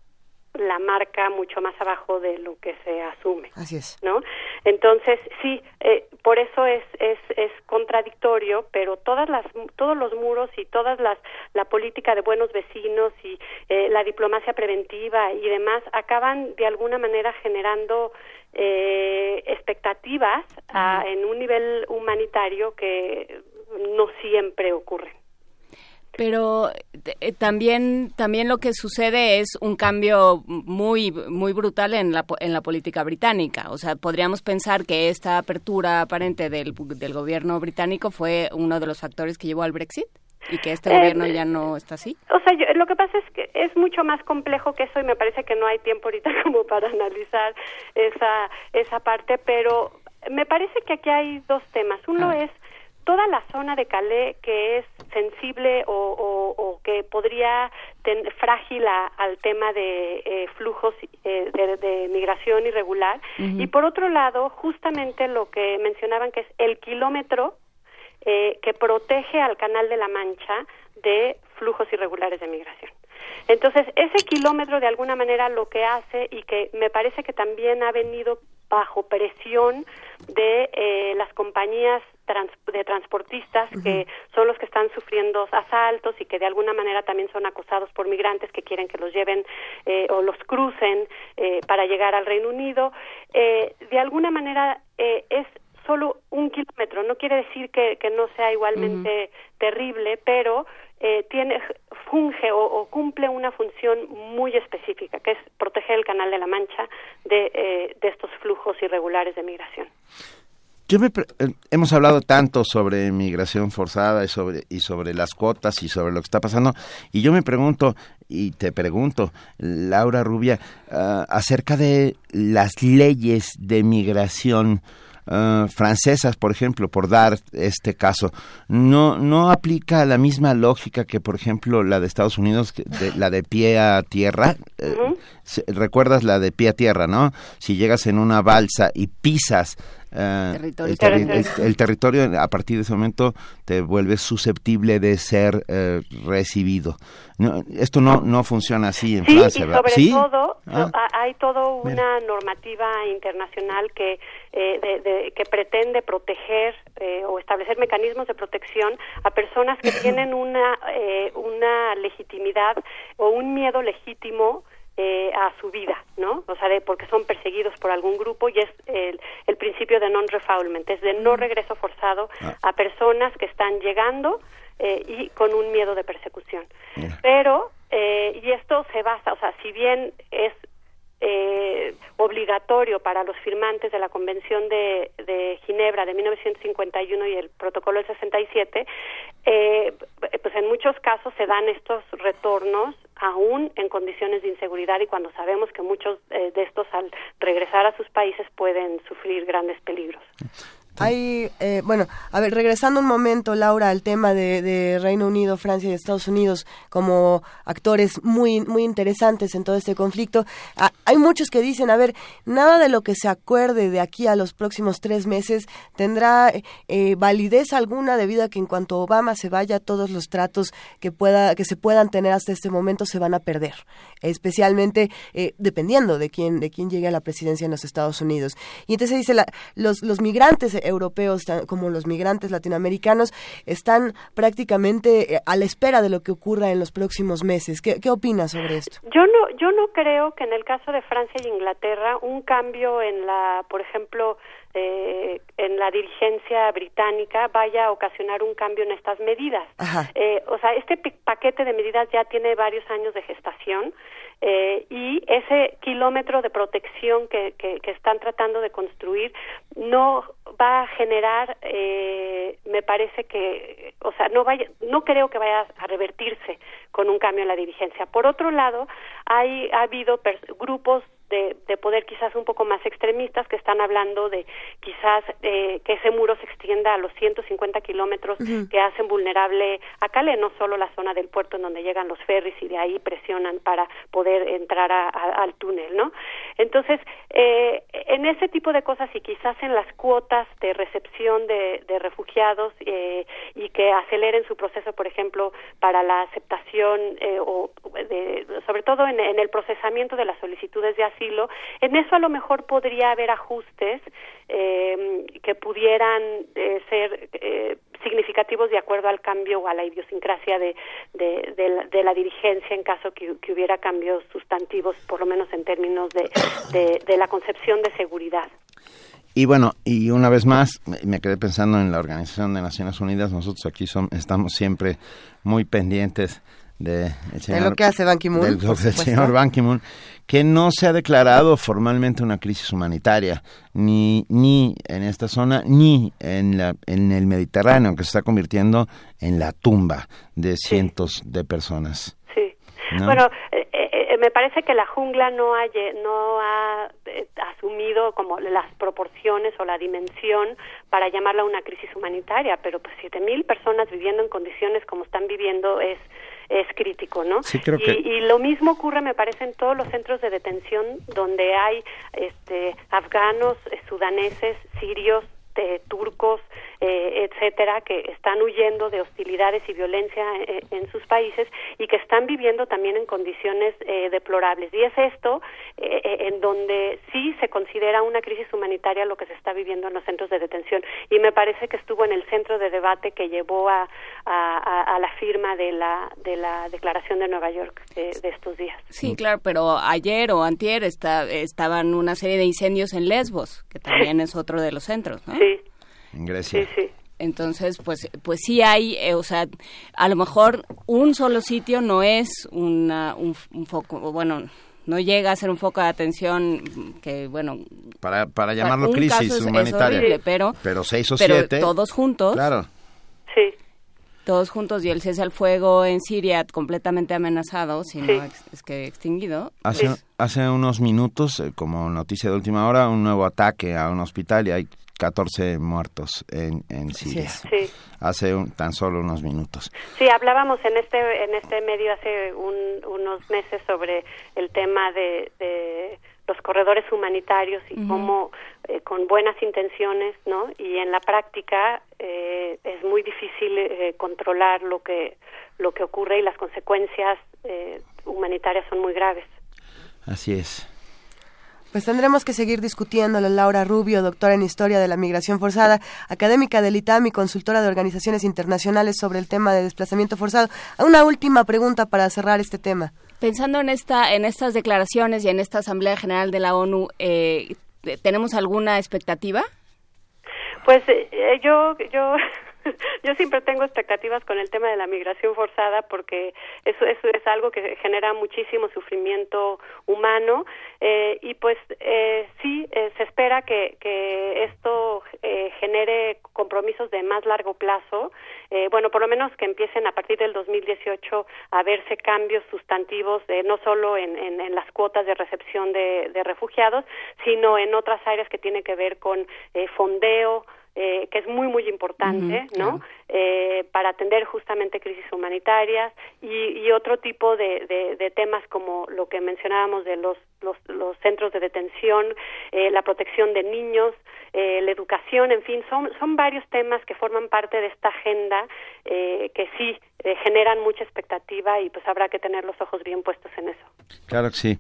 la marca mucho más abajo de lo que se asume. Así es. ¿no? Entonces, sí, eh, por eso es, es, es contradictorio, pero todas las, todos los muros y todas las, la política de buenos vecinos y eh, la diplomacia preventiva y demás acaban de alguna manera generando eh, expectativas ah, en un nivel humanitario que no siempre ocurre. Pero eh, también también lo que sucede es un cambio muy muy brutal en la en la política británica. O sea, podríamos pensar que esta apertura aparente del, del gobierno británico fue uno de los factores que llevó al Brexit y que este Eh, gobierno ya no está así. O sea, yo- lo que pasa es que es mucho más complejo que eso y me parece que no hay tiempo ahorita como para analizar esa esa parte, pero me parece que aquí hay dos temas. Uno es toda la zona de Calais que es sensible o, o- o que podría ten- frágil a- al tema de eh, flujos eh, de, de migración irregular y por otro lado justamente lo que mencionaban que es el kilómetro eh, que protege al Canal de la Mancha de flujos irregulares de migración. Entonces, ese kilómetro de alguna manera lo que hace y que me parece que también ha venido bajo presión de eh, las compañías trans- de transportistas que son los que están sufriendo asaltos y que de alguna manera también son acosados por migrantes que quieren que los lleven eh, o los crucen eh, para llegar al Reino Unido. Eh, de alguna manera eh, es solo un kilómetro. No quiere decir que, que no sea igualmente terrible, pero eh, tiene funge o, o cumple una función muy específica, que es proteger el Canal de la Mancha de, eh, de estos flujos irregulares de migración. Yo me pre- eh, hemos hablado tanto sobre migración forzada y sobre y sobre las cuotas y sobre lo que está pasando y yo me pregunto y te pregunto Laura Rubia ah, acerca de las leyes de migración ah, francesas, por ejemplo, por dar este caso, no no aplica la misma lógica que, por ejemplo, la de Estados Unidos, de- la de pie a tierra. Eh, Recuerdas la de pie a tierra, ¿no? Si llegas en una balsa y pisas eh, Territorio. el, terri- Territorio. el- el territorio, a partir de ese momento te vuelves susceptible de ser eh, recibido. No, esto no no funciona así en Sí, Francia, y ¿verdad? sobre ¿Sí? todo Ah. ha- hay toda una normativa internacional que eh, de- de- que pretende proteger eh, o establecer mecanismos de protección a personas que tienen una eh, una legitimidad o un miedo legítimo eh, a su vida, ¿no? O sea, de, porque son perseguidos por algún grupo y es el, el principio de non-refoulement, es de no regreso forzado a personas que están llegando eh, y con un miedo de persecución. Pero, eh, y esto se basa, o sea, si bien es eh, obligatorio para los firmantes de la Convención de, de Ginebra de 1951 y el Protocolo del 67, eh, pues en muchos casos se dan estos retornos aún en condiciones de inseguridad y cuando sabemos que muchos eh, de estos al regresar a sus países pueden sufrir grandes peligros. Hay, eh, bueno, a ver, regresando un momento, Laura, al tema de, Reino Unido, Francia y Estados Unidos como actores muy, muy interesantes en todo este conflicto. Ah, hay muchos que dicen, a ver, nada de lo que se acuerde de aquí a los próximos tres meses tendrá eh, validez alguna debido a que en cuanto Obama se vaya, todos los tratos que pueda, que se puedan tener hasta este momento se van a perder, especialmente eh, dependiendo de quién, de quién llegue a la presidencia en los Estados Unidos. Y entonces dice, la, los, los migrantes europeos como los migrantes latinoamericanos están prácticamente eh, a la espera de lo que ocurra en los próximos meses. ¿Qué, qué opinas sobre esto? Yo no, yo no creo que en el caso de Francia y Inglaterra un cambio en la, por ejemplo, eh, en la dirigencia británica vaya a ocasionar un cambio en estas medidas. Eh, o sea, este paquete de medidas ya tiene varios años de gestación eh, y ese kilómetro de protección que, están tratando de construir no va a generar, eh, me parece que, o sea, no vaya, no creo que vaya a revertirse con un cambio en la dirigencia. Por otro lado, hay ha habido grupos de, de, poder quizás un poco más extremistas que están hablando de quizás eh, que ese muro se extienda a los 150 kilómetros que hacen vulnerable a Calais, no solo la zona del puerto en donde llegan los ferries y de ahí presionan para poder entrar al túnel, ¿no? Entonces, eh, en ese tipo de cosas y quizás en las cuotas de recepción de, de refugiados eh, y que aceleren su proceso, por ejemplo, para la aceptación eh, o de, sobre todo en, en el procesamiento de las solicitudes de asilo, en eso a lo mejor podría haber ajustes eh, que pudieran eh, ser eh, significativos de acuerdo al cambio o a la idiosincrasia de, de, la, dirigencia en caso que, hubiera cambios sustantivos, por lo menos en términos de, de la concepción de seguridad. Y bueno, y una vez más, me quedé pensando en la Organización de Naciones Unidas, nosotros aquí son, estamos siempre muy pendientes de, lo que hace Ban Ki-moon. Del, señor Ban Ki-moon, que no se ha declarado formalmente una crisis humanitaria, ni, ni en esta zona, ni en, la, en el Mediterráneo, que se está convirtiendo en la tumba de cientos de personas. Sí. Bueno, eh, eh, eh, me parece que la jungla no ha, no ha asumido como las proporciones o la dimensión para llamarla una crisis humanitaria, pero pues siete mil personas viviendo en condiciones como están viviendo es es crítico, ¿no? y, lo mismo ocurre, me parece, en todos los centros de detención donde hay este, afganos, eh, sudaneses, sirios, eh, turcos, eh, etcétera, que están huyendo de hostilidades y violencia eh, en sus países y que están viviendo también en condiciones eh, deplorables. Y es esto en donde sí se considera una crisis humanitaria lo que se está viviendo en los centros de detención. Y me parece que estuvo en el centro de debate que llevó a, a, la firma de la, de la Declaración de Nueva York de, estos días. Sí, claro, pero ayer o antier está, estaban una serie de incendios en Lesbos, que también es otro de los centros, ¿no? Sí, en Grecia. Sí, sí. Entonces, pues, pues sí hay, eh, o sea, a lo mejor un solo sitio no es una, un, foco, bueno, no llega a ser un foco de atención que, bueno... Para, para llamarlo crisis humanitaria. pero, pero seis o pero siete... todos juntos... Claro. Sí. Todos juntos y el cese al fuego en Siria completamente amenazado, si no es que extinguido. Hace, hace unos minutos, eh, como noticia de última hora, un nuevo ataque a un hospital y hay 14 muertos en, en Siria. Sí. Hace tan solo unos minutos. Sí, hablábamos en este en este medio hace unos meses sobre el tema de, de los corredores humanitarios y cómo eh, con buenas intenciones, ¿no? Y en la práctica eh, es muy difícil eh, controlar lo que lo que ocurre y las consecuencias humanitarias son muy graves. Así es. Pues tendremos que seguir discutiéndolo. Laura Rubio, doctora en Historia de la Migración Forzada, académica del ITAM y consultora de organizaciones internacionales sobre el tema de desplazamiento forzado. Una última pregunta para cerrar este tema. Pensando en, esta, en estas declaraciones y en esta Asamblea General de la ONU, eh, ¿tenemos alguna expectativa? Pues eh, yo, yo yo siempre tengo expectativas con el tema de la migración forzada porque eso, eso es algo que genera muchísimo sufrimiento humano eh, y pues eh, sí eh, se espera que, que esto eh, genere compromisos de más largo plazo eh, bueno por lo menos que empiecen a partir del 2018 a verse cambios sustantivos de no solo en, en, las cuotas de recepción de, de refugiados sino en otras áreas que tienen que ver con fondeo eh, que es muy muy importante, ¿no? Eh, para atender justamente crisis humanitarias y, y otro tipo de, de, de temas como lo que mencionábamos de los los, los centros de detención, eh, la protección de niños, eh, la educación, en fin, son son varios temas que forman parte de esta agenda eh, que sí eh, generan mucha expectativa y pues habrá que tener los ojos bien puestos en eso. Claro que sí.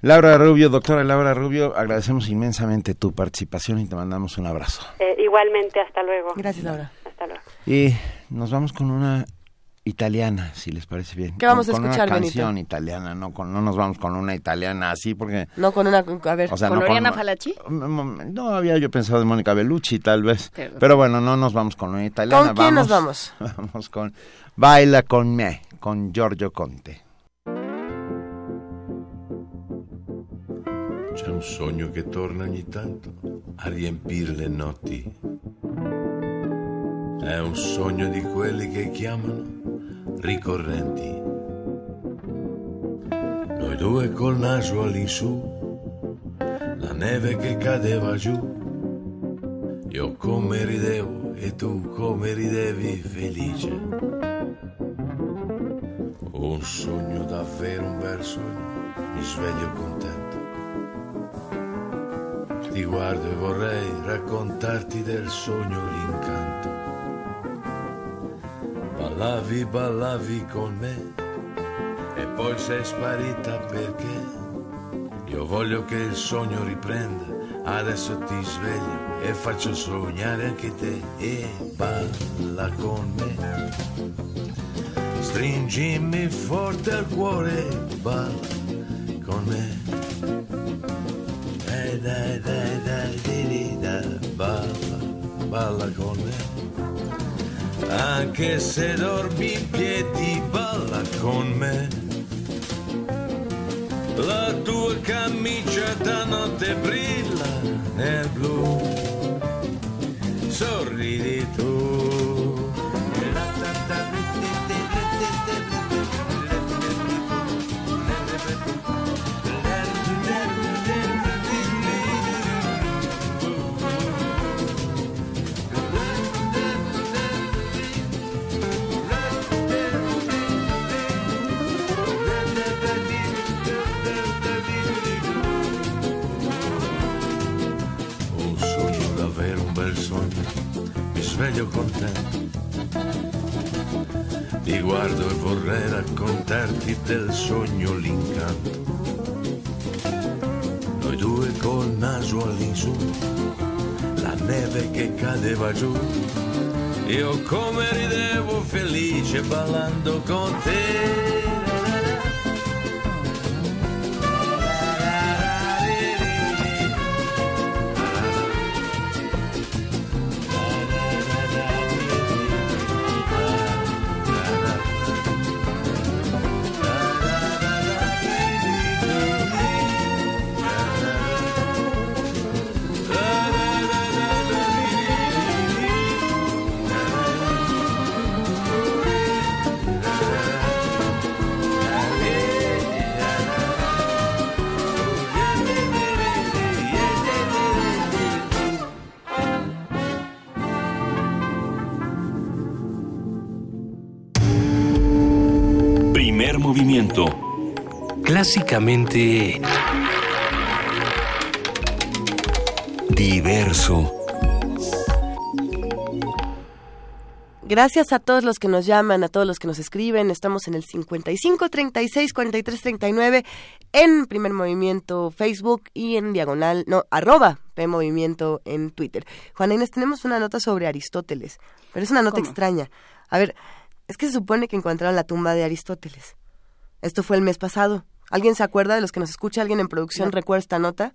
Laura Rubio, doctora Laura Rubio, agradecemos inmensamente tu participación y te mandamos un abrazo. Eh, igualmente, hasta luego. Gracias, Laura. Hasta luego. Y nos vamos con una italiana, si les parece bien. ¿Qué vamos a Con- con escuchar, una Benito? canción italiana, no, con, no nos vamos con una italiana así porque... No con una, a ver, O sea, con no con- Oriana Falachi. No había yo pensado en Mónica Bellucci, tal vez. Pero- Pero bueno, no nos vamos con una italiana. ¿Con quién nos vamos? Vamos con Baila con me, con Giorgio Conte. Un sogno che torna ogni tanto a riempire le notti. È un sogno di quelli che chiamano ricorrenti. Noi due col naso all'insù, la neve che cadeva giù. Io come ridevo e tu come ridevi felice. Un sogno davvero un bel sogno, mi sveglio contento. Ti guardo e vorrei raccontarti del sogno l'incanto. Ballavi, ballavi con me e poi sei sparita perché io voglio che il sogno riprenda. Adesso ti sveglio e faccio sognare anche te e balla con me. Stringimi forte al cuore, balla con me. Dai, dai, dai, dai, di, di, da, balla, balla con me. Anche se dormi in piedi, balla con me. La tua camicia da notte brilla nel blu. Sorridi tu. Sveglio contento. Ti guardo e vorrei raccontarti del sogno l'incanto. Noi due col naso all'insù, la neve che cadeva giù. Io come ridevo felice ballando con te. Diverso. Gracias a todos los que nos llaman, a todos los que nos escriben. Estamos en el 55 36 43 39 en Primer Movimiento Facebook y en diagonal, no, arroba P Movimiento en Twitter. Juana Inés, tenemos una nota sobre Aristóteles, pero es una nota ¿Cómo? extraña. A ver, es que se supone que encontraron la tumba de Aristóteles. Esto fue el mes pasado. ¿Alguien se acuerda de los que nos escucha? ¿Alguien en producción No. recuerda esta nota?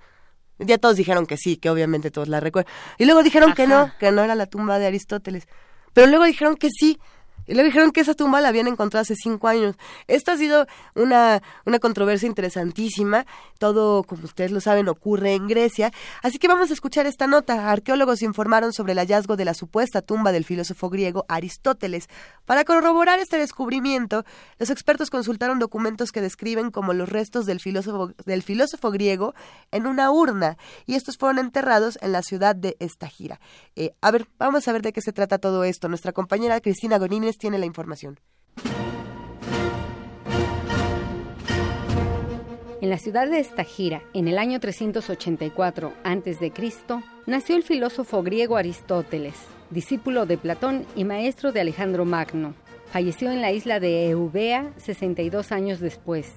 Ya todos dijeron que sí, que obviamente todos la recuerdan. Y luego dijeron que no, que no era la tumba de Aristóteles. pero luego dijeron que sí. Y le dijeron que esa tumba la habían encontrado hace cinco años. Esto ha sido una, una controversia interesantísima. Todo, como ustedes lo saben, ocurre en Grecia. Así que vamos a escuchar esta nota. Arqueólogos informaron sobre el hallazgo de la supuesta tumba del filósofo griego Aristóteles. Para corroborar este descubrimiento, los expertos consultaron documentos que describen como los restos del filósofo, del filósofo griego en una urna. Y estos fueron enterrados en la ciudad de Estagira. Eh, a ver, vamos a ver de qué se trata todo esto. Nuestra compañera Cristina Tiene la información. En la ciudad de Estagira, en el año 384 a.C., nació el filósofo griego Aristóteles, discípulo de Platón y maestro de Alejandro Magno. Falleció en la isla de Eubea 62 años después.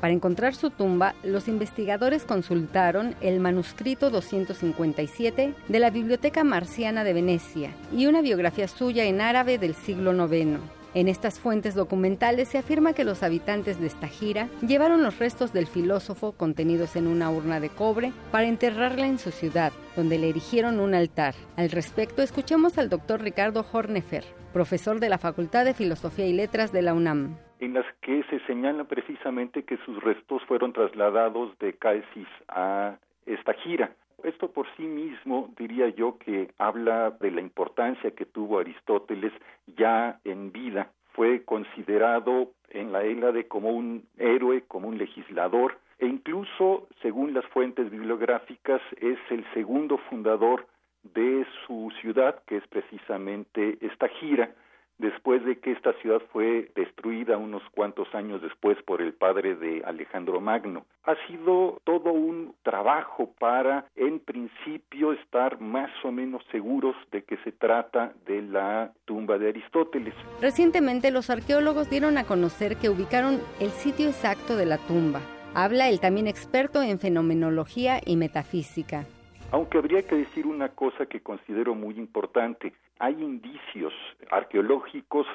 Para encontrar su tumba, los investigadores consultaron el manuscrito 257 de la Biblioteca Marciana de Venecia y una biografía suya en árabe del siglo IX. En estas fuentes documentales se afirma que los habitantes de esta gira llevaron los restos del filósofo contenidos en una urna de cobre para enterrarla en su ciudad, donde le erigieron un altar. Al respecto, escuchemos al doctor Ricardo Hornefer, profesor de la Facultad de Filosofía y Letras de la UNAM en las que se señala precisamente que sus restos fueron trasladados de Calcis a esta gira. Esto por sí mismo diría yo que habla de la importancia que tuvo Aristóteles ya en vida. Fue considerado en la Hélade como un héroe, como un legislador, e incluso, según las fuentes bibliográficas, es el segundo fundador de su ciudad, que es precisamente esta gira, después de que esta ciudad fue destruida unos cuantos años después por el padre de Alejandro Magno. Ha sido todo un trabajo para, en principio, estar más o menos seguros de que se trata de la tumba de Aristóteles. Recientemente los arqueólogos dieron a conocer que ubicaron el sitio exacto de la tumba. Habla el también experto en fenomenología y metafísica. Aunque habría que decir una cosa que considero muy importante, hay indicios arqueológicos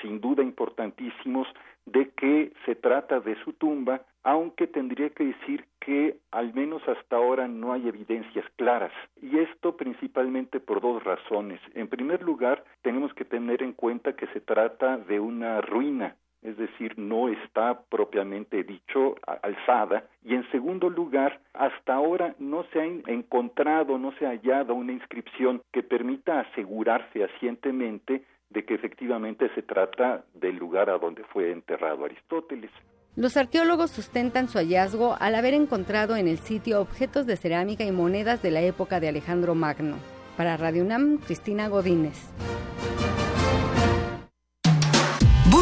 sin duda importantísimos de que se trata de su tumba, aunque tendría que decir que al menos hasta ahora no hay evidencias claras. Y esto principalmente por dos razones. En primer lugar, tenemos que tener en cuenta que se trata de una ruina es decir, no está propiamente dicho alzada. Y en segundo lugar, hasta ahora no se ha encontrado, no se ha hallado una inscripción que permita asegurarse fehacientemente de que efectivamente se trata del lugar a donde fue enterrado Aristóteles. Los arqueólogos sustentan su hallazgo al haber encontrado en el sitio objetos de cerámica y monedas de la época de Alejandro Magno. Para Radio UNAM, Cristina Godínez.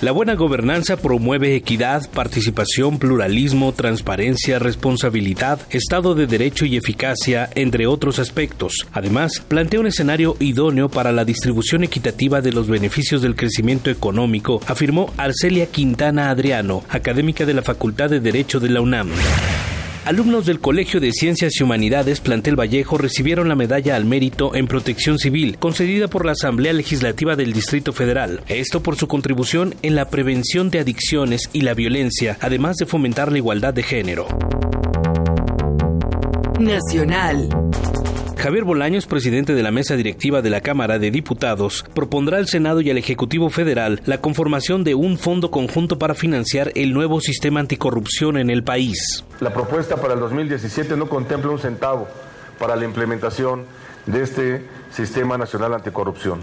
la buena gobernanza promueve equidad, participación, pluralismo, transparencia, responsabilidad, Estado de Derecho y eficacia, entre otros aspectos. Además, plantea un escenario idóneo para la distribución equitativa de los beneficios del crecimiento económico, afirmó Arcelia Quintana Adriano, académica de la Facultad de Derecho de la UNAM. Alumnos del Colegio de Ciencias y Humanidades Plantel Vallejo recibieron la medalla al mérito en protección civil concedida por la Asamblea Legislativa del Distrito Federal. Esto por su contribución en la prevención de adicciones y la violencia, además de fomentar la igualdad de género. Nacional. Javier Bolaños, presidente de la mesa directiva de la Cámara de Diputados, propondrá al Senado y al Ejecutivo Federal la conformación de un fondo conjunto para financiar el nuevo sistema anticorrupción en el país. La propuesta para el 2017 no contempla un centavo para la implementación de este sistema nacional anticorrupción.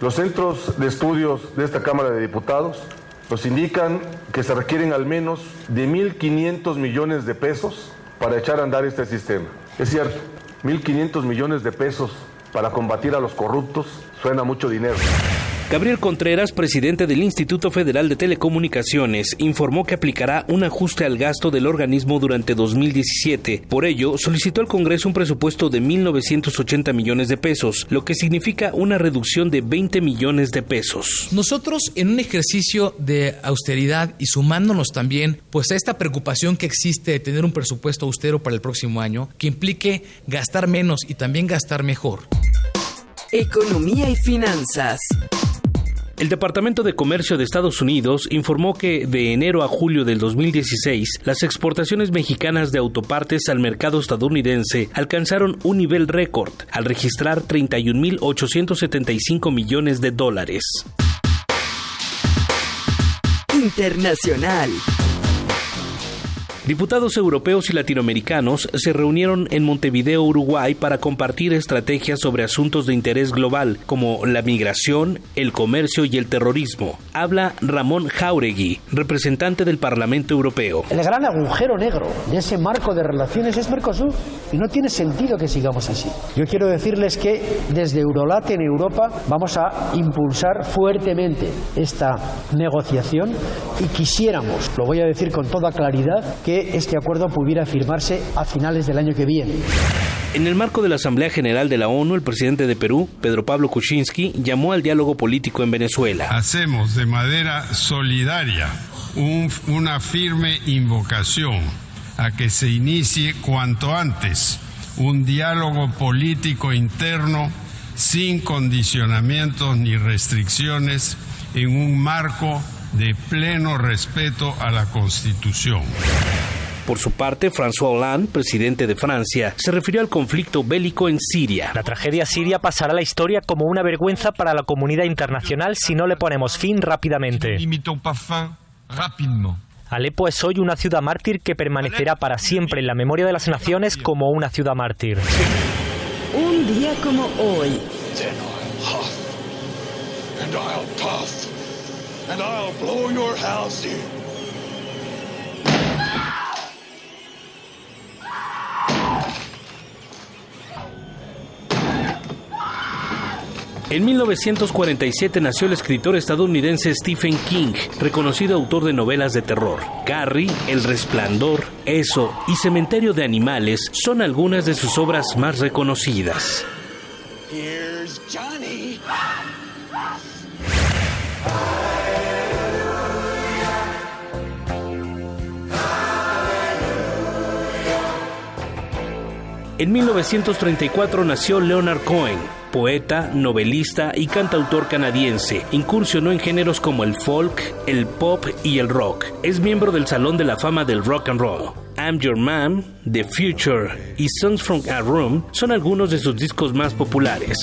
Los centros de estudios de esta Cámara de Diputados nos indican que se requieren al menos de 1.500 millones de pesos para echar a andar este sistema. Es cierto, 1.500 millones de pesos para combatir a los corruptos suena mucho dinero. Gabriel Contreras, presidente del Instituto Federal de Telecomunicaciones, informó que aplicará un ajuste al gasto del organismo durante 2017. Por ello, solicitó al Congreso un presupuesto de 1.980 millones de pesos, lo que significa una reducción de 20 millones de pesos. Nosotros, en un ejercicio de austeridad y sumándonos también pues a esta preocupación que existe de tener un presupuesto austero para el próximo año, que implique gastar menos y también gastar mejor. Economía y finanzas. El Departamento de Comercio de Estados Unidos informó que de enero a julio del 2016, las exportaciones mexicanas de autopartes al mercado estadounidense alcanzaron un nivel récord, al registrar 31.875 millones de dólares. Internacional. Diputados europeos y latinoamericanos se reunieron en Montevideo, Uruguay, para compartir estrategias sobre asuntos de interés global, como la migración, el comercio y el terrorismo. Habla Ramón Jauregui, representante del Parlamento Europeo. El gran agujero negro de ese marco de relaciones es Mercosur y no tiene sentido que sigamos así. Yo quiero decirles que desde Eurolat en Europa vamos a impulsar fuertemente esta negociación y quisiéramos, lo voy a decir con toda claridad, que este acuerdo pudiera firmarse a finales del año que viene. En el marco de la Asamblea General de la ONU, el presidente de Perú, Pedro Pablo Kuczynski, llamó al diálogo político en Venezuela. Hacemos de manera solidaria una firme invocación a que se inicie cuanto antes un diálogo político interno sin condicionamientos ni restricciones en un marco de pleno respeto a la Constitución. Por su parte, François Hollande, presidente de Francia, se refirió al conflicto bélico en Siria. La tragedia siria pasará a la historia como una vergüenza para la comunidad internacional si no le ponemos fin rápidamente. Alepo es hoy una ciudad mártir que permanecerá para siempre en la memoria de las naciones como una ciudad mártir. Un día como hoy. And I'll blow your house in. En 1947 nació el escritor estadounidense Stephen King, reconocido autor de novelas de terror. Carrie, El Resplandor, Eso y Cementerio de Animales son algunas de sus obras más reconocidas. Here's Johnny. En 1934 nació Leonard Cohen, poeta, novelista y cantautor canadiense. Incursionó en géneros como el folk, el pop y el rock. Es miembro del Salón de la Fama del Rock and Roll. I'm Your Man, The Future y Songs from a Room son algunos de sus discos más populares.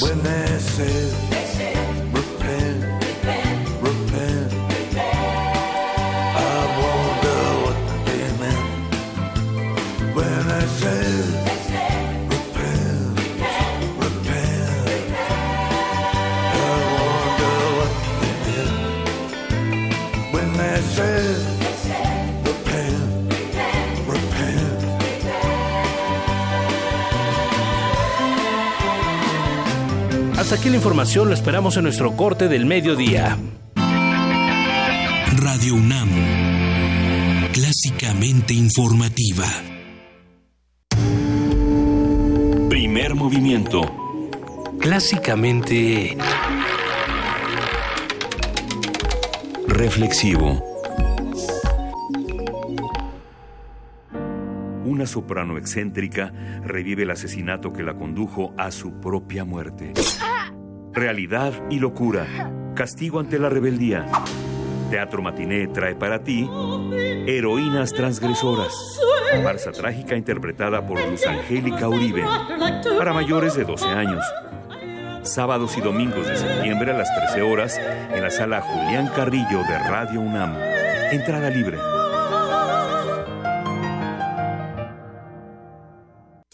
Hasta aquí la información, lo esperamos en nuestro corte del mediodía. Radio UNAM, clásicamente informativa. Primer movimiento. Clásicamente... Reflexivo. Una soprano excéntrica revive el asesinato que la condujo a su propia muerte. Realidad y locura. Castigo ante la rebeldía. Teatro Matiné trae para ti Heroínas Transgresoras. Farsa trágica interpretada por Luz Angélica Uribe. Para mayores de 12 años. Sábados y domingos de septiembre a las 13 horas en la sala Julián Carrillo de Radio UNAM. Entrada libre.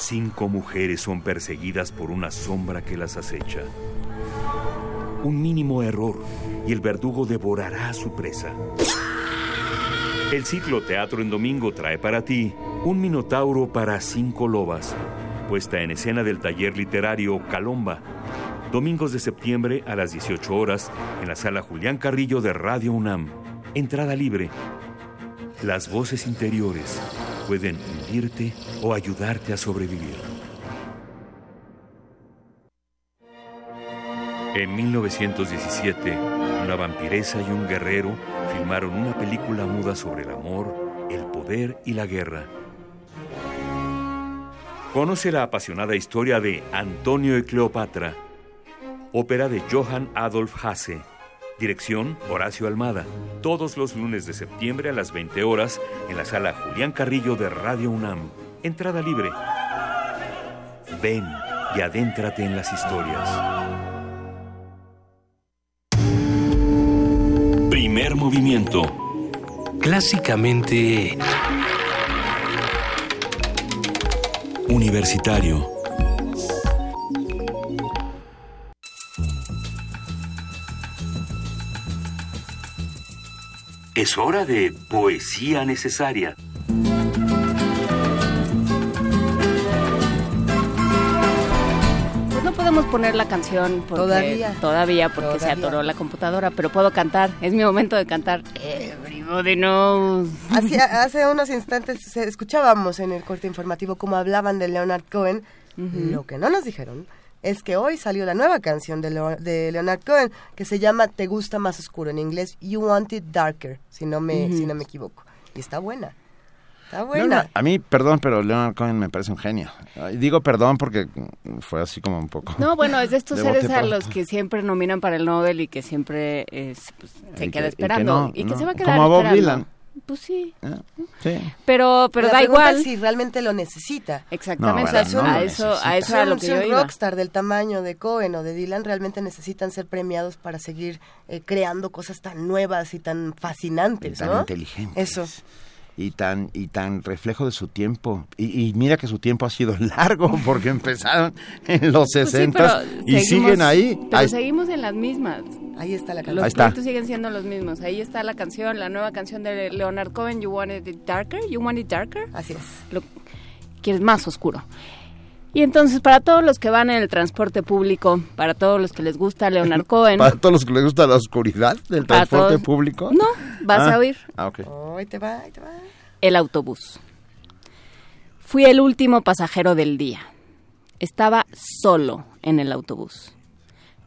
Cinco mujeres son perseguidas por una sombra que las acecha. Un mínimo error y el verdugo devorará a su presa. El ciclo Teatro en Domingo trae para ti un minotauro para cinco lobas, puesta en escena del taller literario Calomba, domingos de septiembre a las 18 horas en la sala Julián Carrillo de Radio UNAM. Entrada libre. Las voces interiores pueden o ayudarte a sobrevivir. En 1917, una vampiresa y un guerrero filmaron una película muda sobre el amor, el poder y la guerra. Conoce la apasionada historia de Antonio y Cleopatra, ópera de Johann Adolf Hasse. Dirección Horacio Almada. Todos los lunes de septiembre a las 20 horas en la sala Julián Carrillo de Radio UNAM. Entrada libre. Ven y adéntrate en las historias. Primer movimiento. Clásicamente... Universitario. Es hora de poesía necesaria. Pues no podemos poner la canción porque- Todavía. Todavía porque se atoró la computadora, pero puedo cantar. Es mi momento de cantar. Everybody knows. Hace, hace unos instantes escuchábamos en el corte informativo cómo hablaban de Leonard Cohen. Lo que no nos dijeron es que hoy salió la nueva canción de, Leo- de Leonard Cohen que se llama Te gusta más oscuro. En inglés, You Want It Darker, si no me, si no me equivoco. Y está buena. Está buena. a mí, perdón, pero Leonard Cohen me parece un genio. Digo perdón porque fue así como un poco... No, bueno, es de estos seres a pronto. los que siempre nominan para el Nobel y que siempre es, pues, se Y queda que- y que esperando. no, Y que, no. se va a quedar Como a Bob esperando. Dylan. Pues sí. Sí. Pero, pero La da igual. es si realmente lo necesita. Exactamente. No, a eso, no lo a eso, a necesita. eso lo Si que un yo iba. rockstar del tamaño de Cohen o de Dylan realmente necesitan ser premiados para seguir eh, creando cosas tan nuevas y tan fascinantes, Y tan ¿no? inteligentes. Eso. Y tan y tan reflejo de su tiempo y, y mira que su tiempo ha sido largo porque empezaron en los Pues sí, 60 pero y seguimos- siguen ahí Pero Ahí- seguimos en las mismas. Ahí está la Los canción. Está. proyectos siguen siendo los mismos. Ahí está la canción, la nueva canción de Leonard Cohen, You Want It Darker. You Want It Darker. Así es. Lo quieres más oscuro. Y entonces, para todos los que van en el transporte público, para todos los que les gusta Leonard Cohen, para todos los que les gusta la oscuridad del transporte todos- público No, vas Ah, a oír. ah, ok. Ahí te va, ahí te va. el autobús. Fui el último pasajero del día. Estaba solo en el autobús.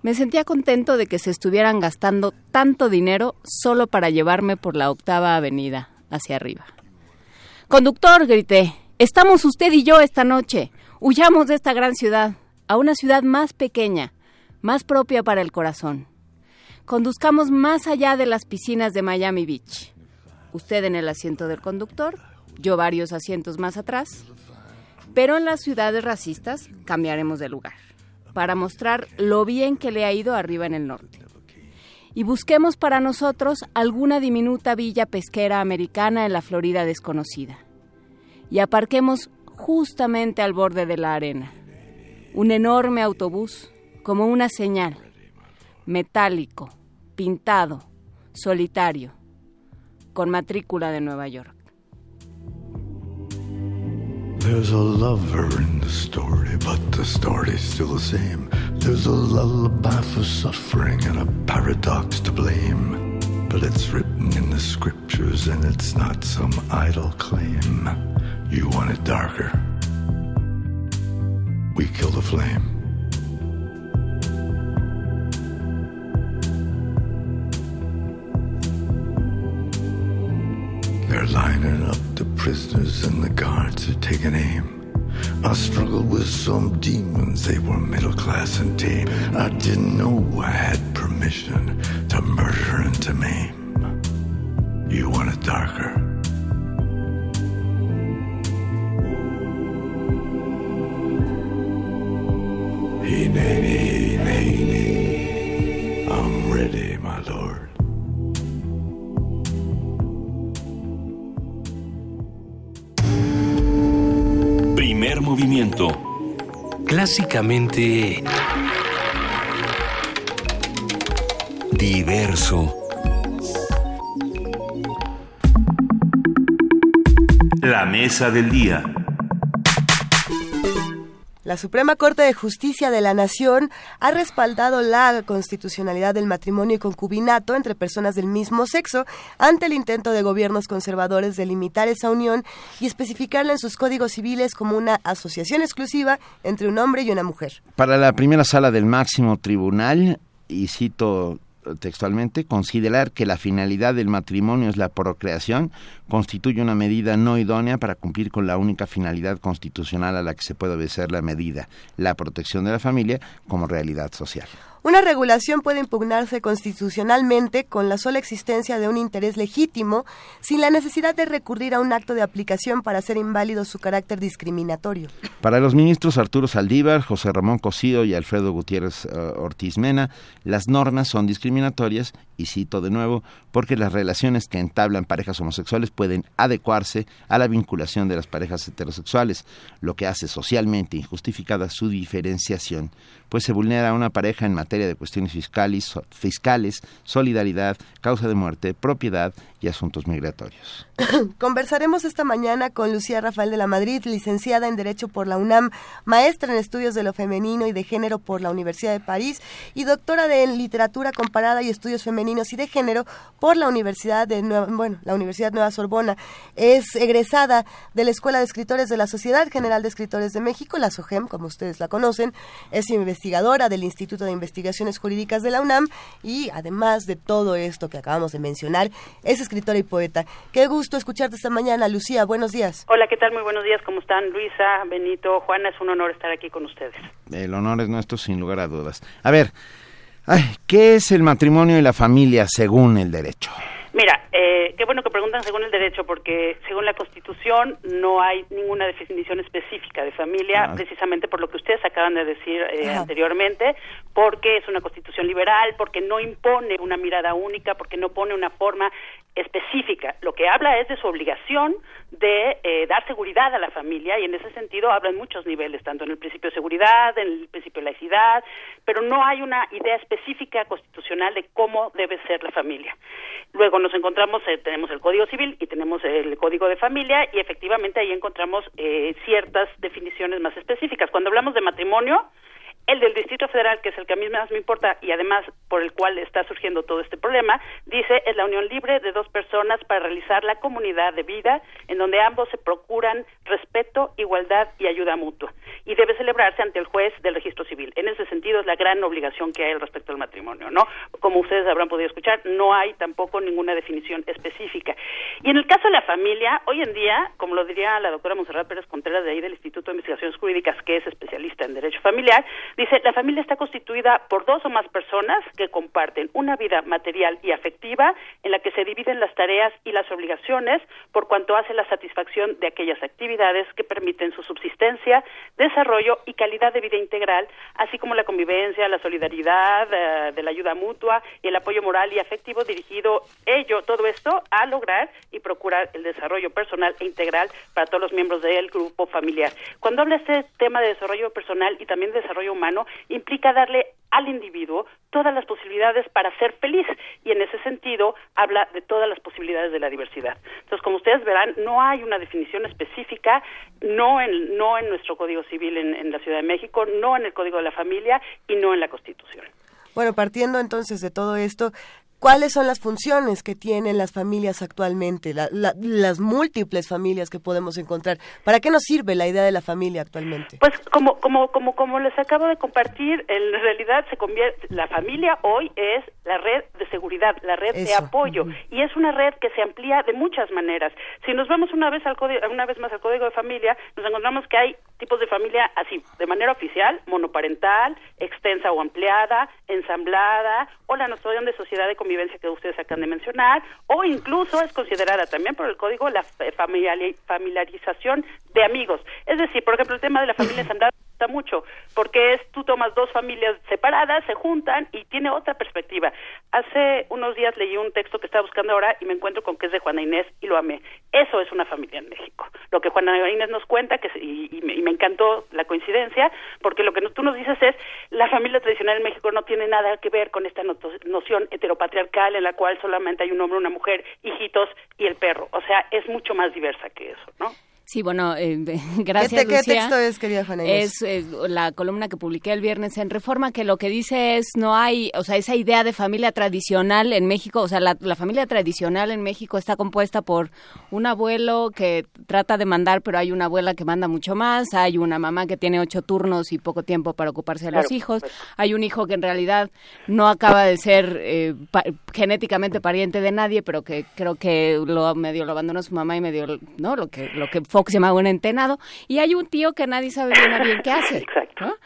Me sentía contento de que se estuvieran gastando tanto dinero solo para llevarme por la octava avenida hacia arriba. Conductor, grité, estamos usted y yo esta noche. Huyamos de esta gran ciudad, a una ciudad más pequeña, más propia para el corazón. Conduzcamos más allá de las piscinas de Miami Beach. Usted en el asiento del conductor, yo varios asientos más atrás. Pero en las ciudades racistas cambiaremos de lugar, para mostrar lo bien que le ha ido arriba en el norte. Y busquemos para nosotros alguna diminuta villa pesquera americana en la Florida desconocida. Y aparquemos justamente al borde de la arena. Un enorme autobús, como una señal, metálico, pintado, solitario, con matrícula de Nueva York. There's a lover in the story, but the story's still the same. There's a lullaby for suffering and a paradox to blame. But it's written in the scriptures and it's not some idle claim. You want it darker. We kill the flame. They're lining up the prisoners and the guards are taking aim. I struggled with some demons, they were middle class and tame. I didn't know I had permission to murder and to maim. You want it darker? Hineni, I'm ready, my lord. Primer movimiento. Clásicamente... Diverso. La mesa del día. La Suprema Corte de Justicia de la Nación ha respaldado la constitucionalidad del matrimonio y concubinato entre personas del mismo sexo ante el intento de gobiernos conservadores de limitar esa unión y especificarla en sus códigos civiles como una asociación exclusiva entre un hombre y una mujer. Para la primera sala del máximo tribunal, y cito textualmente, considerar que la finalidad del matrimonio es la procreación constituye una medida no idónea para cumplir con la única finalidad constitucional a la que se puede obedecer la medida, la protección de la familia como realidad social. Una regulación puede impugnarse constitucionalmente con la sola existencia de un interés legítimo, sin la necesidad de recurrir a un acto de aplicación para hacer inválido su carácter discriminatorio. Para los ministros Arturo Saldívar, José Ramón Cosío y Alfredo Gutiérrez uh, Ortiz Mena, las normas son discriminatorias, y cito de nuevo, porque las relaciones que entablan parejas homosexuales pueden adecuarse a la vinculación de las parejas heterosexuales, lo que hace socialmente injustificada su diferenciación, pues se vulnera a una pareja en materia de cuestiones fiscales, fiscales solidaridad, causa de muerte, propiedad y asuntos migratorios. Conversaremos esta mañana con Lucía Rafael de la Madrid, licenciada en Derecho por la UNAM, maestra en Estudios de lo Femenino y de Género por la Universidad de París y doctora de Literatura Comparada y Estudios Femeninos y de Género por la Universidad de Nueva, bueno, la Universidad Nueva Sorbona. Es egresada de la Escuela de Escritores de la Sociedad General de Escritores de México, la SOGEM, como ustedes la conocen. Es investigadora del Instituto de Investigaciones Jurídicas de la UNAM y además de todo esto que acabamos de mencionar, es escritora y poeta. Qué gusto escucharte esta mañana, Lucía. Buenos días. Hola, ¿qué tal? Muy buenos días. ¿Cómo están? Luisa, Benito, Juana, es un honor estar aquí con ustedes. El honor es nuestro, sin lugar a dudas. A ver, ay, ¿qué es el matrimonio y la familia según el derecho? Mira, eh, qué bueno que preguntan según el derecho, porque según la Constitución no hay ninguna definición específica de familia, Ah. precisamente por lo que ustedes acaban de decir eh, anteriormente, porque es una Constitución liberal, porque no impone una mirada única, porque no pone una forma específica. Lo que habla es de su obligación de eh, dar seguridad a la familia y en ese sentido habla en muchos niveles, tanto en el principio de seguridad, en el principio de laicidad, pero no hay una idea específica constitucional de cómo debe ser la familia. Luego nos encontramos, eh, tenemos el Código Civil y tenemos el Código de Familia y efectivamente ahí encontramos eh, ciertas definiciones más específicas. Cuando hablamos de matrimonio, el del Distrito Federal, que es el que a mí más me importa y además por el cual está surgiendo todo este problema, dice es la unión libre de dos personas para realizar la comunidad de vida en donde ambos se procuran respeto, igualdad y ayuda mutua y debe celebrarse ante el juez del registro civil. En ese sentido es la gran obligación que hay respecto al matrimonio, ¿no? Como ustedes habrán podido escuchar, no hay tampoco ninguna definición específica. Y en el caso de la familia, hoy en día, como lo diría la doctora Monserrat Pérez Contreras de ahí del Instituto de Investigaciones Jurídicas, que es especialista en derecho familiar, dice, la familia está constituida por dos o más personas que comparten una vida material y afectiva en la que se dividen las tareas y las obligaciones por cuanto hace la satisfacción de aquellas actividades que permiten su subsistencia, desarrollo y calidad de vida integral, así como la convivencia, la solidaridad, eh, de la ayuda mutua y el apoyo moral y afectivo dirigido ello, todo esto a lograr y procurar el desarrollo personal e integral para todos los miembros del grupo familiar. Cuando habla este tema de desarrollo personal y también de desarrollo humano, implica darle al individuo todas las posibilidades para ser feliz y en ese sentido habla de todas las posibilidades de la diversidad. Entonces, como ustedes verán, no hay una definición específica, no en, no en nuestro Código Civil en, en la Ciudad de México, no en el Código de la Familia y no en la Constitución. Bueno, partiendo entonces de todo esto, ¿Cuáles son las funciones que tienen las familias actualmente, las múltiples familias que podemos encontrar? ¿Para qué nos sirve la idea de la familia actualmente? Pues como como como como les acabo de compartir, en realidad se convierte la familia hoy es la red de seguridad, la red de apoyo y es una red que se amplía de muchas maneras. Si nos vamos una vez al código, una vez más al código de familia, nos encontramos que hay tipos de familia así, de manera oficial, monoparental, extensa o ampliada, ensamblada o la noción de sociedad de convivencia que ustedes acaban de mencionar, o incluso es considerada también por el código la familiarización de amigos. Es decir, por ejemplo, el tema de la familia mucho, porque es tú tomas dos familias separadas, se juntan y tiene otra perspectiva. Hace unos días leí un texto que estaba buscando ahora y me encuentro con que es de Juana Inés y lo amé. Eso es una familia en México. Lo que Juana Inés nos cuenta, que y, me, encantó la coincidencia, porque lo que tú nos dices es, la familia tradicional en México no tiene nada que ver con esta noción heteropatriarcal en la cual solamente hay un hombre, una mujer, hijitos y el perro. O sea, es mucho más diversa que eso, ¿no? Sí, bueno, eh, gracias, ¿Qué, texto es, querida Juana Es eh, la columna que publiqué el viernes en Reforma, que lo que dice es, no hay, o sea, esa idea de familia tradicional en México, o sea, la, familia tradicional en México está compuesta por un abuelo que trata de mandar, pero hay una abuela que manda mucho más, hay una mamá que tiene ocho turnos y poco tiempo para ocuparse de los hijos, hay un hijo que en realidad no acaba de ser eh, genéticamente pariente de nadie, pero que creo que lo medio lo abandonó su mamá y medio, ¿no? Lo que, lo que Fox se llama un entenado, y hay un tío que nadie sabe bien bien qué hace. Exacto.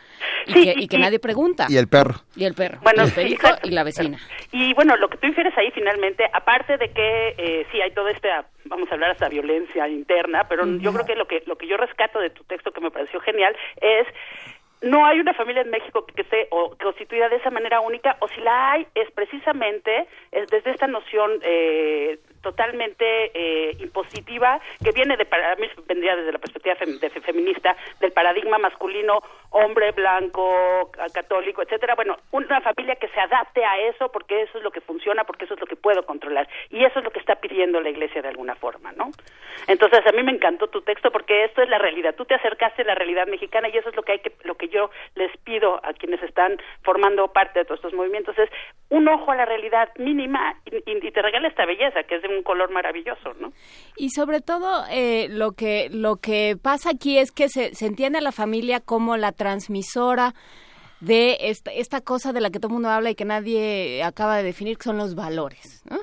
Y, que, nadie pregunta. Y el perro. Y el perro. Bueno, y el y la vecina. Y bueno, lo que tú infieres ahí finalmente, aparte de que eh, sí hay todo este, vamos a hablar hasta violencia interna, pero yo creo que lo que lo que yo rescato de tu texto que me pareció genial es no hay una familia en México que esté o, constituida de esa manera única, o si la hay, es precisamente es desde esta noción eh, totalmente eh, impositiva que viene de para mí vendría desde la perspectiva feminista del paradigma masculino hombre blanco católico etcétera. Bueno una familia que se adapte a eso porque eso es lo que funciona porque eso es lo que puedo controlar. Y eso es lo que está pidiendo la iglesia de alguna forma no entonces a mí me encantó tu texto porque esto es la realidad. Tú te acercaste a la realidad mexicana y eso es lo que hay que lo que yo les pido a quienes están formando parte de todos estos movimientos es un ojo a la realidad mínima y, te regala esta belleza que es de un color maravilloso, ¿no? Y sobre todo eh, lo que lo que pasa aquí es que se, se entiende a la familia como la transmisora de esta, esta cosa de la que todo el mundo habla y que nadie acaba de definir, que son los valores, ¿no?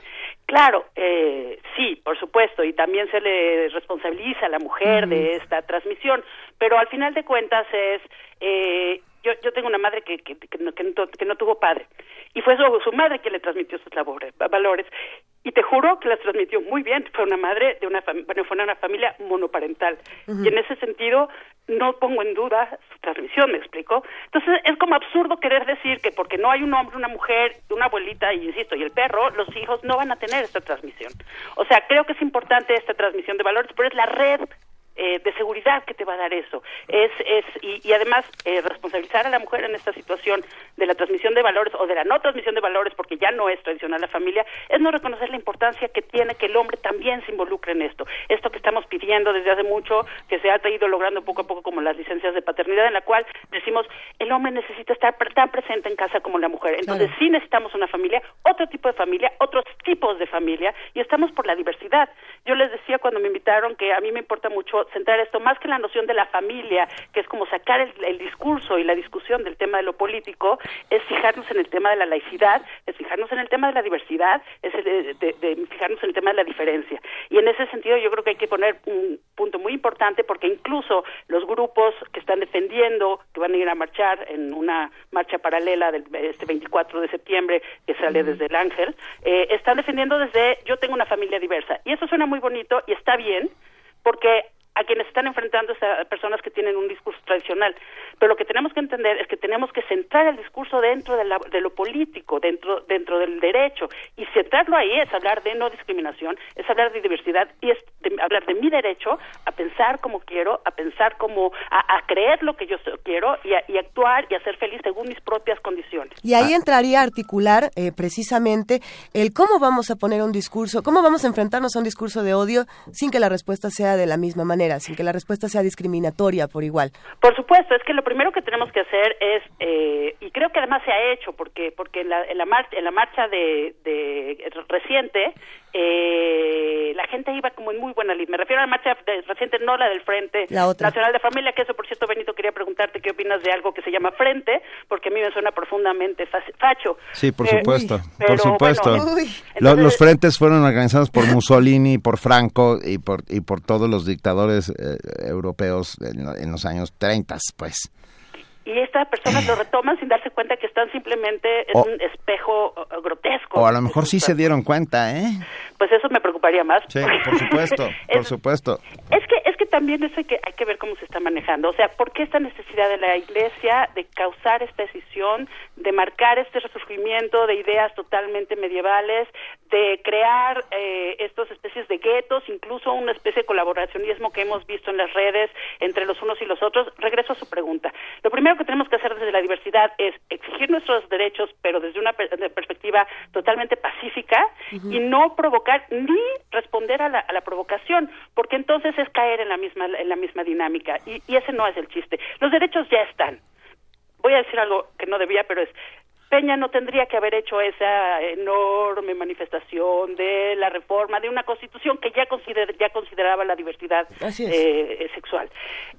Claro, eh, sí, por supuesto, y también se le responsabiliza a la mujer de esta transmisión, pero al final de cuentas es, eh, yo, yo tengo una madre que, que, que, no, que no tuvo padre, y fue su, su madre que le transmitió sus labores, valores, y te juro que las transmitió muy bien. Fue una madre de una bueno, fue una familia monoparental. Y en ese sentido no pongo en duda su transmisión, ¿me explico? Entonces es como absurdo querer decir que porque no hay un hombre, una mujer, una abuelita, y insisto, y el perro, los hijos no van a tener esta transmisión. O sea, creo que es importante esta transmisión de valores, pero es la red eh, de seguridad que te va a dar eso. Es, es, y, además, eh, responsabilizar a la mujer en esta situación de la transmisión de valores o de la no transmisión de valores, porque ya no es tradicional la familia, es no reconocer la importancia que tiene que el hombre también se involucre en esto. Esto que estamos pidiendo desde hace mucho, que se ha ido logrando poco a poco como las licencias de paternidad, en la cual decimos, el hombre necesita estar tan presente en casa como la mujer. Entonces, sí necesitamos una familia, otro tipo de familia, otros tipos de familia, y estamos por la diversidad. Yo les decía cuando me invitaron que a mí me importa mucho centrar esto más que la noción de la familia, que es como sacar el, discurso y la discusión del tema de lo político, es fijarnos en el tema de la laicidad, es fijarnos en el tema de la diversidad, es de, fijarnos en el tema de la diferencia. Y en ese sentido yo creo que hay que poner un punto muy importante porque incluso los grupos que están defendiendo, que van a ir a marchar en una marcha paralela del este 24 de septiembre que sale desde el Ángel, eh, están defendiendo desde yo tengo una familia diversa. Y eso suena muy bonito y está bien, porque a quienes están enfrentando a personas que tienen un discurso tradicional. Pero lo que tenemos que entender es que tenemos que centrar el discurso dentro de, de lo político, dentro, dentro del derecho. Y centrarlo ahí es hablar de no discriminación, es hablar de diversidad y es hablar de mi derecho a pensar como quiero, a pensar como, a, creer lo que yo quiero y, y, actuar y a ser feliz según mis propias condiciones. Y ahí entraría a articular eh, precisamente el cómo vamos a poner un discurso, cómo vamos a enfrentarnos a un discurso de odio sin que la respuesta sea de la misma manera sin que la respuesta sea discriminatoria por igual. Por supuesto, es que lo primero que tenemos que hacer es, eh, y creo que además se ha hecho porque porque en la, en la marcha en la marcha de, de reciente eh, la gente iba como en muy buena línea. Me refiero a la marcha de- reciente, no la del Frente La otra. Nacional de Familia, que eso, por cierto, Benito, quería preguntarte qué opinas de algo que se llama Frente, porque a mí me suena profundamente fa- facho. Sí, por Eh, supuesto, pero, por supuesto. bueno, los frentes fueron organizados por Mussolini, por Franco y por y por todos los dictadores eh, europeos en, en los años 30, pues. y estas personas lo retoman sin darse cuenta que están simplemente O- un espejo eh, grotesco. O a lo mejor sí se dieron cuenta, ¿eh? Pues eso me preocuparía más. Sí, por supuesto, por supuesto. Es que es que también eso hay que hay que ver cómo se está manejando. O sea, ¿por qué esta necesidad de la Iglesia de causar esta decisión, de marcar este resurgimiento de ideas totalmente medievales, de crear eh, estas especies de guetos, incluso una especie de colaboracionismo que hemos visto en las redes entre los unos y los otros? Regreso a su pregunta. Lo primero que tenemos que hacer desde la diversidad es exigir nuestros derechos, pero desde una per- de perspectiva totalmente pacífica y no provocar ni responder a la, a la provocación, porque entonces es caer en la misma en la misma dinámica y, y ese no es el chiste. Los derechos ya están. Voy a decir algo que no debía, pero es Peña no tendría que haber hecho esa enorme manifestación de la reforma de una constitución que ya, consider- ya consideraba la diversidad eh, sexual.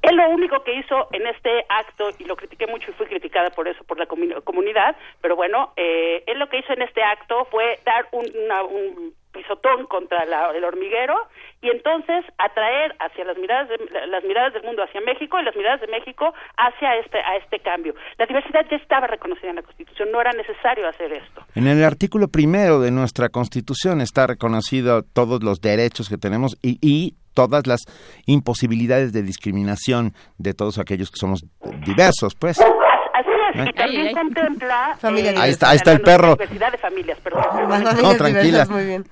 Él lo único que hizo en este acto, y lo critiqué mucho y fui criticada por eso por la comu- comunidad, pero bueno, eh, él lo que hizo en este acto fue dar un, una- un pisotón contra la- el hormiguero y entonces atraer hacia las miradas de, la- las miradas del mundo hacia México y las miradas de México hacia este a este cambio. La diversidad ya estaba reconocida en la Constitución, no era necesario hacer esto. En el artículo primero de nuestra Constitución está reconocido todos los derechos que tenemos y, y todas las imposibilidades de discriminación de todos aquellos que somos diversos, pues. Así es, y también contempla eh, Ahí está- ahí está el la perro. diversidad de familias, perdón. No, tranquila. Muy bien.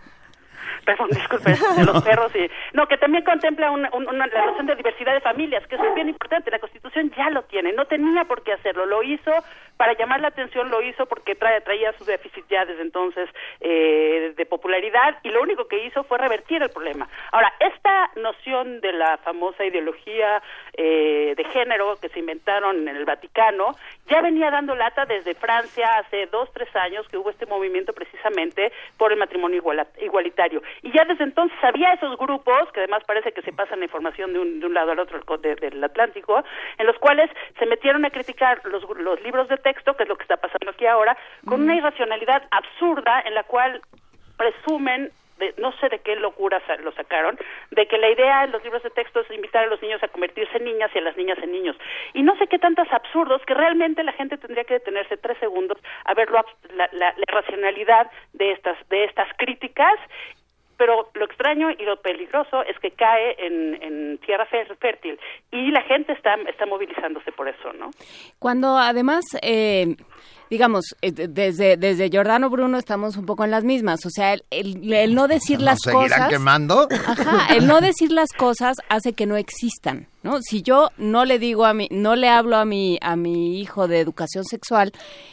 Perdón, disculpe, de los perros y... No, que también contempla una, un- una- la noción de diversidad de familias, que eso es bien importante. La Constitución ya lo tiene, no tenía por qué hacerlo. Lo hizo para llamar la atención, lo hizo porque trae, traía su déficit ya desde entonces eh, de popularidad y lo único que hizo fue revertir el problema. Ahora, esta noción de la famosa ideología eh, de género que se inventaron en el Vaticano ya venía dando lata desde Francia hace dos, tres años que hubo este movimiento precisamente por el matrimonio igualitario. Y ya desde entonces había esos grupos, que además parece que se pasan la información de un, de un lado al otro del del Atlántico, en los cuales se metieron a criticar los, los libros de texto, que es lo que está pasando aquí ahora, con una irracionalidad absurda en la cual presumen de, no sé de qué locura sa- lo sacaron, de que la idea en los libros de texto es invitar a los niños a convertirse en niñas y a las niñas en niños. Y no sé qué tantos absurdos que realmente la gente tendría que detenerse tres segundos a ver lo la, la- la racionalidad de estas, de estas críticas pero lo extraño y lo peligroso es que cae en, en tierra fé- fértil y la gente está, está movilizándose por eso, ¿no? Cuando además, eh, digamos, eh, de- desde, desde Giordano Bruno estamos un poco en las mismas. O sea, el, el- el no decir las ¿Nos seguirán cosas. quemando? Ajá, el no decir las cosas hace que no existan, ¿no? Si yo no le digo a mi, no le hablo a mi, a mi hijo de educación sexual,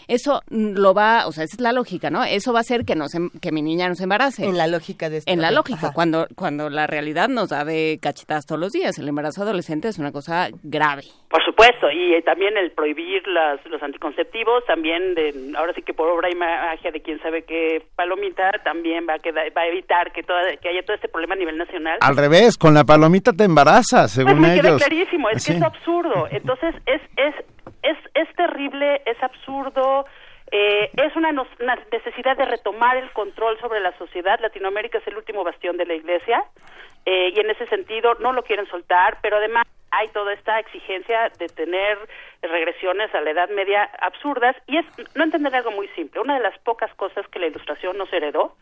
eso lo va, o sea, esa es la lógica, ¿no? Eso va a hacer que no se- que mi niña no se embarace. En la lógica de esto. En la lógica, Ajá. cuando, cuando la realidad nos da de cachetadas todos los días. El embarazo adolescente es una cosa grave. Por supuesto, y eh, también el prohibir las, los anticonceptivos, también de, ahora sí que por obra y magia de quién sabe qué palomita, también va a, quedar, va a evitar que, toda, que haya todo este problema a nivel nacional. Al revés, con la palomita te embarazas, Pues según queda ellos. Clarísimo, es Sí. que es absurdo. Entonces, es, es, es, es terrible, es absurdo. eh, es una, nos- una necesidad de retomar el control sobre la sociedad. Latinoamérica es el último bastión de la Iglesia eh, y en ese sentido no lo quieren soltar, pero además hay toda esta exigencia de tener regresiones a la Edad Media absurdas y es no entender algo muy simple. Una de las pocas cosas que la Ilustración nos heredó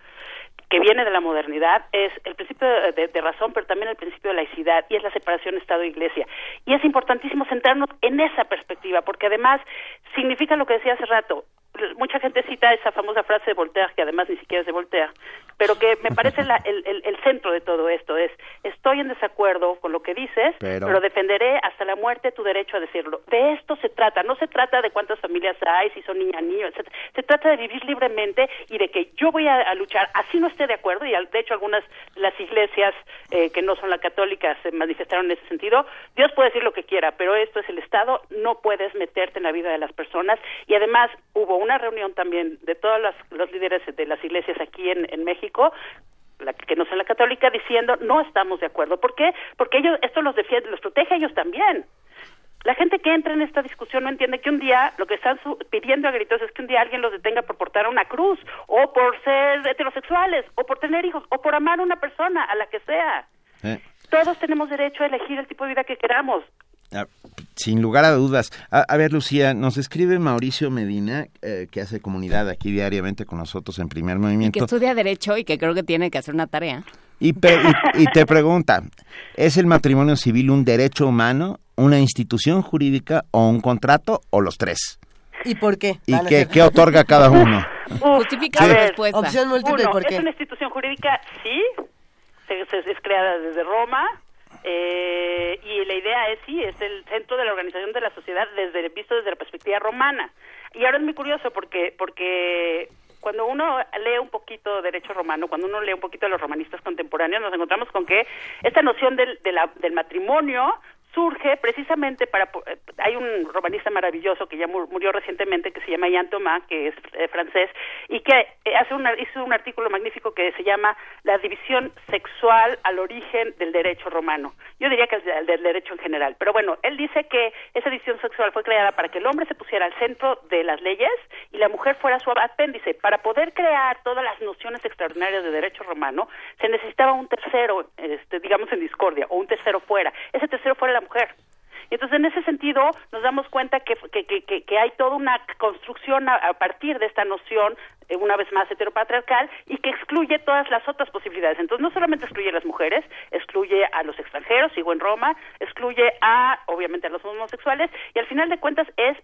que viene de la modernidad es el principio de, de razón, pero también el principio de laicidad, y es la separación Estado-Iglesia. Y es importantísimo centrarnos en esa perspectiva, porque además significa lo que decía hace rato, mucha gente cita esa famosa frase de Voltaire, que además ni siquiera es de Voltaire, pero que me parece la- el, el- el centro de todo esto es, estoy en desacuerdo con lo que dices, Pero- pero... defenderé hasta la muerte tu derecho a decirlo. De esto se trata, no se trata de cuántas familias hay, si son niña, niño, etc. Se trata de vivir libremente y de que yo voy a, a luchar, así no esté de acuerdo, y al- de hecho algunas de las iglesias eh, que no son la católica se manifestaron en ese sentido, Dios puede decir lo que quiera, pero esto es el Estado, no puedes meterte en la vida de las personas y además hubo una reunión también de todos las- los líderes de las iglesias aquí en, en México la que no son la católica diciendo no estamos de acuerdo. ¿Por qué? Porque ellos esto los defiende, los protege a ellos también. La gente que entra en esta discusión no entiende que un día lo que están su- pidiendo a gritos es que un día alguien los detenga por portar una cruz o por ser heterosexuales o por tener hijos o por amar a una persona, a la que sea. Eh, Todos tenemos derecho a elegir el tipo de vida que queramos. Ah, sin lugar a dudas. A, a ver, Lucía, nos escribe Mauricio Medina, eh, que hace comunidad aquí diariamente con nosotros en Primer Que Movimiento. estudia Derecho y que creo que tiene que hacer una tarea. Y, pe- y- y te pregunta, ¿es el matrimonio civil un derecho humano, una institución jurídica o un contrato o los tres? ¿Y por qué? ¿Y qué, otorga cada uno? Justifica Sí. la respuesta. Opción múltiple, Uno, ¿por qué? es una institución jurídica, sí, se, se- es creada desde Roma, eh, y la idea es, sí, es el centro de la organización de la sociedad desde visto desde la perspectiva romana. Y ahora es muy curioso porque, porque cuando uno lee un poquito derecho romano, cuando uno lee un poquito de los romanistas contemporáneos, nos encontramos con que esta noción del, del matrimonio surge precisamente para eh, hay un romanista maravilloso que ya mu- murió recientemente que se llama Jean Thomas que es eh, francés y que eh, hace una, hizo un artículo magnífico que se llama la división sexual al origen del derecho romano. Yo diría que es del, del derecho en general pero bueno él dice que esa división sexual fue creada para que el hombre se pusiera al centro de las leyes y la mujer fuera su apéndice. Para poder crear todas las nociones extraordinarias de derecho romano se necesitaba un tercero este, digamos en discordia o un tercero fuera. Ese tercero fuera mujer y entonces, en ese sentido, nos damos cuenta que, que, que- que- hay toda una construcción a, a partir de esta noción, eh, una vez más, heteropatriarcal, y que excluye todas las otras posibilidades. Entonces, no solamente excluye a las mujeres, excluye a los extranjeros, sigo en Roma, excluye a, obviamente, a los homosexuales, y al final de cuentas es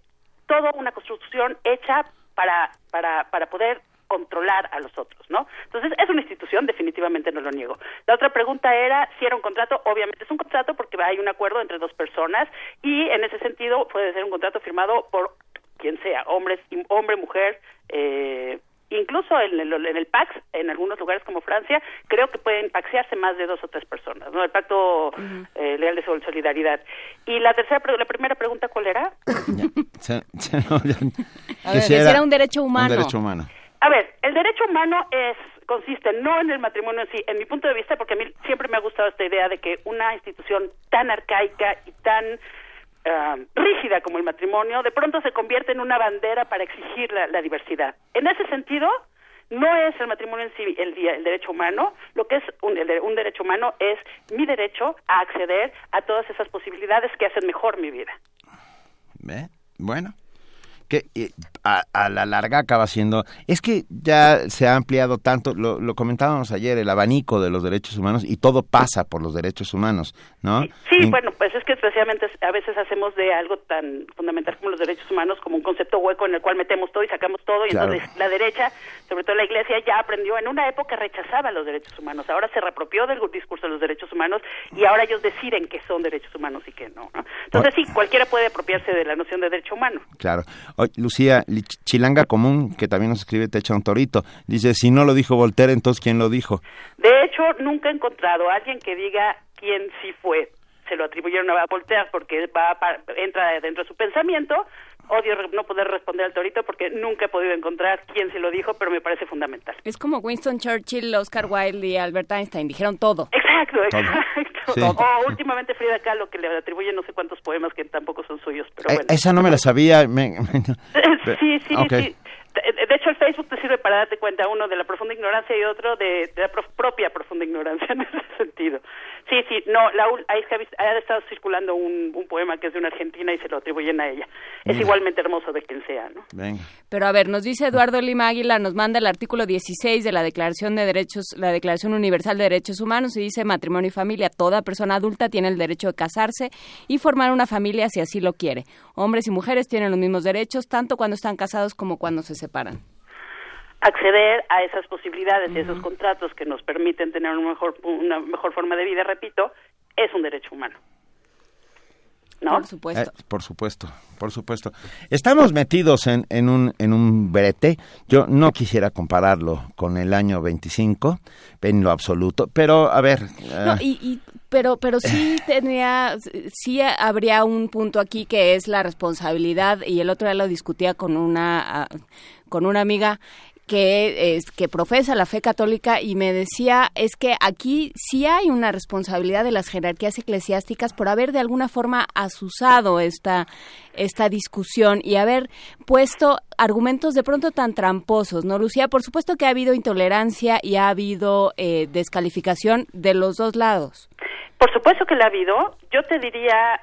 toda una construcción hecha para, para, para poder controlar a los otros, ¿no? Entonces, es una institución, definitivamente no lo niego. La otra pregunta era si era un contrato, obviamente es un contrato porque hay un acuerdo entre dos personas y en ese sentido puede ser un contrato firmado por quien sea, hombres, hombre, mujer, eh, incluso en el, en el PAX, en algunos lugares como Francia, creo que pueden paxearse más de dos o tres personas, ¿no? El Pacto eh, Leal de Sol- Solidaridad. Y la tercera, pre- la primera pregunta, ¿cuál era? Se- se- no, ya- A que ver, si que si era un derecho humano. Un derecho humano. A ver, el derecho humano es consiste no en el matrimonio en sí, en mi punto de vista, porque a mí siempre me ha gustado esta idea de que una institución tan arcaica y tan ah, rígida como el matrimonio, de pronto se convierte en una bandera para exigir la, diversidad. En ese sentido, no es el matrimonio en sí el, el derecho humano, lo que es un, el un derecho humano es mi derecho a acceder a todas esas posibilidades que hacen mejor mi vida. ¿Ve? Bueno. Que eh, a, a la larga acaba siendo... Es que ya se ha ampliado tanto, lo, lo comentábamos ayer, el abanico de los derechos humanos y todo pasa por los derechos humanos, ¿no? Sí, Y- bueno, pues es que especialmente a veces hacemos de algo tan fundamental como los derechos humanos como un concepto hueco en el cual metemos todo y sacamos todo y Claro. entonces la derecha, sobre todo la iglesia, ya aprendió, en una época rechazaba los derechos humanos, ahora se reapropió del discurso de los derechos humanos y ahora ellos deciden que son derechos humanos y que no. ¿no? Entonces sí, cualquiera puede apropiarse de la noción de derecho humano. Claro. Oye, Lucía, Chilanga Común, que también nos escribe Te echa un torito, dice, si no lo dijo Voltaire, entonces ¿quién lo dijo? De hecho, nunca he encontrado a alguien que diga quién sí fue. Se lo atribuyeron a Voltaire porque va pa- entra dentro de su pensamiento. Odio re- no poder responder al torito porque nunca he podido encontrar quién se lo dijo, pero me parece fundamental. Es como Winston Churchill, Oscar Wilde y Albert Einstein. Dijeron todo. Exacto, exacto. Sí. O últimamente Frida Kahlo que le atribuye no sé cuántos poemas que tampoco son suyos, pero Eh, bueno. esa no me la sabía. me- Sí, sí, Ok. sí. De de hecho, el Facebook te sirve para darte cuenta, uno, de la profunda ignorancia y otro de, de la prof- propia profunda ignorancia en ese sentido. Sí, sí, no, la, ahí es que ha estado circulando un, un, poema que es de una argentina y se lo atribuyen a ella. Es igualmente hermoso de quien sea, ¿no? Venga. Pero a ver, nos dice Eduardo Lima Águila, nos manda el artículo 16 de la Declaración de Derechos, la Declaración Universal de Derechos Humanos y dice matrimonio y familia. Toda persona adulta tiene el derecho de casarse y formar una familia si así lo quiere. Hombres y mujeres tienen los mismos derechos, tanto cuando están casados como cuando se separan acceder a esas posibilidades y esos contratos que nos permiten tener una mejor, una mejor forma de vida, repito, es un derecho humano. ¿No? Por supuesto. Eh, por supuesto, por supuesto. Estamos metidos en, en, un, en un brete. Yo no quisiera compararlo con el año 25, en lo absoluto, pero a ver. No, y, y, pero, pero sí tendría, sí habría un punto aquí que es la responsabilidad, y el otro día lo discutía con una, con una amiga, que, es, que profesa la fe católica y me decía es que aquí sí hay una responsabilidad de las jerarquías eclesiásticas por haber de alguna forma asusado esta, esta discusión y haber puesto argumentos de pronto tan tramposos, ¿no, Lucía? Por supuesto que ha habido intolerancia y ha habido eh, descalificación de los dos lados. Por supuesto que la ha habido. Yo te diría,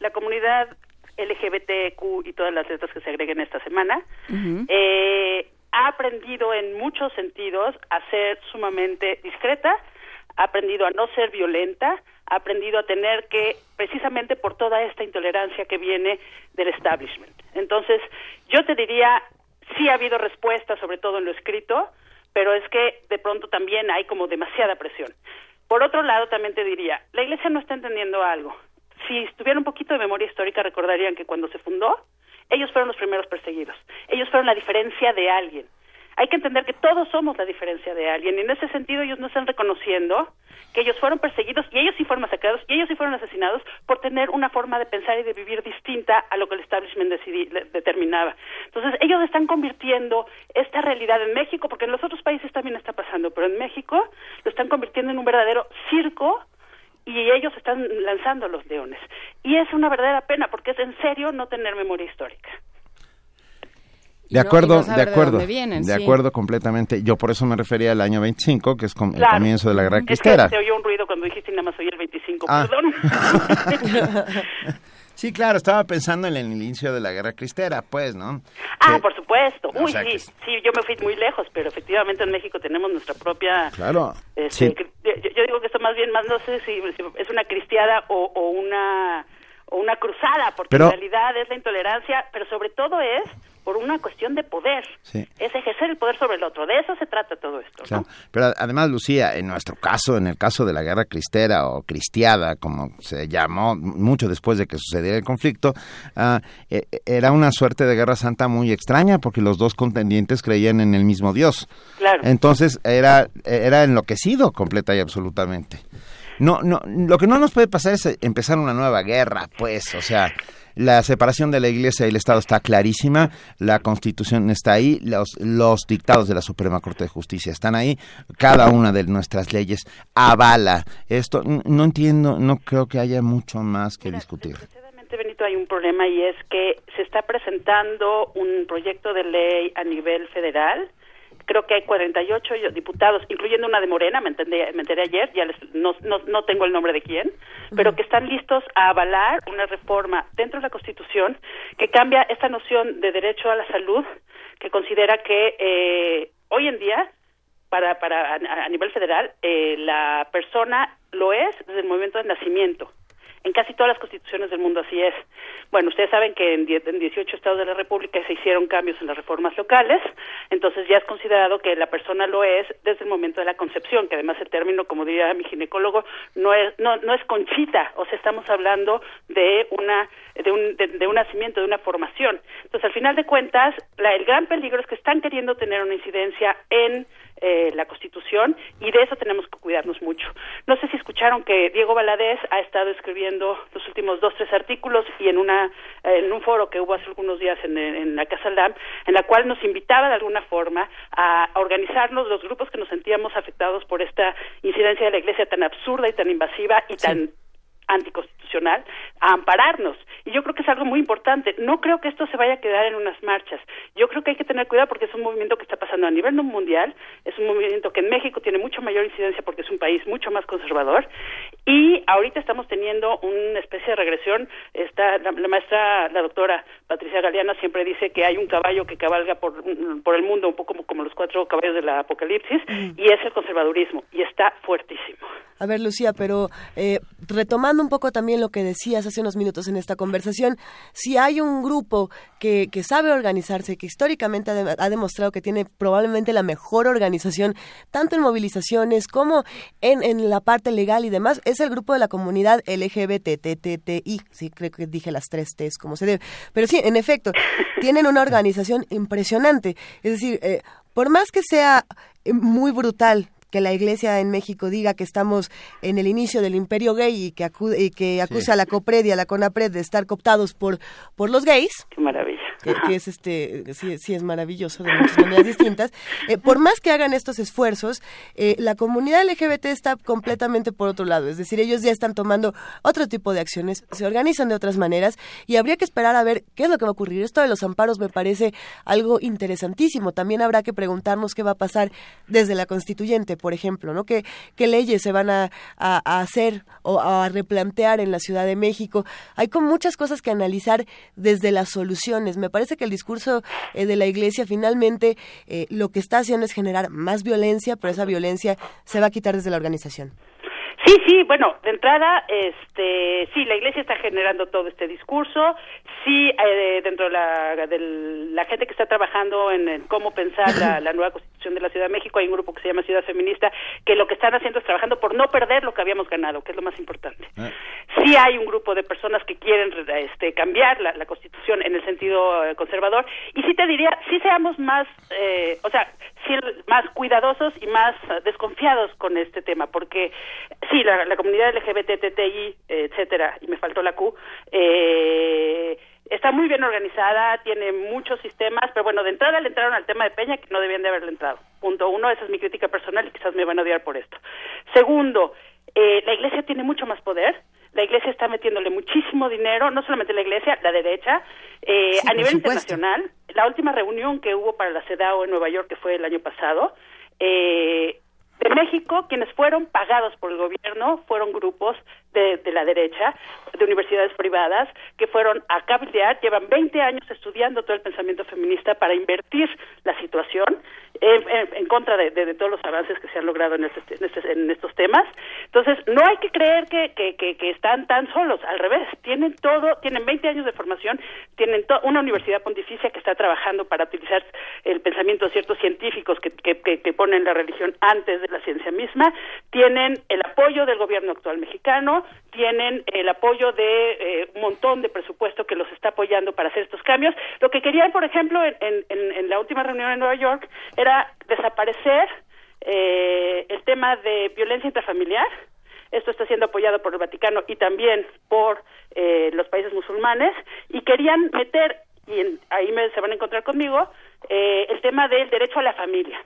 la comunidad LGBTQ y todas las letras que se agreguen esta semana, eh, ha aprendido en muchos sentidos a ser sumamente discreta, ha aprendido a no ser violenta, ha aprendido a tener que, precisamente por toda esta intolerancia que viene del establishment. Entonces, yo te diría, sí ha habido respuesta, sobre todo en lo escrito, pero es que de pronto también hay como demasiada presión. Por otro lado, también te diría, la Iglesia no está entendiendo algo. Si estuviera un poquito de memoria histórica, recordarían que cuando se fundó, ellos fueron los primeros perseguidos. Ellos fueron la diferencia de alguien. Hay que entender que todos somos la diferencia de alguien y en ese sentido ellos no están reconociendo que ellos fueron perseguidos y ellos sí fueron masacrados y ellos sí fueron asesinados por tener una forma de pensar y de vivir distinta a lo que el establishment determinaba. Entonces ellos están convirtiendo esta realidad en México, porque en los otros países también está pasando, pero en México lo están convirtiendo en un verdadero circo y ellos están lanzando los leones. Y es una verdadera pena porque es en serio no tener memoria histórica. De acuerdo, de, acuerdo, de acuerdo completamente. Yo por eso me refería al año 25, que es el comienzo de la Guerra Cristera. Es que se oyó un ruido cuando dijiste nada más oí el 25, ah. perdón. sí, claro, estaba pensando en el inicio de la Guerra Cristera, pues, ¿no? Ah, por supuesto. Uy, sí, sí, yo me fui muy lejos, pero efectivamente en México tenemos nuestra propia... Claro. Este, yo, digo que esto más bien, más no sé si, es una cristiada o, o una o una cruzada, porque en realidad es la intolerancia, pero sobre todo es por una cuestión de poder. Es ejercer el poder sobre el otro. De eso se trata todo esto. Pero además, Lucía, en nuestro caso, en el caso de la guerra cristera o cristiada, como se llamó mucho después de que sucediera el conflicto, ah, e, e, era una suerte de guerra santa muy extraña porque los dos contendientes creían en el mismo Dios. Claro. Entonces era, era enloquecido completa y absolutamente. No, no, lo que no nos puede pasar es empezar una nueva guerra, pues, o sea, la separación de la Iglesia y el Estado está clarísima, la Constitución está ahí, los, los dictados de la Suprema Corte de Justicia están ahí, cada una de nuestras leyes avala esto. No entiendo, no creo que haya mucho más que discutir. Benito, hay un problema y es que se está presentando un proyecto de ley a nivel federal creo que hay 48 diputados, incluyendo una de Morena, me, me enteré ayer, ya no, no, no, tengo el nombre de quién, pero que están listos a avalar una reforma dentro de la Constitución que cambia esta noción de derecho a la salud, que considera que eh, hoy en día, para, para a, nivel federal, eh, la persona lo es desde el momento del nacimiento. En casi todas las constituciones del mundo así es. Bueno, ustedes saben que en, 18 estados de la República se hicieron cambios en las reformas locales, entonces ya es considerado que la persona lo es desde el momento de la concepción, que además el término, como diría mi ginecólogo, no es no, no es conchita, o sea, estamos hablando de una de un, de, un nacimiento, de una formación. Entonces, al final de cuentas, la, el gran peligro es que están queriendo tener una incidencia en eh, la Constitución y de eso tenemos que cuidarnos mucho. No sé si escucharon que Diego Valadez ha estado escribiendo los últimos dos, tres artículos y en una en un foro que hubo hace algunos días en, en la Casa LAM, en la cual nos invitaba de alguna forma a organizarnos los grupos que nos sentíamos afectados por esta incidencia de la Iglesia tan absurda y tan invasiva y tan anticonstitucional a ampararnos. Y yo creo que es algo muy importante. No creo que esto se vaya a quedar en unas marchas. Yo creo que hay que tener cuidado porque es un movimiento que está pasando a nivel mundial, es un movimiento que en México tiene mucho mayor incidencia porque es un país mucho más conservador y ahorita estamos teniendo una especie de regresión. Está la, maestra, la doctora Patricia Galeana siempre dice que hay un caballo que cabalga por, por el mundo, un poco como, como los cuatro caballos del apocalipsis, y es el conservadurismo, y está fuertísimo. A ver, Lucía, pero eh, retomando un poco también lo que decías hace unos minutos en esta conversación, si hay un grupo que, que sabe organizarse, que históricamente ha, ha, demostrado que tiene probablemente la mejor organización, tanto en movilizaciones como en, en la parte legal y demás, es el grupo de la comunidad LGBTTTI. Sí, creo que dije las tres T's como se debe. Pero sí, en efecto, tienen una organización impresionante. Es decir, eh, por más que sea muy brutal que la Iglesia en México diga que estamos en el inicio del imperio gay y que, acude, y que acuse sí. a la COPRED y a la CONAPRED de estar cooptados por, por los gays. Qué maravilla. Que, que es este, sí, sí, es maravilloso de muchas maneras distintas. Eh, por más que hagan estos esfuerzos, eh, la comunidad LGBT está completamente por otro lado. Es decir, ellos ya están tomando otro tipo de acciones, se organizan de otras maneras y habría que esperar a ver qué es lo que va a ocurrir. Esto de los amparos me parece algo interesantísimo. También habrá que preguntarnos qué va a pasar desde la constituyente por ejemplo, ¿no? ¿Qué, qué leyes se van a, a, hacer o a replantear en la Ciudad de México? Hay como muchas cosas que analizar desde las soluciones. Me parece que el discurso eh, de la Iglesia finalmente eh, lo que está haciendo es generar más violencia, pero esa violencia se va a quitar desde la organización. Sí, sí, bueno, de entrada, este, sí, la Iglesia está generando todo este discurso, sí, eh, dentro de la, de la gente que está trabajando en, en cómo pensar la, la, nueva Constitución de la Ciudad de México, hay un grupo que se llama Ciudad Feminista, que lo que están haciendo es trabajando por no perder lo que habíamos ganado, que es lo más importante. Ah. Sí hay un grupo de personas que quieren este, cambiar la, la Constitución en el sentido eh, conservador, y sí te diría, sí seamos más, eh, o sea, sí, más cuidadosos y más uh, desconfiados con este tema, porque sí, la, la comunidad LGBTTI, etcétera, y me faltó la Q, eh, está muy bien organizada, tiene muchos sistemas, pero bueno, de entrada le entraron al tema de Peña que no debían de haberle entrado. Punto uno, esa es mi crítica personal y quizás me van a odiar por esto. Segundo, eh, la Iglesia tiene mucho más poder. La Iglesia está metiéndole muchísimo dinero, no solamente la Iglesia, la derecha, eh, Sí, a nivel supuesto. internacional. La última reunión que hubo para la CEDAW en Nueva York, que fue el año pasado, eh, de México, quienes fueron pagados por el gobierno fueron grupos de, la derecha, de universidades privadas, que fueron a cabildear, llevan 20 años estudiando todo el pensamiento feminista para invertir la situación en, contra de, todos los avances que se han logrado en, este- en este- en estos temas. Entonces, no hay que creer que, que, que- que están tan solos, al revés, tienen todo, tienen 20 años de formación, tienen una universidad pontificia que está trabajando para utilizar el pensamiento de ciertos científicos que- que ponen la religión antes de la ciencia misma, tienen el apoyo del gobierno actual mexicano, tienen el apoyo de eh, un montón de presupuesto que los está apoyando para hacer estos cambios. Lo que querían, por ejemplo, en, la última reunión en Nueva York era desaparecer eh, el tema de violencia intrafamiliar. Esto está siendo apoyado por el Vaticano y también por eh, los países musulmanes y querían meter, y en- ahí me, se van a encontrar conmigo, eh, el tema del derecho a la familia.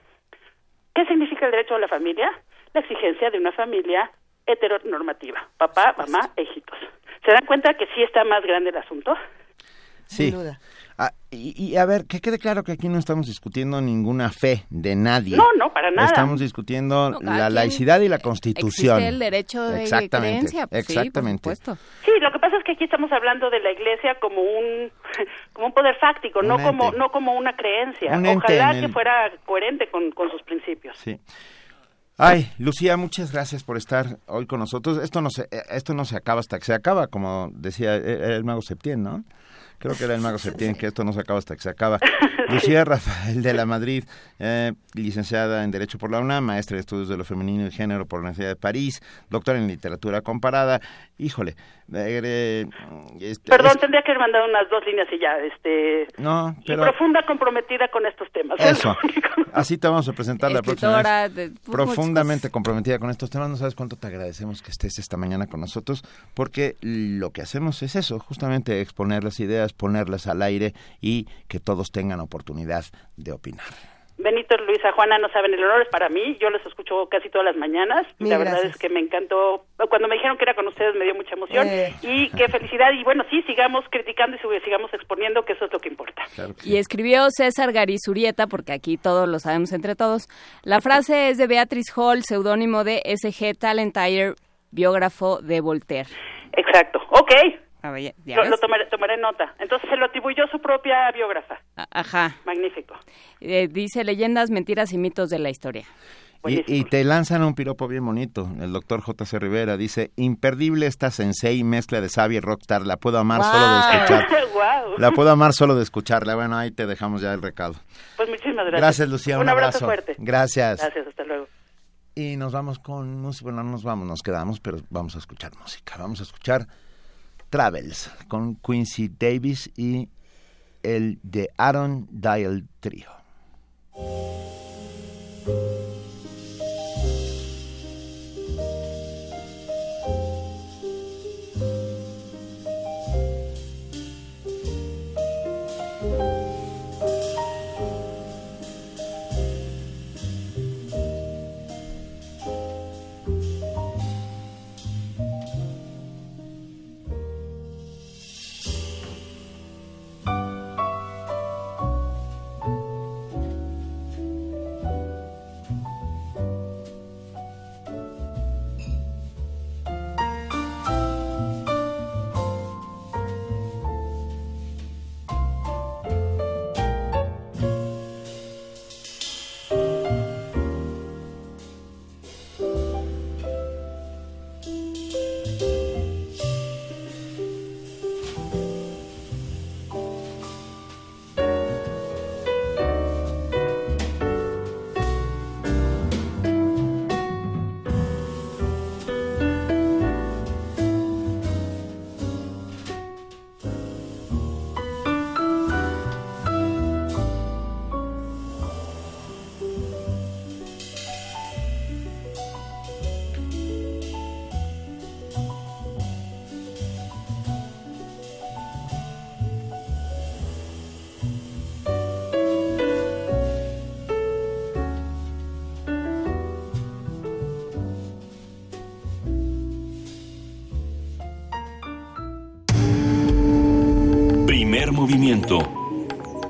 ¿Qué significa el derecho a la familia? La exigencia de una familia heteronormativa, papá, mamá e hijitos. ¿Se dan cuenta que sí está más grande el asunto? Sí. Ah, y, y, a ver, que quede claro que aquí no estamos discutiendo ninguna fe de nadie. No, no, para nada. Estamos discutiendo No, la laicidad y la constitución. Existe el derecho de Exactamente, creencia. pues sí, por exactamente. supuesto. Sí, lo que pasa es que aquí estamos hablando de la Iglesia como un como un poder fáctico, no como no como una creencia. Un Ojalá que el- fuera coherente con, con sus principios. Sí. Ay, Lucía, muchas gracias por estar hoy con nosotros. Esto no se, eh, esto no se acaba hasta que se acaba, como decía el mago Septién, ¿no? Creo que era el mago Septién, que esto no se acaba hasta que se acaba. Lucía Rafael de la Madrid, eh, licenciada en Derecho por la UNAM, maestra de Estudios de lo Femenino y Género por la Universidad de París, doctora en Literatura Comparada. Híjole, eh, este, Perdón, es- tendría que haber mandado unas dos líneas y ya, este no, y pero profunda comprometida con estos temas. eso. Así te vamos a presentar la próxima vez. de Profundamente comprometida con estos temas. No sabes cuánto te agradecemos que estés esta mañana con nosotros, porque lo que hacemos es eso, justamente exponer las ideas, ponerlas al aire y que todos tengan oportunidad de opinar. Benito, Luisa, Juana, no saben, el honor es para mí. Yo les escucho casi todas las mañanas. Mil la verdad gracias. es que me encantó. Cuando me dijeron que era con ustedes me dio mucha emoción. Eh. Y qué felicidad. Y bueno, sí, sigamos criticando y sig- sigamos exponiendo, que eso es lo que importa. Y escribió César Garizurieta, porque aquí todos lo sabemos entre todos. La frase es de Beatrice Hall, seudónimo de SG Talentire biógrafo de Voltaire. Exacto, ok. Ya Lo, lo tomaré, tomaré nota. Entonces se lo atribuyó su propia biógrafa. A- Ajá. Magnífico. Eh, dice leyendas, mentiras y mitos de la historia. Y, y te lanzan un piropo bien bonito. El doctor J.C. Rivera dice, imperdible esta sensei mezcla de sabia y rockstar. La puedo amar solo de escuchar. Guau. La puedo amar solo de escucharla. Bueno, ahí te dejamos ya el recado. Pues muchísimas gracias. Gracias, Lucía. Un, Un abrazo fuerte. Gracias. Gracias, hasta luego. Y nos vamos con música. Bueno, no nos vamos, nos quedamos, pero vamos a escuchar música. Vamos a escuchar Travels con Quincy Davis y el de Aaron Dial Trio.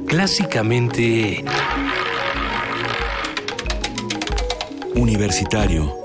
Clásicamente... Universitario.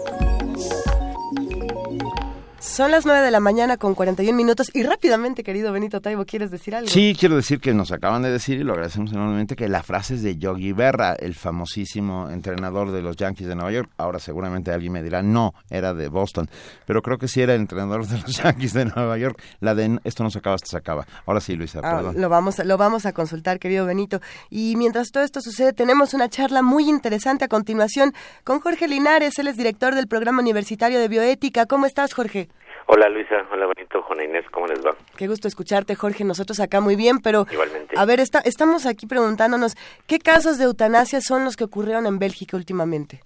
Son las 9 de la mañana con 41 minutos y rápidamente, querido Benito Taibo, ¿quieres decir algo? Sí, quiero decir que nos acaban de decir, y lo agradecemos enormemente, que la frase es de Yogi Berra, el famosísimo entrenador de los Yankees de Nueva York. Ahora seguramente alguien me dirá, no, era de Boston. Pero creo que sí era el entrenador de los Yankees de Nueva York. La de esto no se acaba hasta se acaba. Ahora sí, Luisa, Ah, perdón. lo vamos, lo vamos a consultar, querido Benito. Y mientras todo esto sucede, tenemos una charla muy interesante a continuación con Jorge Linares. Él es director del programa universitario de bioética. ¿Cómo estás, Jorge? Hola Luisa, hola Benito, Juana Inés, ¿cómo les va? Qué gusto escucharte, Jorge. Nosotros acá muy bien, pero Igualmente. a ver, está- estamos aquí preguntándonos qué casos de eutanasia son los que ocurrieron en Bélgica últimamente.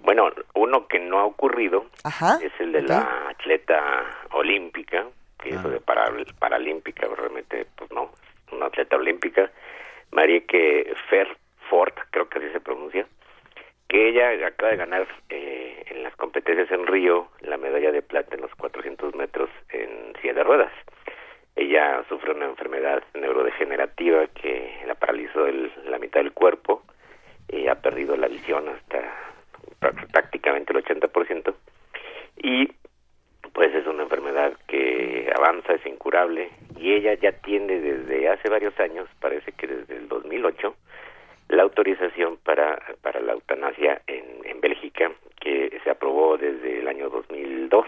Bueno, uno que no ha ocurrido Ajá. es el de la atleta olímpica, que eso de para, paralímpica, realmente, pues no, una atleta olímpica, Marieke Verfort, creo que así se pronuncia, que ella acaba de ganar eh, en las competencias en Río la medalla de plata en los 400 metros en silla de ruedas. Ella sufre una enfermedad neurodegenerativa que la paralizó el- la mitad del cuerpo. Y ha perdido la visión hasta prá- prácticamente el 80% y pues es una enfermedad que avanza, es incurable. Y ella ya tiene desde hace varios años, parece que desde el 2008, la autorización para, para la eutanasia en, en Bélgica, que se aprobó desde el año 2002,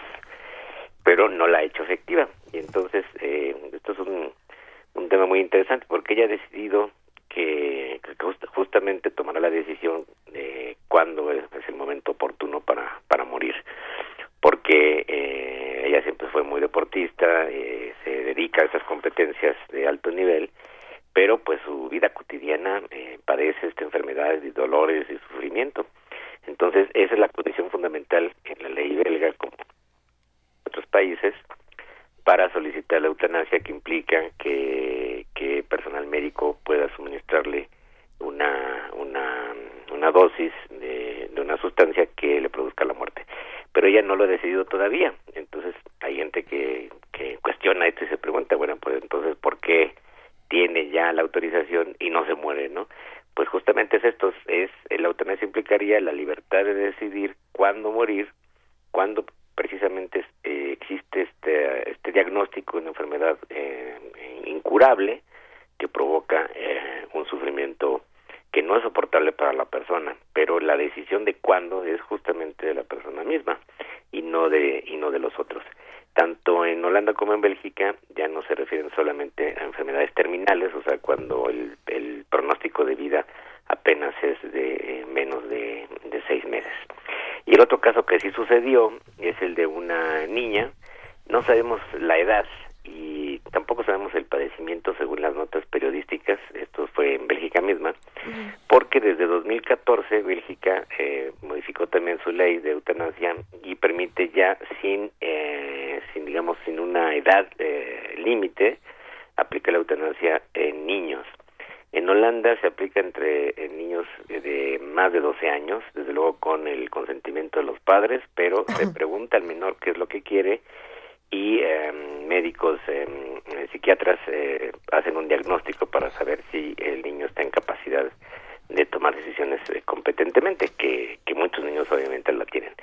pero no la ha hecho efectiva. Y entonces, eh, esto es un, un tema muy interesante porque ella ha decidido que, que just- justamente tomará la decisión de cuándo es, es el momento oportuno para, para morir. Porque eh, ella siempre fue muy deportista, eh, se dedica a esas competencias de alto nivel, pero pues su vida cotidiana eh, padece esta enfermedad y dolores y sufrimiento. Entonces, esa es la condición fundamental en la ley belga, como en otros países, para solicitar la eutanasia que implica que, que personal médico pueda suministrarle una, una, una dosis de, de una sustancia que le produzca la muerte. Pero ella no lo ha decidido todavía. Entonces hay gente que, que cuestiona esto y se pregunta, bueno, pues entonces, ¿por qué tiene ya la autorización y no se muere, ¿no? Pues justamente es esto, es eh, la eutanasia implicaría la libertad de decidir cuándo morir, cuándo precisamente eh, existe este, este diagnóstico de una enfermedad eh, incurable que provoca eh, un sufrimiento que no es soportable para la persona, pero la decisión de cuándo es justamente de la persona misma y no de y no de los otros. Tanto en Holanda como en Bélgica ya no se refieren solamente a enfermedades terminales, o sea, cuando el, el pronóstico de vida apenas es de menos de, de seis meses. Y el otro caso que sí sucedió es el de una niña, no sabemos la edad y tampoco sabemos el padecimiento según las notas periodísticas, esto fue en Bélgica misma, porque desde 2014 Bélgica eh, modificó también su ley de eutanasia y permite ya sin, eh, sin digamos, sin una edad eh, límite, aplica la eutanasia en niños. En Holanda se aplica entre niños de más de 12 años, desde luego con el consentimiento de los padres, pero se pregunta al menor qué es lo que quiere y em, médicos, eh, psiquiatras eh, hacen un diagnóstico para saber si el niño está en capacidad de tomar decisiones eh, competentemente, que, que muchos niños obviamente la tienen.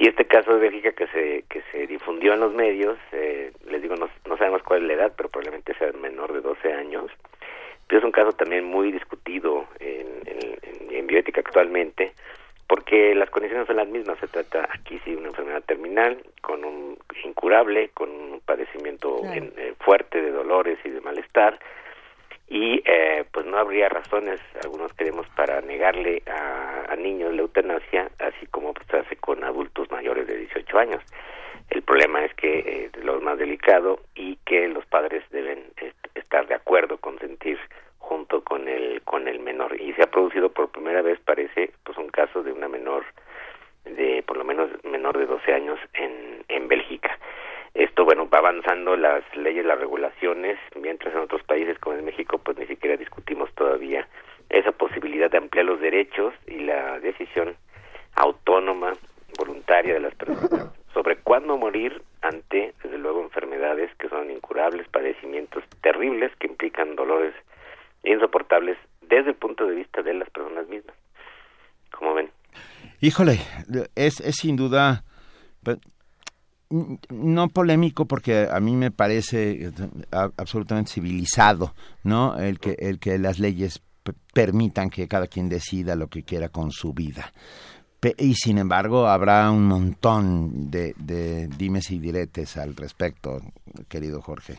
Y este caso de Bélgica que se, que se difundió en los medios, eh, les digo, no, no sabemos cuál es la edad, pero probablemente sea menor de 12 años, pero es un caso también muy discutido en, en, en bioética actualmente, porque las condiciones son las mismas. Se trata aquí sí de una enfermedad terminal, con un incurable, con un padecimiento en, eh, fuerte de dolores y de malestar, y eh, pues no habría razones, algunos queremos, para negarle a, a niños la eutanasia, así como pues, se hace con adultos de 18 años. El problema es que eh, lo más delicado y que los padres deben estar de acuerdo, consentir junto con el con el menor y se ha producido por primera vez parece pues un caso de una menor de por lo menos menor de 12 años en en Bélgica esto bueno va avanzando las leyes las regulaciones mientras en otros países como en México pues ni siquiera discutimos todavía esa posibilidad de ampliar los derechos y la decisión autónoma voluntaria de las personas sobre cuándo morir ante desde luego enfermedades que son incurables padecimientos terribles que implican dolores insoportables desde el punto de vista de las personas mismas. Como ven? Híjole, es, es sin duda pues, no polémico porque a mí me parece absolutamente civilizado, ¿no? El que el que las leyes permitan que cada quien decida lo que quiera con su vida. Y sin embargo, habrá un montón de, de dimes y diretes al respecto, querido Jorge.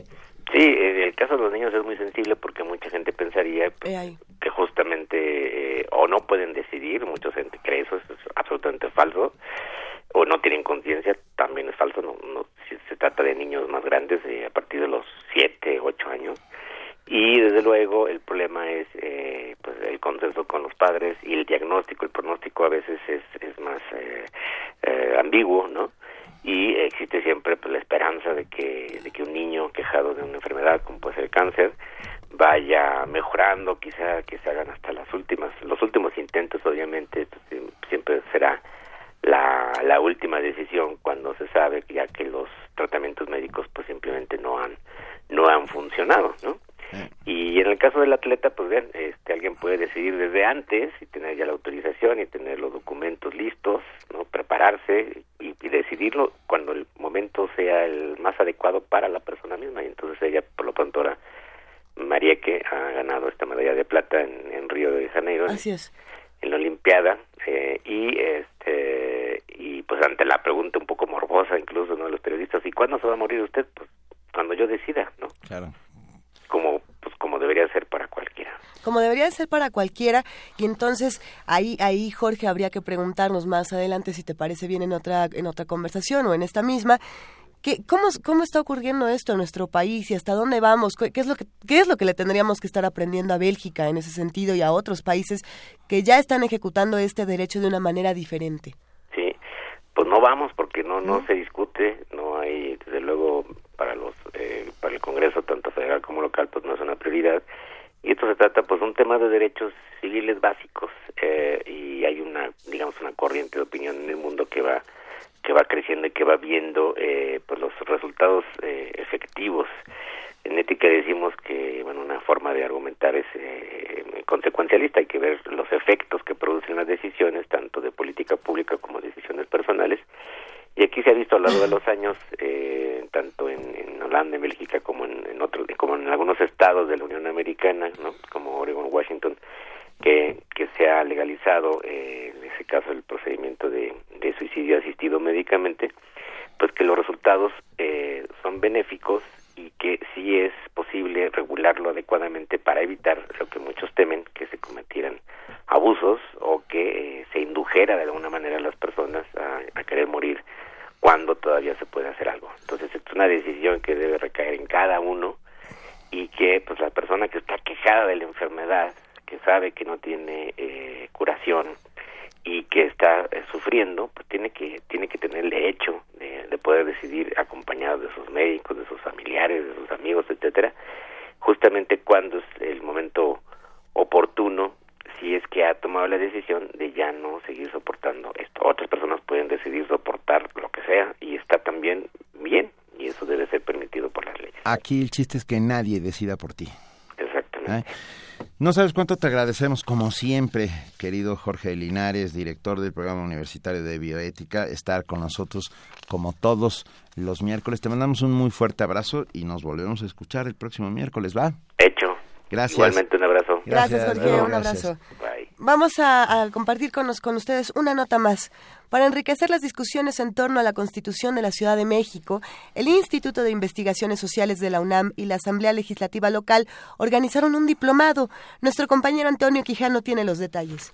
Sí, el caso de los niños es muy sensible porque mucha gente pensaría que justamente eh, o no pueden decidir, mucha gente cree eso, es absolutamente falso, o no tienen conciencia, también es falso, no, no si se trata de niños más grandes, eh, a partir de los 7, 8 años, y desde luego el problema es eh, pues el consenso con los padres y el diagnóstico, el pronóstico a veces es, es más eh, eh, ambiguo, ¿no? y existe siempre pues, la esperanza de que, de que un niño quejado de una enfermedad como puede ser el cáncer vaya mejorando, quizá que se hagan hasta las últimas, los últimos intentos obviamente siempre será la, la última decisión cuando se sabe ya que los tratamientos médicos pues simplemente no han no han funcionado, ¿no? Y en el caso del atleta, pues bien, este, alguien puede decidir desde antes y tener ya la autorización y tener los documentos listos, no prepararse y, y, decidirlo cuando el momento sea el más adecuado para la persona misma. Y entonces ella, por lo pronto, ahora María que ha ganado esta medalla de plata en, en Río de Janeiro. Así es. En la Olimpiada eh, y este y pues ante la pregunta un poco morbosa incluso no de los periodistas y cuándo se va a morir usted pues cuando yo decida no claro como pues como debería ser para cualquiera. Como debería ser para cualquiera. Y entonces ahí ahí Jorge habría que preguntarnos más adelante si te parece bien en otra en otra conversación o en esta misma. ¿Qué, cómo, ¿Cómo está ocurriendo esto en nuestro país y hasta dónde vamos? ¿Qué es, lo que, ¿Qué es lo que le tendríamos que estar aprendiendo a Bélgica en ese sentido y a otros países que ya están ejecutando este derecho de una manera diferente? Sí, pues no vamos porque no no se discute, no hay desde luego para los eh, para el Congreso tanto federal como local pues no es una prioridad. Y esto se trata pues un tema de derechos civiles básicos eh, y hay una digamos una corriente de opinión en el mundo que va que va creciendo y que va viendo eh, pues los resultados eh, efectivos. En ética decimos que bueno una forma de argumentar es eh, consecuencialista. Hay que ver los efectos que producen las decisiones tanto de política pública como decisiones personales Y aquí se ha visto a lo largo de los años, eh, tanto en, Holanda, en Bélgica, como en, otros, como en algunos estados de la Unión Americana, como Oregon, Washington, que, que se ha legalizado, eh, en ese caso, el procedimiento de, de suicidio asistido médicamente, pues que los resultados eh, son benéficos y que sí es posible regularlo adecuadamente para evitar lo que muchos temen, que se cometieran abusos o que eh, se indujera de alguna manera a las personas a, a, querer morir cuando todavía se puede hacer algo. Entonces es una decisión que debe recaer en cada uno y que pues la persona que está quejada de la enfermedad, que sabe que no tiene eh, curación y que está eh, sufriendo, pues tiene que tiene que tener el derecho de, de poder decidir acompañado de sus médicos, de sus familiares, de sus amigos, etcétera, justamente cuando es el momento oportuno si es que ha tomado la decisión de ya no seguir soportando esto. Otras personas pueden decidir soportar lo que sea y está también bien y eso debe ser permitido por las leyes. Aquí el chiste es que nadie decida por ti. Exactamente. ¿Eh? No sabes cuánto te agradecemos, como siempre, querido Jorge Linares, director del programa universitario de bioética, estar con nosotros como todos los miércoles. Te mandamos un muy fuerte abrazo y nos volvemos a escuchar el próximo miércoles, ¿va? Hecho. Gracias. Igualmente un abrazo. Gracias, Jorge. Luego, un gracias. abrazo. Bye. Vamos a, a compartir con, nos- con ustedes una nota más. Para enriquecer las discusiones en torno a la Constitución de la Ciudad de México, el Instituto de Investigaciones Sociales de la UNAM y la Asamblea Legislativa Local organizaron un diplomado. Nuestro compañero Antonio Quijano tiene los detalles.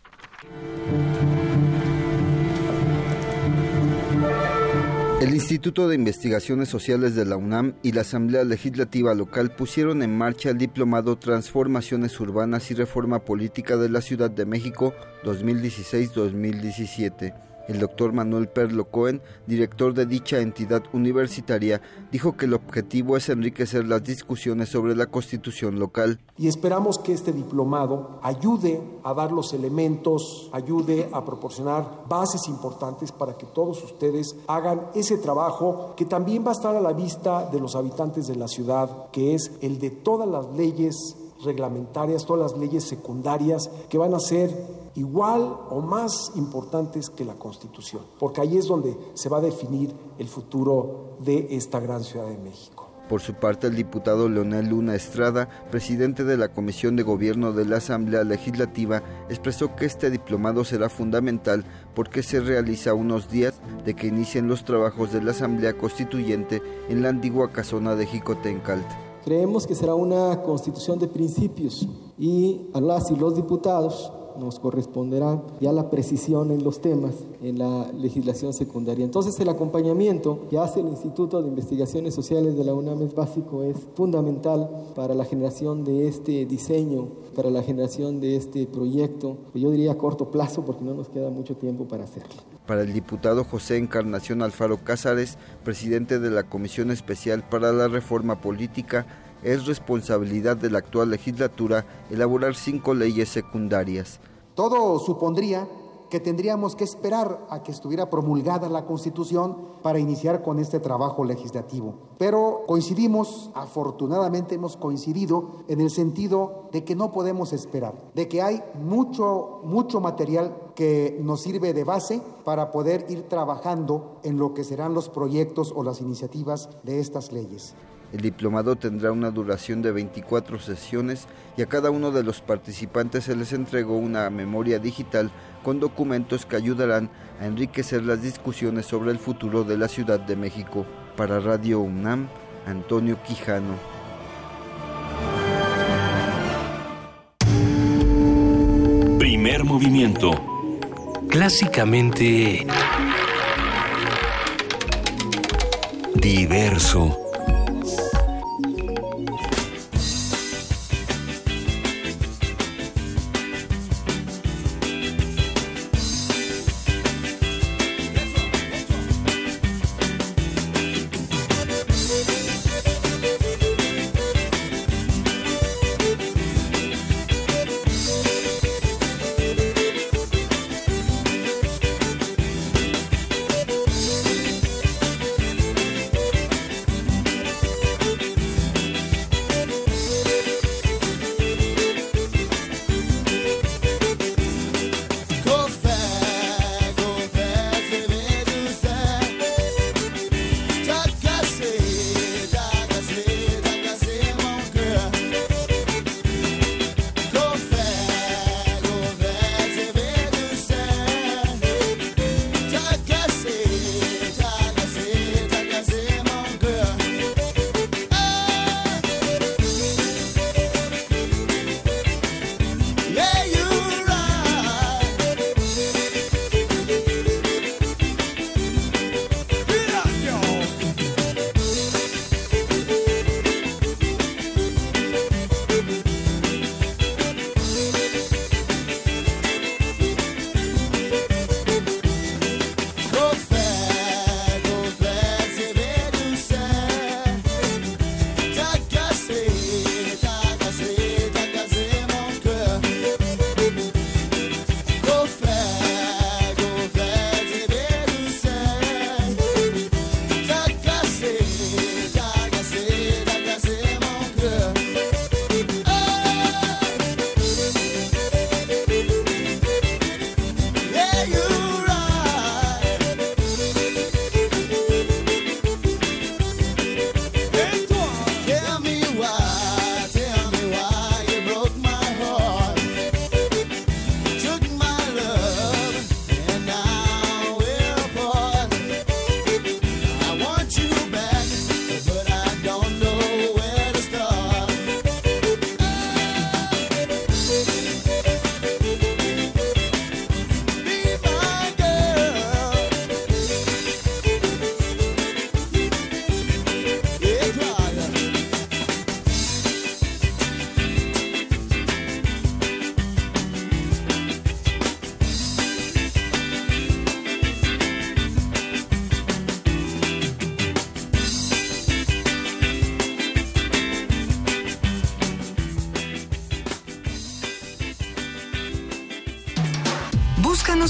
El Instituto de Investigaciones Sociales de la UNAM y la Asamblea Legislativa Local pusieron en marcha el diplomado Transformaciones Urbanas y Reforma Política de la Ciudad de México 2016-2017. El doctor Manuel Perlo Cohen, director de dicha entidad universitaria, dijo que el objetivo es enriquecer las discusiones sobre la constitución local. y esperamos que este diplomado ayude a dar los elementos, ayude a proporcionar bases importantes para que todos ustedes hagan ese trabajo que también va a estar a la vista de los habitantes de la ciudad, que es el de todas las leyes reglamentarias, todas las leyes secundarias que van a ser igual o más importantes que la Constitución, porque ahí es donde se va a definir el futuro de esta gran Ciudad de México. Por su parte, el diputado Leonel Luna Estrada, presidente de la Comisión de Gobierno de la Asamblea Legislativa, expresó que este diplomado será fundamental porque se realiza a unos días de que inicien los trabajos de la Asamblea Constituyente en la antigua casona de Jicotencalt. Creemos que será una constitución de principios y a las y los diputados nos corresponderá ya la precisión en los temas en la legislación secundaria. Entonces el acompañamiento que hace el Instituto de Investigaciones Sociales de la UNAM es básico, es fundamental para la generación de este diseño, para la generación de este proyecto, yo diría a corto plazo porque no nos queda mucho tiempo para hacerlo. Para el diputado José Encarnación Alfaro Cázares, presidente de la Comisión Especial para la Reforma Política, es responsabilidad de la actual legislatura elaborar cinco leyes secundarias. Todo supondría que tendríamos que esperar a que estuviera promulgada la Constitución para iniciar con este trabajo legislativo. Pero coincidimos, afortunadamente hemos coincidido en el sentido de que no podemos esperar, de que hay mucho, mucho material que nos sirve de base para poder ir trabajando en lo que serán los proyectos o las iniciativas de estas leyes. El diplomado tendrá una duración de 24 sesiones y a cada uno de los participantes se les entregó una memoria digital con documentos que ayudarán a enriquecer las discusiones sobre el futuro de la Ciudad de México. Para Radio UNAM, Antonio Quijano. Primer movimiento. Clásicamente Diverso.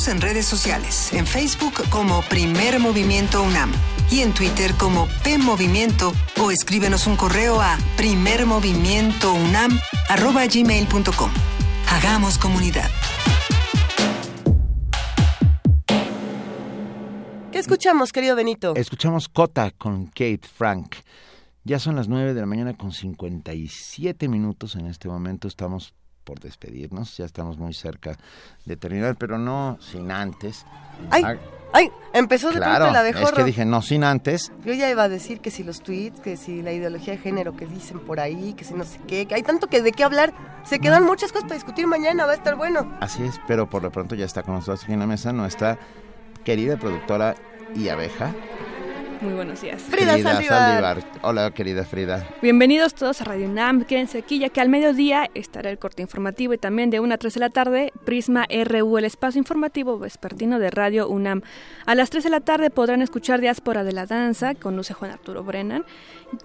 En redes sociales, en Facebook como Primer Movimiento UNAM y en Twitter como P Movimiento o escríbenos un correo a primermovimientounam@gmail.com. Hagamos comunidad. ¿Qué escuchamos, querido Benito? Escuchamos Cota con Kate Frank. Ya son las 9 de la mañana con 57 minutos. En este momento estamos por despedirnos. Ya estamos muy cerca de terminar, pero no sin antes. ¡Ay! Ah, ¡Ay! Empezó de claro, la abejorro. es que dije no sin antes. Yo ya iba a decir que si los tweets, que si la ideología de género que dicen por ahí, que si no sé qué, que hay tanto que de qué hablar. Se quedan muchas cosas para discutir mañana, va a estar bueno. Así es, pero por lo pronto ya está con nosotros aquí en la mesa nuestra querida productora y abeja. Muy buenos días. Frida Frida Saldívar. Hola, querida Frida. Bienvenidos todos a Radio UNAM. Quédense aquí ya que al mediodía estará el corte informativo y también de 1 a 3 de la tarde Prisma RU, el espacio informativo vespertino de Radio UNAM. A las 3 de la tarde podrán escuchar Diáspora de la Danza con luce Juan Arturo Brennan.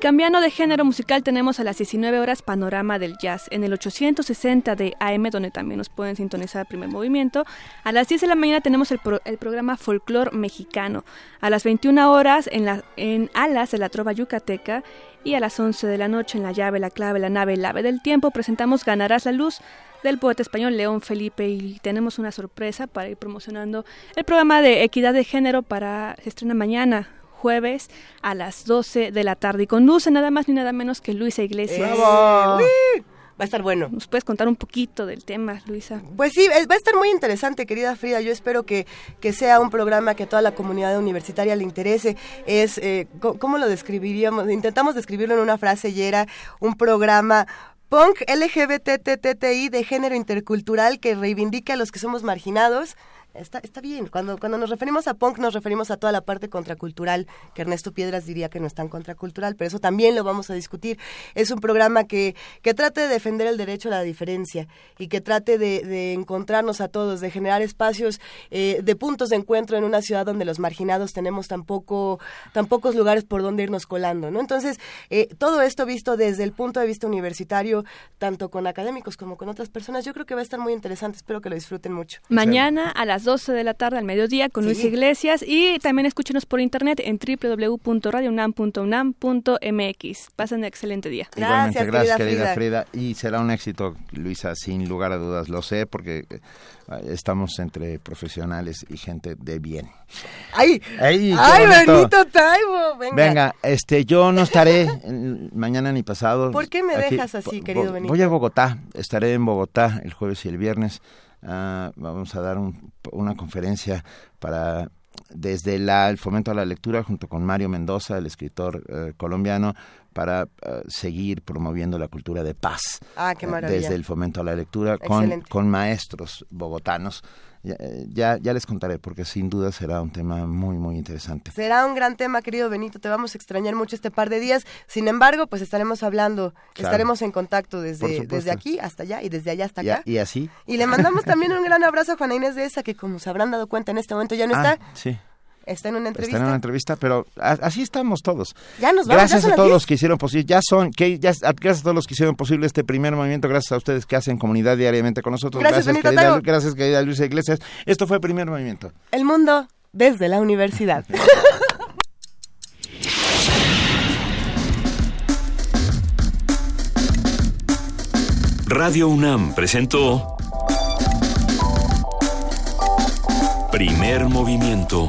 Cambiando de género musical tenemos a las 19 horas Panorama del Jazz en el 860 de AM donde también nos pueden sintonizar primer movimiento. A las 10 de la mañana tenemos el, pro- el programa Folclor Mexicano. A las 21 horas en, la, en Alas de la Trova Yucateca y a las 11 de la noche en La Llave, La Clave, La Nave, El Ave del Tiempo presentamos Ganarás la Luz del poeta español León Felipe y tenemos una sorpresa para ir promocionando el programa de equidad de género para estrena mañana jueves a las 12 de la tarde y conduce nada más ni nada menos que Luisa Iglesias. ¡Bravo! Va a estar bueno. ¿Nos puedes contar un poquito del tema, Luisa? Pues sí, es- va a estar muy interesante, querida Frida. Yo espero que, que sea un programa que a toda la comunidad universitaria le interese. Es, eh, ¿cómo lo describiríamos? Intentamos describirlo en una frase y era un programa punk LGBTTTI de género intercultural que reivindica a los que somos marginados. Está, está bien, cuando, cuando nos referimos a punk nos referimos a toda la parte contracultural, que Ernesto Piedras diría que no es tan contracultural, pero eso también lo vamos a discutir. Es un programa que, que trate de defender el derecho a la diferencia y que trate de, encontrarnos a todos, de generar espacios eh, de puntos de encuentro en una ciudad donde los marginados tenemos tan, poco, pocos lugares por donde irnos colando. ¿no? Entonces, eh, todo esto visto desde el punto de vista universitario, tanto con académicos como con otras personas, yo creo que va a estar muy interesante, espero que lo disfruten mucho. Mañana a las 12 de la tarde al mediodía con Sí. Luis Iglesias y también escúchenos por internet en www.radiounam.unam.mx. Pasen un excelente día. Igualmente, gracias, querida Frida. Y será un éxito, Luisa, sin lugar a dudas. Lo sé porque eh, estamos entre profesionales y gente de bien. ¡Ay! ¡Ay, ¡Ay! Benito Taibo! Venga. Venga, este, yo no estaré mañana ni pasado. ¿Por qué me dejas así, querido Benito? Voy a Bogotá, estaré en Bogotá el jueves y el viernes. Ah, vamos a dar un- una conferencia para desde la, el fomento a la lectura junto con Mario Mendoza, el escritor eh, colombiano, para eh, seguir promoviendo la cultura de paz. Ah, qué eh, maravilla. Desde el fomento a la lectura con, con maestros bogotanos. Ya, eh, ya, ya les contaré porque sin duda será un tema muy, muy interesante. Será un gran tema, querido Benito. Te vamos a extrañar mucho este par de días. Sin embargo, pues estaremos hablando, Claro. estaremos en contacto desde, desde aquí hasta allá y desde allá hasta Y, acá. y así. Y le mandamos también un gran abrazo a Juana Inés de esa, que como se habrán dado cuenta en este momento ya no Ah, está. sí. Está en una Está entrevista. en una entrevista, pero así estamos todos. Ya nos vamos, ya Gracias a todos 10. los que hicieron posible, ya son, que ya, gracias a todos los que hicieron posible este primer movimiento, gracias a ustedes que hacen comunidad diariamente con nosotros. Gracias, Benito querida, gracias, querida Luisa Iglesias. Esto fue primer movimiento. El mundo desde la universidad. Radio UNAM presentó Primer Movimiento.